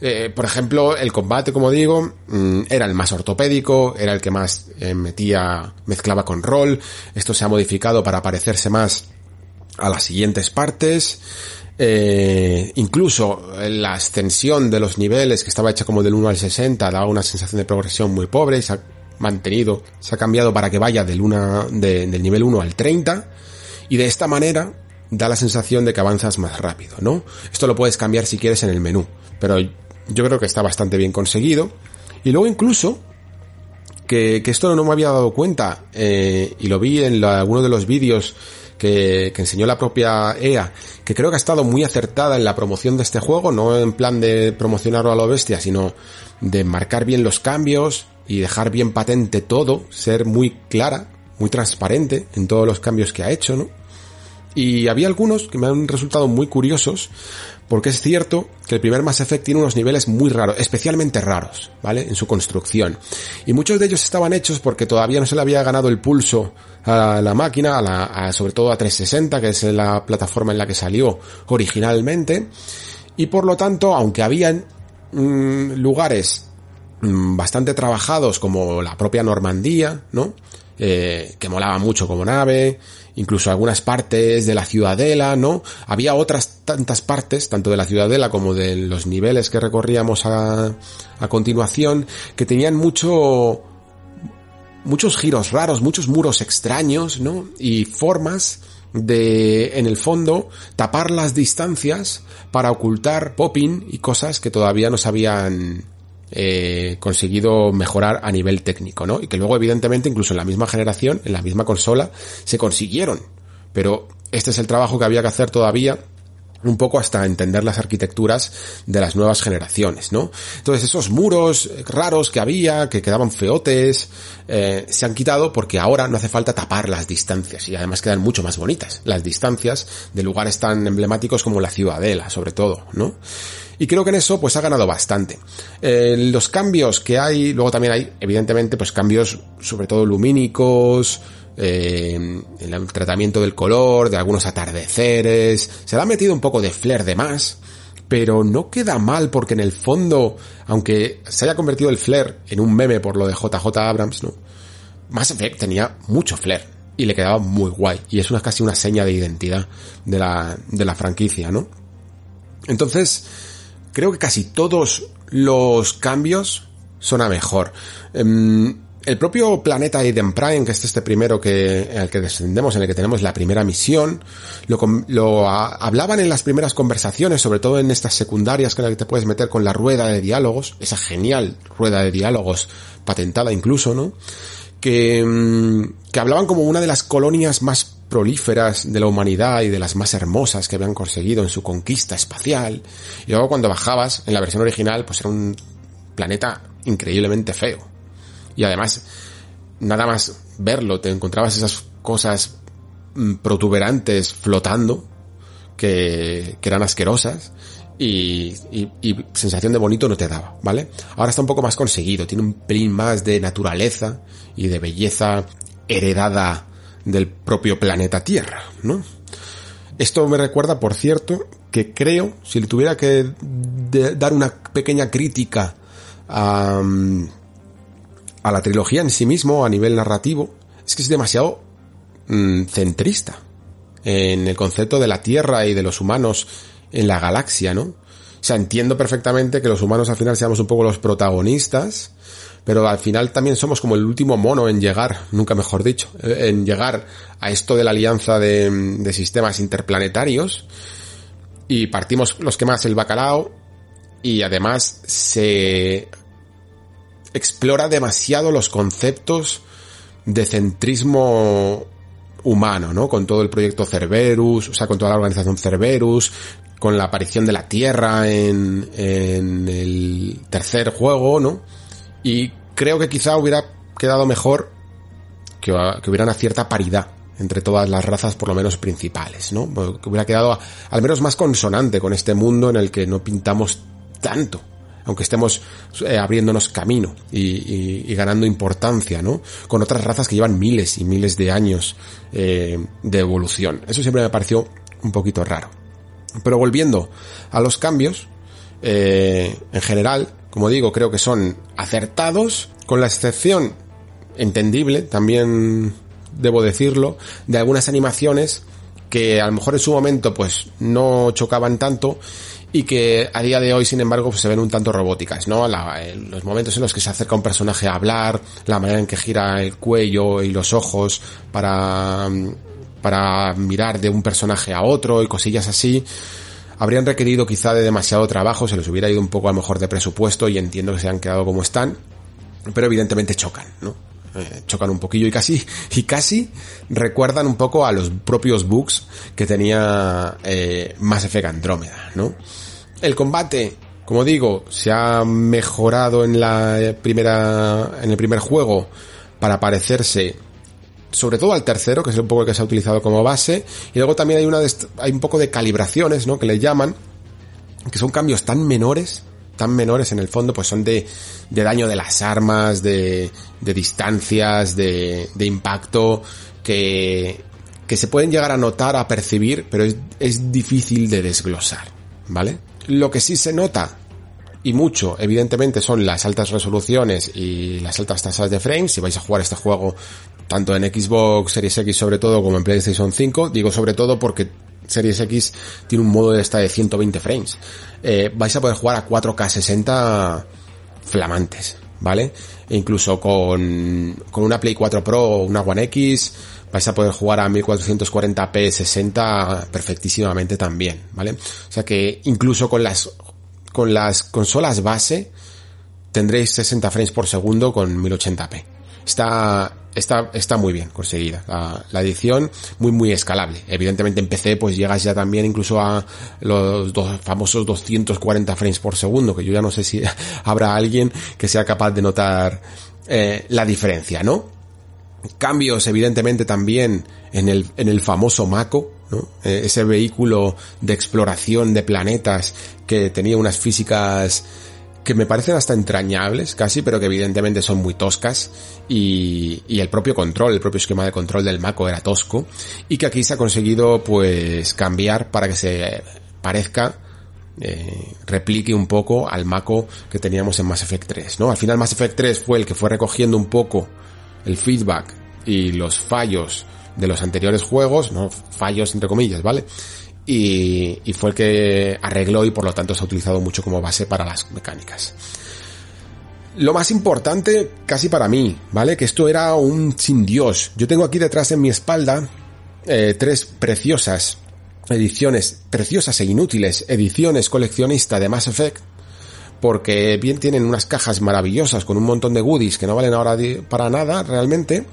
Eh, por ejemplo, el combate, como digo, mm, era el más ortopédico, era el que más eh, metía, mezclaba con rol, esto se ha modificado para parecerse más a las siguientes partes, eh, incluso la ascensión de los niveles, que estaba hecha como del 1 al 60, daba una sensación de progresión muy pobre, se ha mantenido, se ha cambiado para que vaya del, del nivel 1 al 30, y de esta manera da la sensación de que avanzas más rápido, ¿no? Esto lo puedes cambiar si quieres en el menú, pero yo creo que está bastante bien conseguido. Y luego incluso, que, esto no me había dado cuenta, eh, y lo vi en alguno de los vídeos que, que, enseñó la propia EA, que creo que ha estado muy acertada en la promoción de este juego, no en plan de promocionarlo a lo bestia, sino de marcar bien los cambios y dejar bien patente todo, ser muy clara, muy transparente en todos los cambios que ha hecho, ¿no? Y había algunos que me han resultado muy curiosos, porque es cierto que el primer Mass Effect tiene unos niveles muy raros, especialmente raros, ¿vale? En su construcción. Y muchos de ellos estaban hechos porque todavía no se le había ganado el pulso a la máquina, a la, sobre todo a 360, que es la plataforma en la que salió originalmente. Y por lo tanto, aunque habían mm, lugares mm, bastante trabajados como la propia Normandía, ¿no? Eh, que molaba mucho como nave, incluso algunas partes de la ciudadela, ¿no? Había otras tantas partes, tanto de la ciudadela como de los niveles que recorríamos a, continuación, que tenían mucho, muchos giros raros, muchos muros extraños, ¿no? Y formas de, en el fondo, tapar las distancias para ocultar popping y cosas que todavía no se habían eh, conseguido mejorar a nivel técnico, ¿no? Y que luego, evidentemente, incluso en la misma generación, en la misma consola, se consiguieron. Pero este es el trabajo que había que hacer todavía un poco hasta entender las arquitecturas de las nuevas generaciones, ¿no? Entonces esos muros raros que había, que quedaban feotes, eh, se han quitado porque ahora no hace falta tapar las distancias y además quedan mucho más bonitas las distancias de lugares tan emblemáticos como la Ciudadela, sobre todo, ¿no? Y creo que en eso pues ha ganado bastante. Eh, los cambios que hay, luego también hay evidentemente pues cambios sobre todo lumínicos, eh, el tratamiento del color, de algunos atardeceres, se le ha metido un poco de flair de más, pero no queda mal porque en el fondo, aunque se haya convertido el flair en un meme por lo de JJ Abrams, ¿no? Mass Effect tenía mucho flair y le quedaba muy guay y es una casi una seña de identidad de la, de la franquicia, ¿no? Entonces, creo que casi todos los cambios son a mejor. Em, el propio planeta Eden Prime, que es este primero que, al que descendemos, en el que tenemos la primera misión, lo, lo hablaban en las primeras conversaciones, sobre todo en estas secundarias con las que te puedes meter con la rueda de diálogos, esa genial rueda de diálogos, patentada incluso, ¿no? Que, em, que hablaban como una de las colonias más prolíferas de la humanidad y de las más hermosas que habían conseguido en su conquista espacial. Y luego cuando bajabas, en la versión original, pues era un planeta increíblemente feo. Y además, nada más verlo, te encontrabas esas cosas mm, protuberantes flotando, que, que eran asquerosas, y, y, sensación de bonito no te daba, ¿vale? Ahora está un poco más conseguido, tiene un pelín más de naturaleza y de belleza heredada del propio planeta Tierra, ¿no? Esto me recuerda, por cierto, que creo, si le tuviera que dar una pequeña crítica a, a, la trilogía en sí mismo, a nivel narrativo, es que es demasiado mm, centrista en el concepto de la Tierra y de los humanos en la galaxia, ¿no? O sea, entiendo perfectamente que los humanos al final seamos un poco los protagonistas, pero al final también somos como el último mono en llegar, nunca mejor dicho, eh, en llegar a esto de la alianza de, sistemas interplanetarios y partimos los que más el bacalao y además se explora demasiado los conceptos de centrismo humano, ¿no? Con todo el proyecto Cerberus, o sea, con toda la organización Cerberus, con la aparición de la Tierra en, en el tercer juego, ¿no? Y creo que quizá hubiera quedado mejor que, hubiera una cierta paridad entre todas las razas por lo menos principales, ¿no? Que hubiera quedado al menos más consonante con este mundo en el que no pintamos tanto, aunque estemos eh, abriéndonos camino y, ganando importancia, ¿no? Con otras razas que llevan miles y miles de años eh, de evolución. Eso siempre me pareció un poquito raro. Pero volviendo a los cambios, eh, en general, como digo, creo que son acertados, con la excepción entendible, también debo decirlo, de algunas animaciones que a lo mejor en su momento pues no chocaban tanto y que a día de hoy sin embargo pues, se ven un tanto robóticas, ¿no? los momentos en los que se acerca un personaje a hablar, la manera en que gira el cuello y los ojos para para mirar de un personaje a otro y cosillas así, habrían requerido quizá de demasiado trabajo, se les hubiera ido un poco a lo mejor de presupuesto y entiendo que se han quedado como están, pero evidentemente chocan, ¿no? Eh, chocan un poquillo y casi, y casi recuerdan un poco a los propios bugs que tenía eh, Mass Effect Andrómeda, ¿no? El combate, como digo, se ha mejorado en la primera, en el primer juego para parecerse sobre todo al tercero, que es un poco el que se ha utilizado como base, y luego también hay una hay un poco de calibraciones, ¿no? que le llaman, que son cambios tan menores tan menores en el fondo, pues son de, de daño de las armas, de, de distancias, de, de impacto, que, que se pueden llegar a notar, a percibir, pero es, es difícil de desglosar, ¿vale? Lo que sí se nota y mucho, evidentemente, son las altas resoluciones y las altas tasas de frames. Si vais a jugar este juego tanto en Xbox Series X sobre todo como en PlayStation 5, digo sobre todo porque Series X tiene un modo de esta de 120 frames. Eh, vais a poder jugar a 4K 60 flamantes, ¿vale? E incluso con, con una Play 4 Pro o una One X vais a poder jugar a 1440p 60 perfectísimamente también, ¿vale? O sea que incluso con las con las consolas base tendréis 60 frames por segundo con 1080p. Está está, está muy bien conseguida. La, edición muy, muy escalable. Evidentemente en PC pues llegas ya también incluso a los dos famosos 240 frames por segundo, que yo ya no sé si habrá alguien que sea capaz de notar eh, la diferencia, ¿no? Cambios evidentemente también en el, en el famoso Mako, ¿no? Eh, ese vehículo de exploración de planetas que tenía unas físicas que me parecen hasta entrañables casi, pero que evidentemente son muy toscas y, y, el propio control, el propio esquema de control del Mako era tosco y que aquí se ha conseguido pues cambiar para que se parezca eh, replique un poco al Mako que teníamos en Mass Effect 3, ¿no? Al final Mass Effect 3 fue el que fue recogiendo un poco el feedback y los fallos de los anteriores juegos, no fallos entre comillas, ¿vale? Y, fue el que arregló y por lo tanto se ha utilizado mucho como base para las mecánicas. Lo más importante, casi para mí, ¿vale? Que esto era un sin Dios. Yo tengo aquí detrás en mi espalda eh, tres preciosas ediciones, preciosas e inútiles ediciones coleccionista de Mass Effect, porque bien tienen unas cajas maravillosas con un montón de goodies que no valen ahora para nada realmente,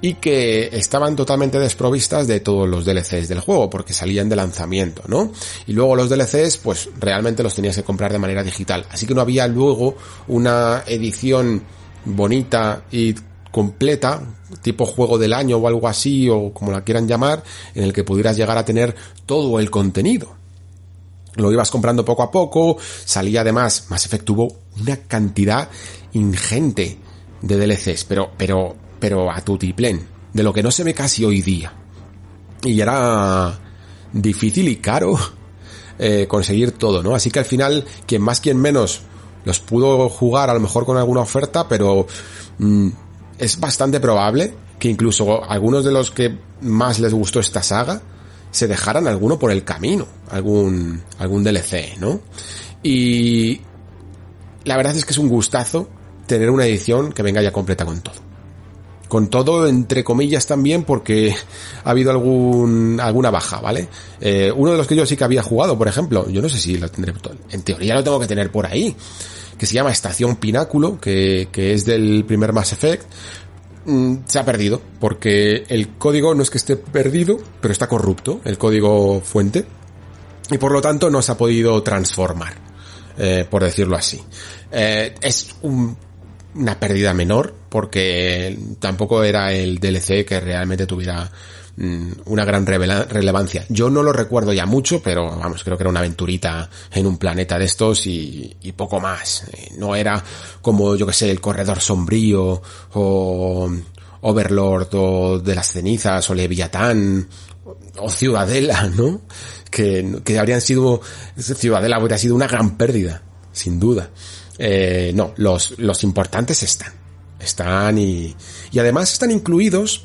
y que estaban totalmente desprovistas de todos los DLCs del juego porque salían de lanzamiento, ¿no? Y luego los DLCs pues realmente los tenías que comprar de manera digital, así que no había luego una edición bonita y completa, tipo juego del año o algo así, o como la quieran llamar, en el que pudieras llegar a tener todo el contenido. Lo ibas comprando poco a poco, salía además, más efectuvo una cantidad ingente de DLCs, pero, pero pero a tutiplén, de lo que no se ve casi hoy día. Y era difícil y caro eh, conseguir todo, ¿no? Así que al final, quien más, quien menos, los pudo jugar a lo mejor con alguna oferta, pero mm, es bastante probable que incluso algunos de los que más les gustó esta saga se dejaran alguno por el camino, algún, algún DLC, ¿no? Y la verdad es que es un gustazo tener una edición que venga ya completa con todo con todo entre comillas también porque ha habido algún alguna baja, ¿vale? Eh, uno de los que yo sí que había jugado, por ejemplo, yo no sé si lo tendré, en teoría lo tengo que tener por ahí, que se llama Estación Pináculo, que, que es del primer Mass Effect, mm, se ha perdido, porque el código no es que esté perdido, pero está corrupto, el código fuente, y por lo tanto no se ha podido transformar, eh, por decirlo así. Eh, es un una pérdida menor porque tampoco era el DLC que realmente tuviera mm, una gran relevancia. Yo no lo recuerdo ya mucho, pero vamos, creo que era una aventurita en un planeta de estos y, poco más. Eh, no era como, yo que sé, el corredor sombrío o Overlord o de las cenizas o Leviatán o Ciudadela, ¿no? Que, que habrían sido, Ciudadela habría sido una gran pérdida, sin duda. Eh, no, los, los importantes están. Están y, y además están incluidos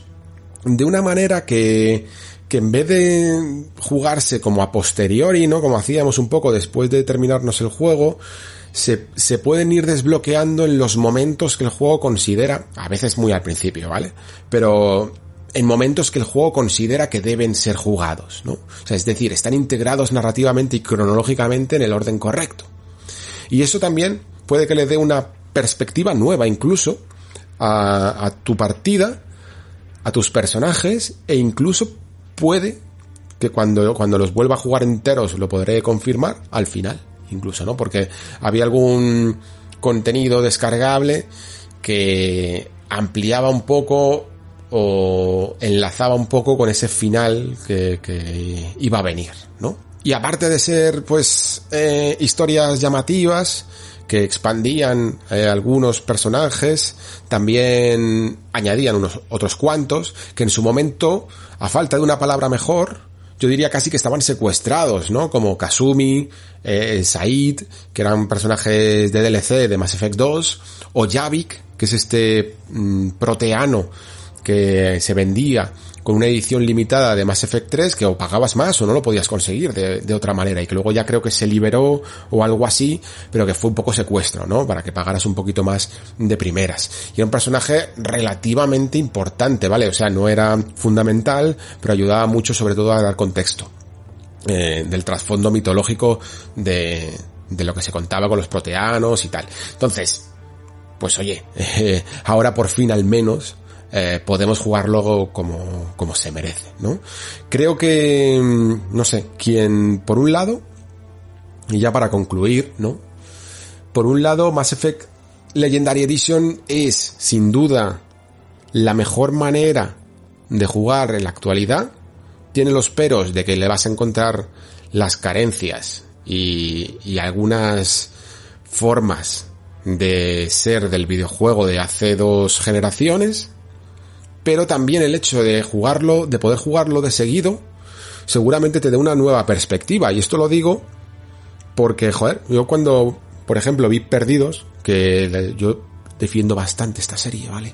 de una manera que, que en vez de jugarse como a posteriori, ¿no? Como hacíamos un poco después de terminarnos el juego, se, se, pueden ir desbloqueando en los momentos que el juego considera, a veces muy al principio, ¿vale? Pero en momentos que el juego considera que deben ser jugados, ¿no? O sea, es decir, están integrados narrativamente y cronológicamente en el orden correcto. Y eso también puede que le dé una perspectiva nueva incluso a, a tu partida, a tus personajes e incluso puede que cuando, cuando los vuelva a jugar enteros lo podré confirmar al final, incluso, ¿no? Porque había algún contenido descargable que ampliaba un poco o enlazaba un poco con ese final que, iba a venir, ¿no? Y aparte de ser, pues, eh, historias llamativas, que expandían eh, algunos personajes, también añadían unos otros cuantos, que en su momento, a falta de una palabra mejor, yo diría casi que estaban secuestrados, ¿no? Como Kasumi, eh, Said, que eran personajes de DLC de Mass Effect 2, o Javik, que es este mm, proteano que se vendía con una edición limitada de Mass Effect 3 que o pagabas más o no lo podías conseguir de, otra manera y que luego ya creo que se liberó o algo así, pero que fue un poco secuestro, ¿no? Para que pagaras un poquito más de primeras. Y era un personaje relativamente importante, ¿vale? O sea, no era fundamental, pero ayudaba mucho sobre todo a dar contexto eh, del trasfondo mitológico de, de lo que se contaba con los proteanos y tal. Entonces, pues oye, eh, ahora por fin al menos eh, podemos jugarlo como, como se merece, ¿no? Creo que, mm, no sé, quien, por un lado, y ya para concluir, ¿no? Por un lado, Mass Effect Legendary Edition es, sin duda, la mejor manera de jugar en la actualidad. Tiene los peros de que le vas a encontrar las carencias y, y algunas formas de ser del videojuego de hace dos generaciones, pero también el hecho de jugarlo, de poder jugarlo de seguido, seguramente te dé una nueva perspectiva. Y esto lo digo porque, joder, yo cuando, por ejemplo, vi Perdidos, que yo defiendo bastante esta serie, ¿vale?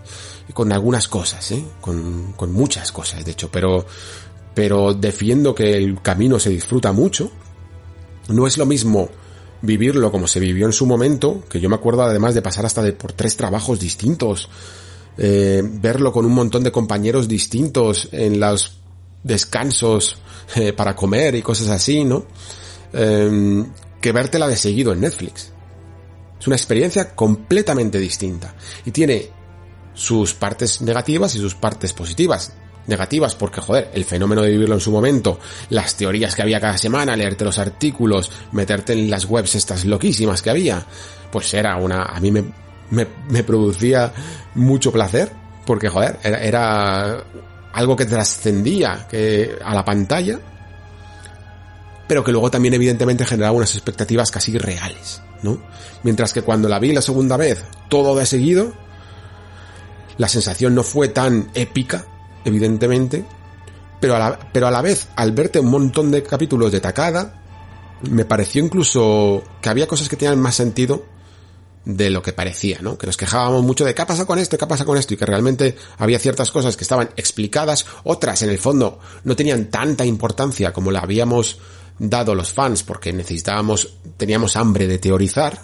Con algunas cosas, ¿eh? Con, con muchas cosas, de hecho, pero, pero defiendo que el camino se disfruta mucho. No es lo mismo vivirlo como se vivió en su momento, que yo me acuerdo además de pasar hasta de por tres trabajos distintos, eh, verlo con un montón de compañeros distintos en los descansos eh, para comer y cosas así, ¿no? Eh, que vértela de seguido en Netflix. Es una experiencia completamente distinta y tiene sus partes negativas y sus partes positivas negativas porque, joder, el fenómeno de vivirlo en su momento, las teorías que había cada semana, leerte los artículos, meterte en las webs estas loquísimas que había, pues era una, a mí me, me, me producía mucho placer porque, joder, era, algo que trascendía que a la pantalla, pero que luego también evidentemente generaba unas expectativas casi reales, ¿no? Mientras que cuando la vi la segunda vez, todo de seguido, la sensación no fue tan épica evidentemente, pero a, la, pero a la vez, al verte un montón de capítulos de tacada, me pareció incluso que había cosas que tenían más sentido de lo que parecía, ¿no? Que nos quejábamos mucho de qué pasa con esto, qué pasa con esto, y que realmente había ciertas cosas que estaban explicadas, otras en el fondo no tenían tanta importancia como la habíamos dado los fans porque necesitábamos, teníamos hambre de teorizar,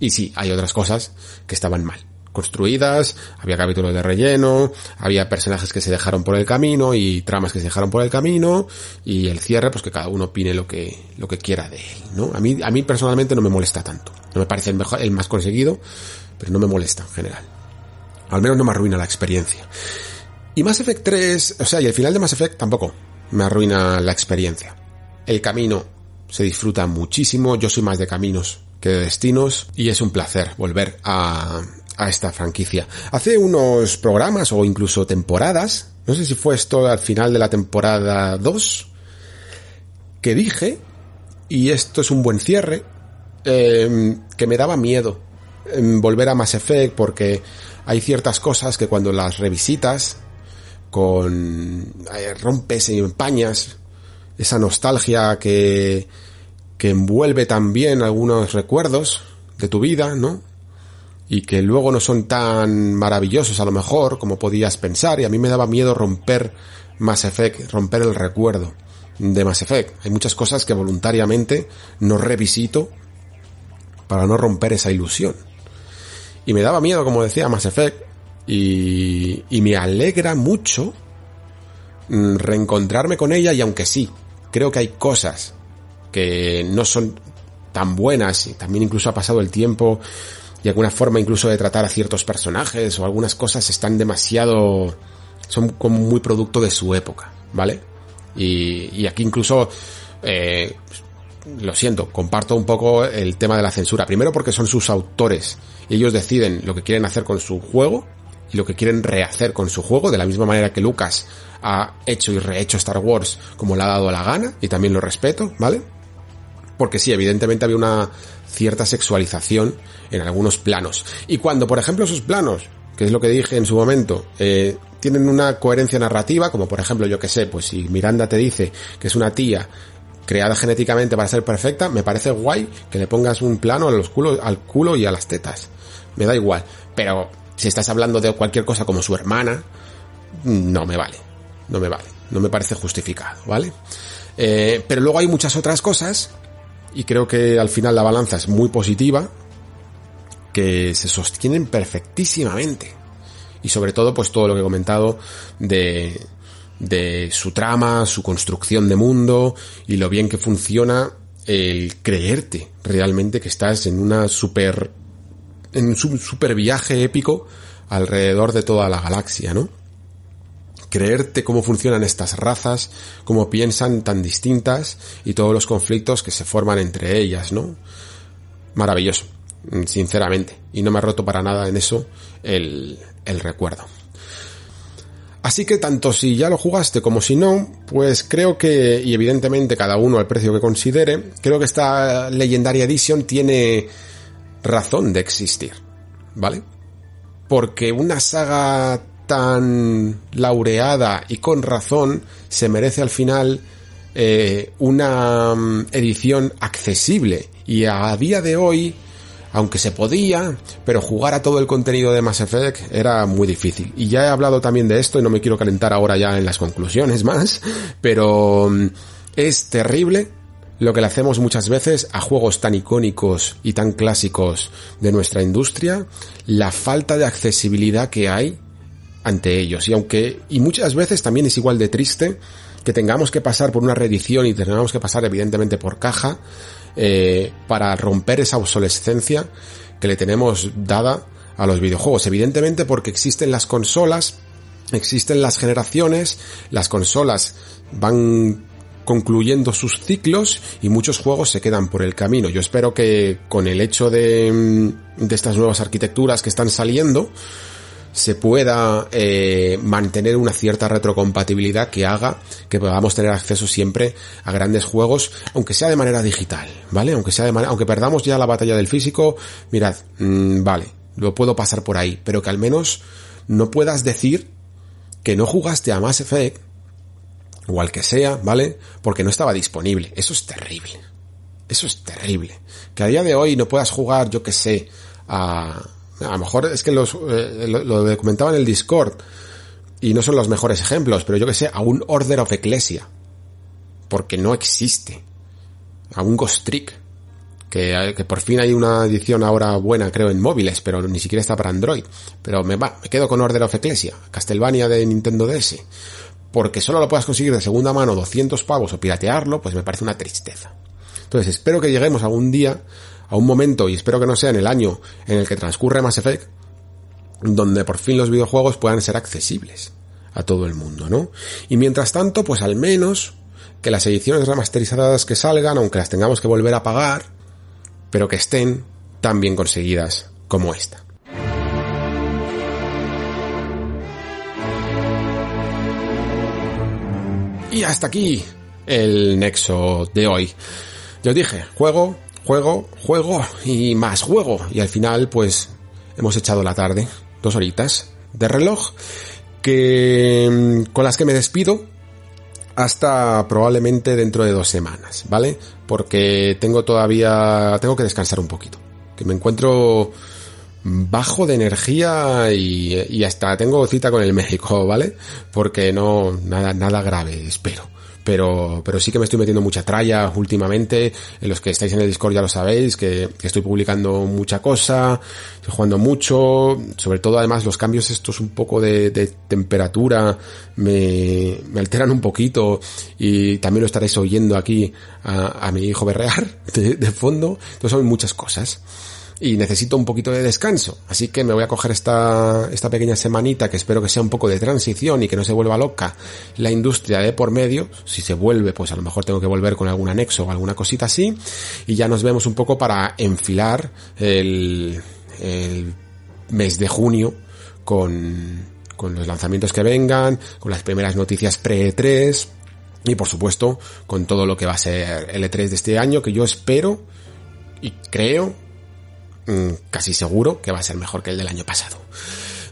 y sí, hay otras cosas que estaban mal construidas, había capítulos de relleno, había personajes que se dejaron por el camino y tramas que se dejaron por el camino y el cierre pues que cada uno opine lo que lo que quiera de él, ¿no? A mí a mí personalmente no me molesta tanto. No me parece el mejor el más conseguido, pero no me molesta en general. Al menos no me arruina la experiencia. Y Mass Effect 3, o sea, y el final de Mass Effect tampoco me arruina la experiencia. El camino se disfruta muchísimo, yo soy más de caminos que de destinos y es un placer volver a, a esta franquicia. Hace unos programas o incluso temporadas, no sé si fue esto al final de la temporada 2, que dije, y esto es un buen cierre, eh, que me daba miedo en volver a Mass Effect porque hay ciertas cosas que cuando las revisitas con eh, rompes y empañas esa nostalgia que que envuelve también algunos recuerdos de tu vida, ¿no? y que luego no son tan maravillosos a lo mejor como podías pensar y a mí me daba miedo romper Mass Effect, romper el recuerdo de Mass Effect. Hay muchas cosas que voluntariamente no revisito para no romper esa ilusión. Y me daba miedo, como decía, Mass Effect y, y me alegra mucho mm, reencontrarme con ella y aunque sí, creo que hay cosas que no son tan buenas y también incluso ha pasado el tiempo y alguna forma incluso de tratar a ciertos personajes o algunas cosas están demasiado son como muy producto de su época, ¿vale? Y, y aquí incluso eh, lo siento, comparto un poco el tema de la censura. Primero porque son sus autores y ellos deciden lo que quieren hacer con su juego y lo que quieren rehacer con su juego, de la misma manera que Lucas ha hecho y rehecho Star Wars como le ha dado la gana, y también lo respeto, ¿vale? Porque sí, evidentemente había una cierta sexualización en algunos planos. Y cuando, por ejemplo, esos planos, que es lo que dije en su momento, eh, tienen una coherencia narrativa, como por ejemplo, yo que sé, pues si Miranda te dice que es una tía creada genéticamente para ser perfecta, me parece guay que le pongas un plano a los culos, al culo y a las tetas. Me da igual. Pero si estás hablando de cualquier cosa como su hermana, no me vale. No me vale. No me parece justificado, ¿vale? Eh, pero luego hay muchas otras cosas, y creo que al final la balanza es muy positiva, que se sostienen perfectísimamente. Y sobre todo, pues todo lo que he comentado de, de su trama, su construcción de mundo y lo bien que funciona el creerte realmente que estás en una super en un super viaje épico alrededor de toda la galaxia, ¿no? Creerte cómo funcionan estas razas, cómo piensan tan distintas y todos los conflictos que se forman entre ellas, ¿no? Maravilloso, sinceramente. Y no me ha roto para nada en eso el, el recuerdo. Así que tanto si ya lo jugaste como si no, pues creo que, y evidentemente cada uno al precio que considere, creo que esta Legendary Edition tiene razón de existir, ¿vale? Porque una saga tan laureada y con razón se merece al final eh, una mm, edición accesible y a día de hoy aunque se podía, pero jugar a todo el contenido de Mass Effect era muy difícil. Y ya he hablado también de esto y no me quiero calentar ahora ya en las conclusiones más, pero mm, es terrible lo que le hacemos muchas veces a juegos tan icónicos y tan clásicos de nuestra industria, la falta de accesibilidad que hay ante ellos. Y aunque, y muchas veces también es igual de triste que tengamos que pasar por una reedición y tengamos que pasar evidentemente por caja, eh, para romper esa obsolescencia que le tenemos dada a los videojuegos. Evidentemente porque existen las consolas, existen las generaciones, las consolas van concluyendo sus ciclos y muchos juegos se quedan por el camino. Yo espero que con el hecho de, de estas nuevas arquitecturas que están saliendo, se pueda eh, mantener una cierta retrocompatibilidad que haga que podamos tener acceso siempre a grandes juegos, aunque sea de manera digital, ¿vale? Aunque sea de manera, aunque perdamos ya la batalla del físico, mirad, mmm, vale, lo puedo pasar por ahí, pero que al menos no puedas decir que no jugaste a Mass Effect o al que sea, ¿vale? Porque no estaba disponible. Eso es terrible. Eso es terrible. Que a día de hoy no puedas jugar, yo que sé, a, a lo mejor es que los, eh, lo, comentaba en el Discord y no son los mejores ejemplos, pero yo que sé, a un Order of Ecclesia. Porque no existe. A un Ghost Trick. Que, que, por fin hay una edición ahora buena, creo, en móviles, pero ni siquiera está para Android. Pero me va, me quedo con Order of Ecclesia, Castlevania de Nintendo DS. Porque solo lo puedas conseguir de segunda mano 200 pavos o piratearlo, pues me parece una tristeza. Entonces espero que lleguemos algún día a un momento, y espero que no sea en el año en el que transcurre Mass Effect, donde por fin los videojuegos puedan ser accesibles a todo el mundo, ¿no? Y mientras tanto, pues al menos que las ediciones remasterizadas que salgan, aunque las tengamos que volver a pagar, pero que estén tan bien conseguidas como esta. Y hasta aquí el nexo de hoy. Ya os dije, juego juego, juego y más juego. Y al final, pues, hemos echado la tarde, dos horitas de reloj, que mm, con las que me despido hasta probablemente dentro de dos semanas, ¿vale? Porque tengo todavía, tengo que descansar un poquito. Que me encuentro bajo de energía y, y hasta tengo cita con el médico, ¿vale? Porque no, nada, nada grave, espero pero, pero sí que me estoy metiendo mucha tralla últimamente, en los que estáis en el Discord ya lo sabéis, que, estoy publicando mucha cosa, estoy jugando mucho, sobre todo además los cambios estos un poco de, temperatura me, me, alteran un poquito. Y también lo estaréis oyendo aquí a, a mi hijo berrear de, de fondo, entonces son muchas cosas y necesito un poquito de descanso. Así que me voy a coger esta, esta pequeña semanita que espero que sea un poco de transición y que no se vuelva loca la industria de por medio. Si se vuelve, pues a lo mejor tengo que volver con algún anexo o alguna cosita así. Y ya nos vemos un poco para enfilar el, el mes de junio con, con los lanzamientos que vengan, con las primeras noticias pre-E3 y por supuesto con todo lo que va a ser el E3 de este año que yo espero y creo casi seguro que va a ser mejor que el del año pasado.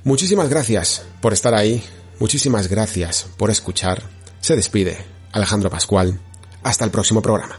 Muchísimas gracias por estar ahí, muchísimas gracias por escuchar. Se despide Alejandro Pascual. Hasta el próximo programa.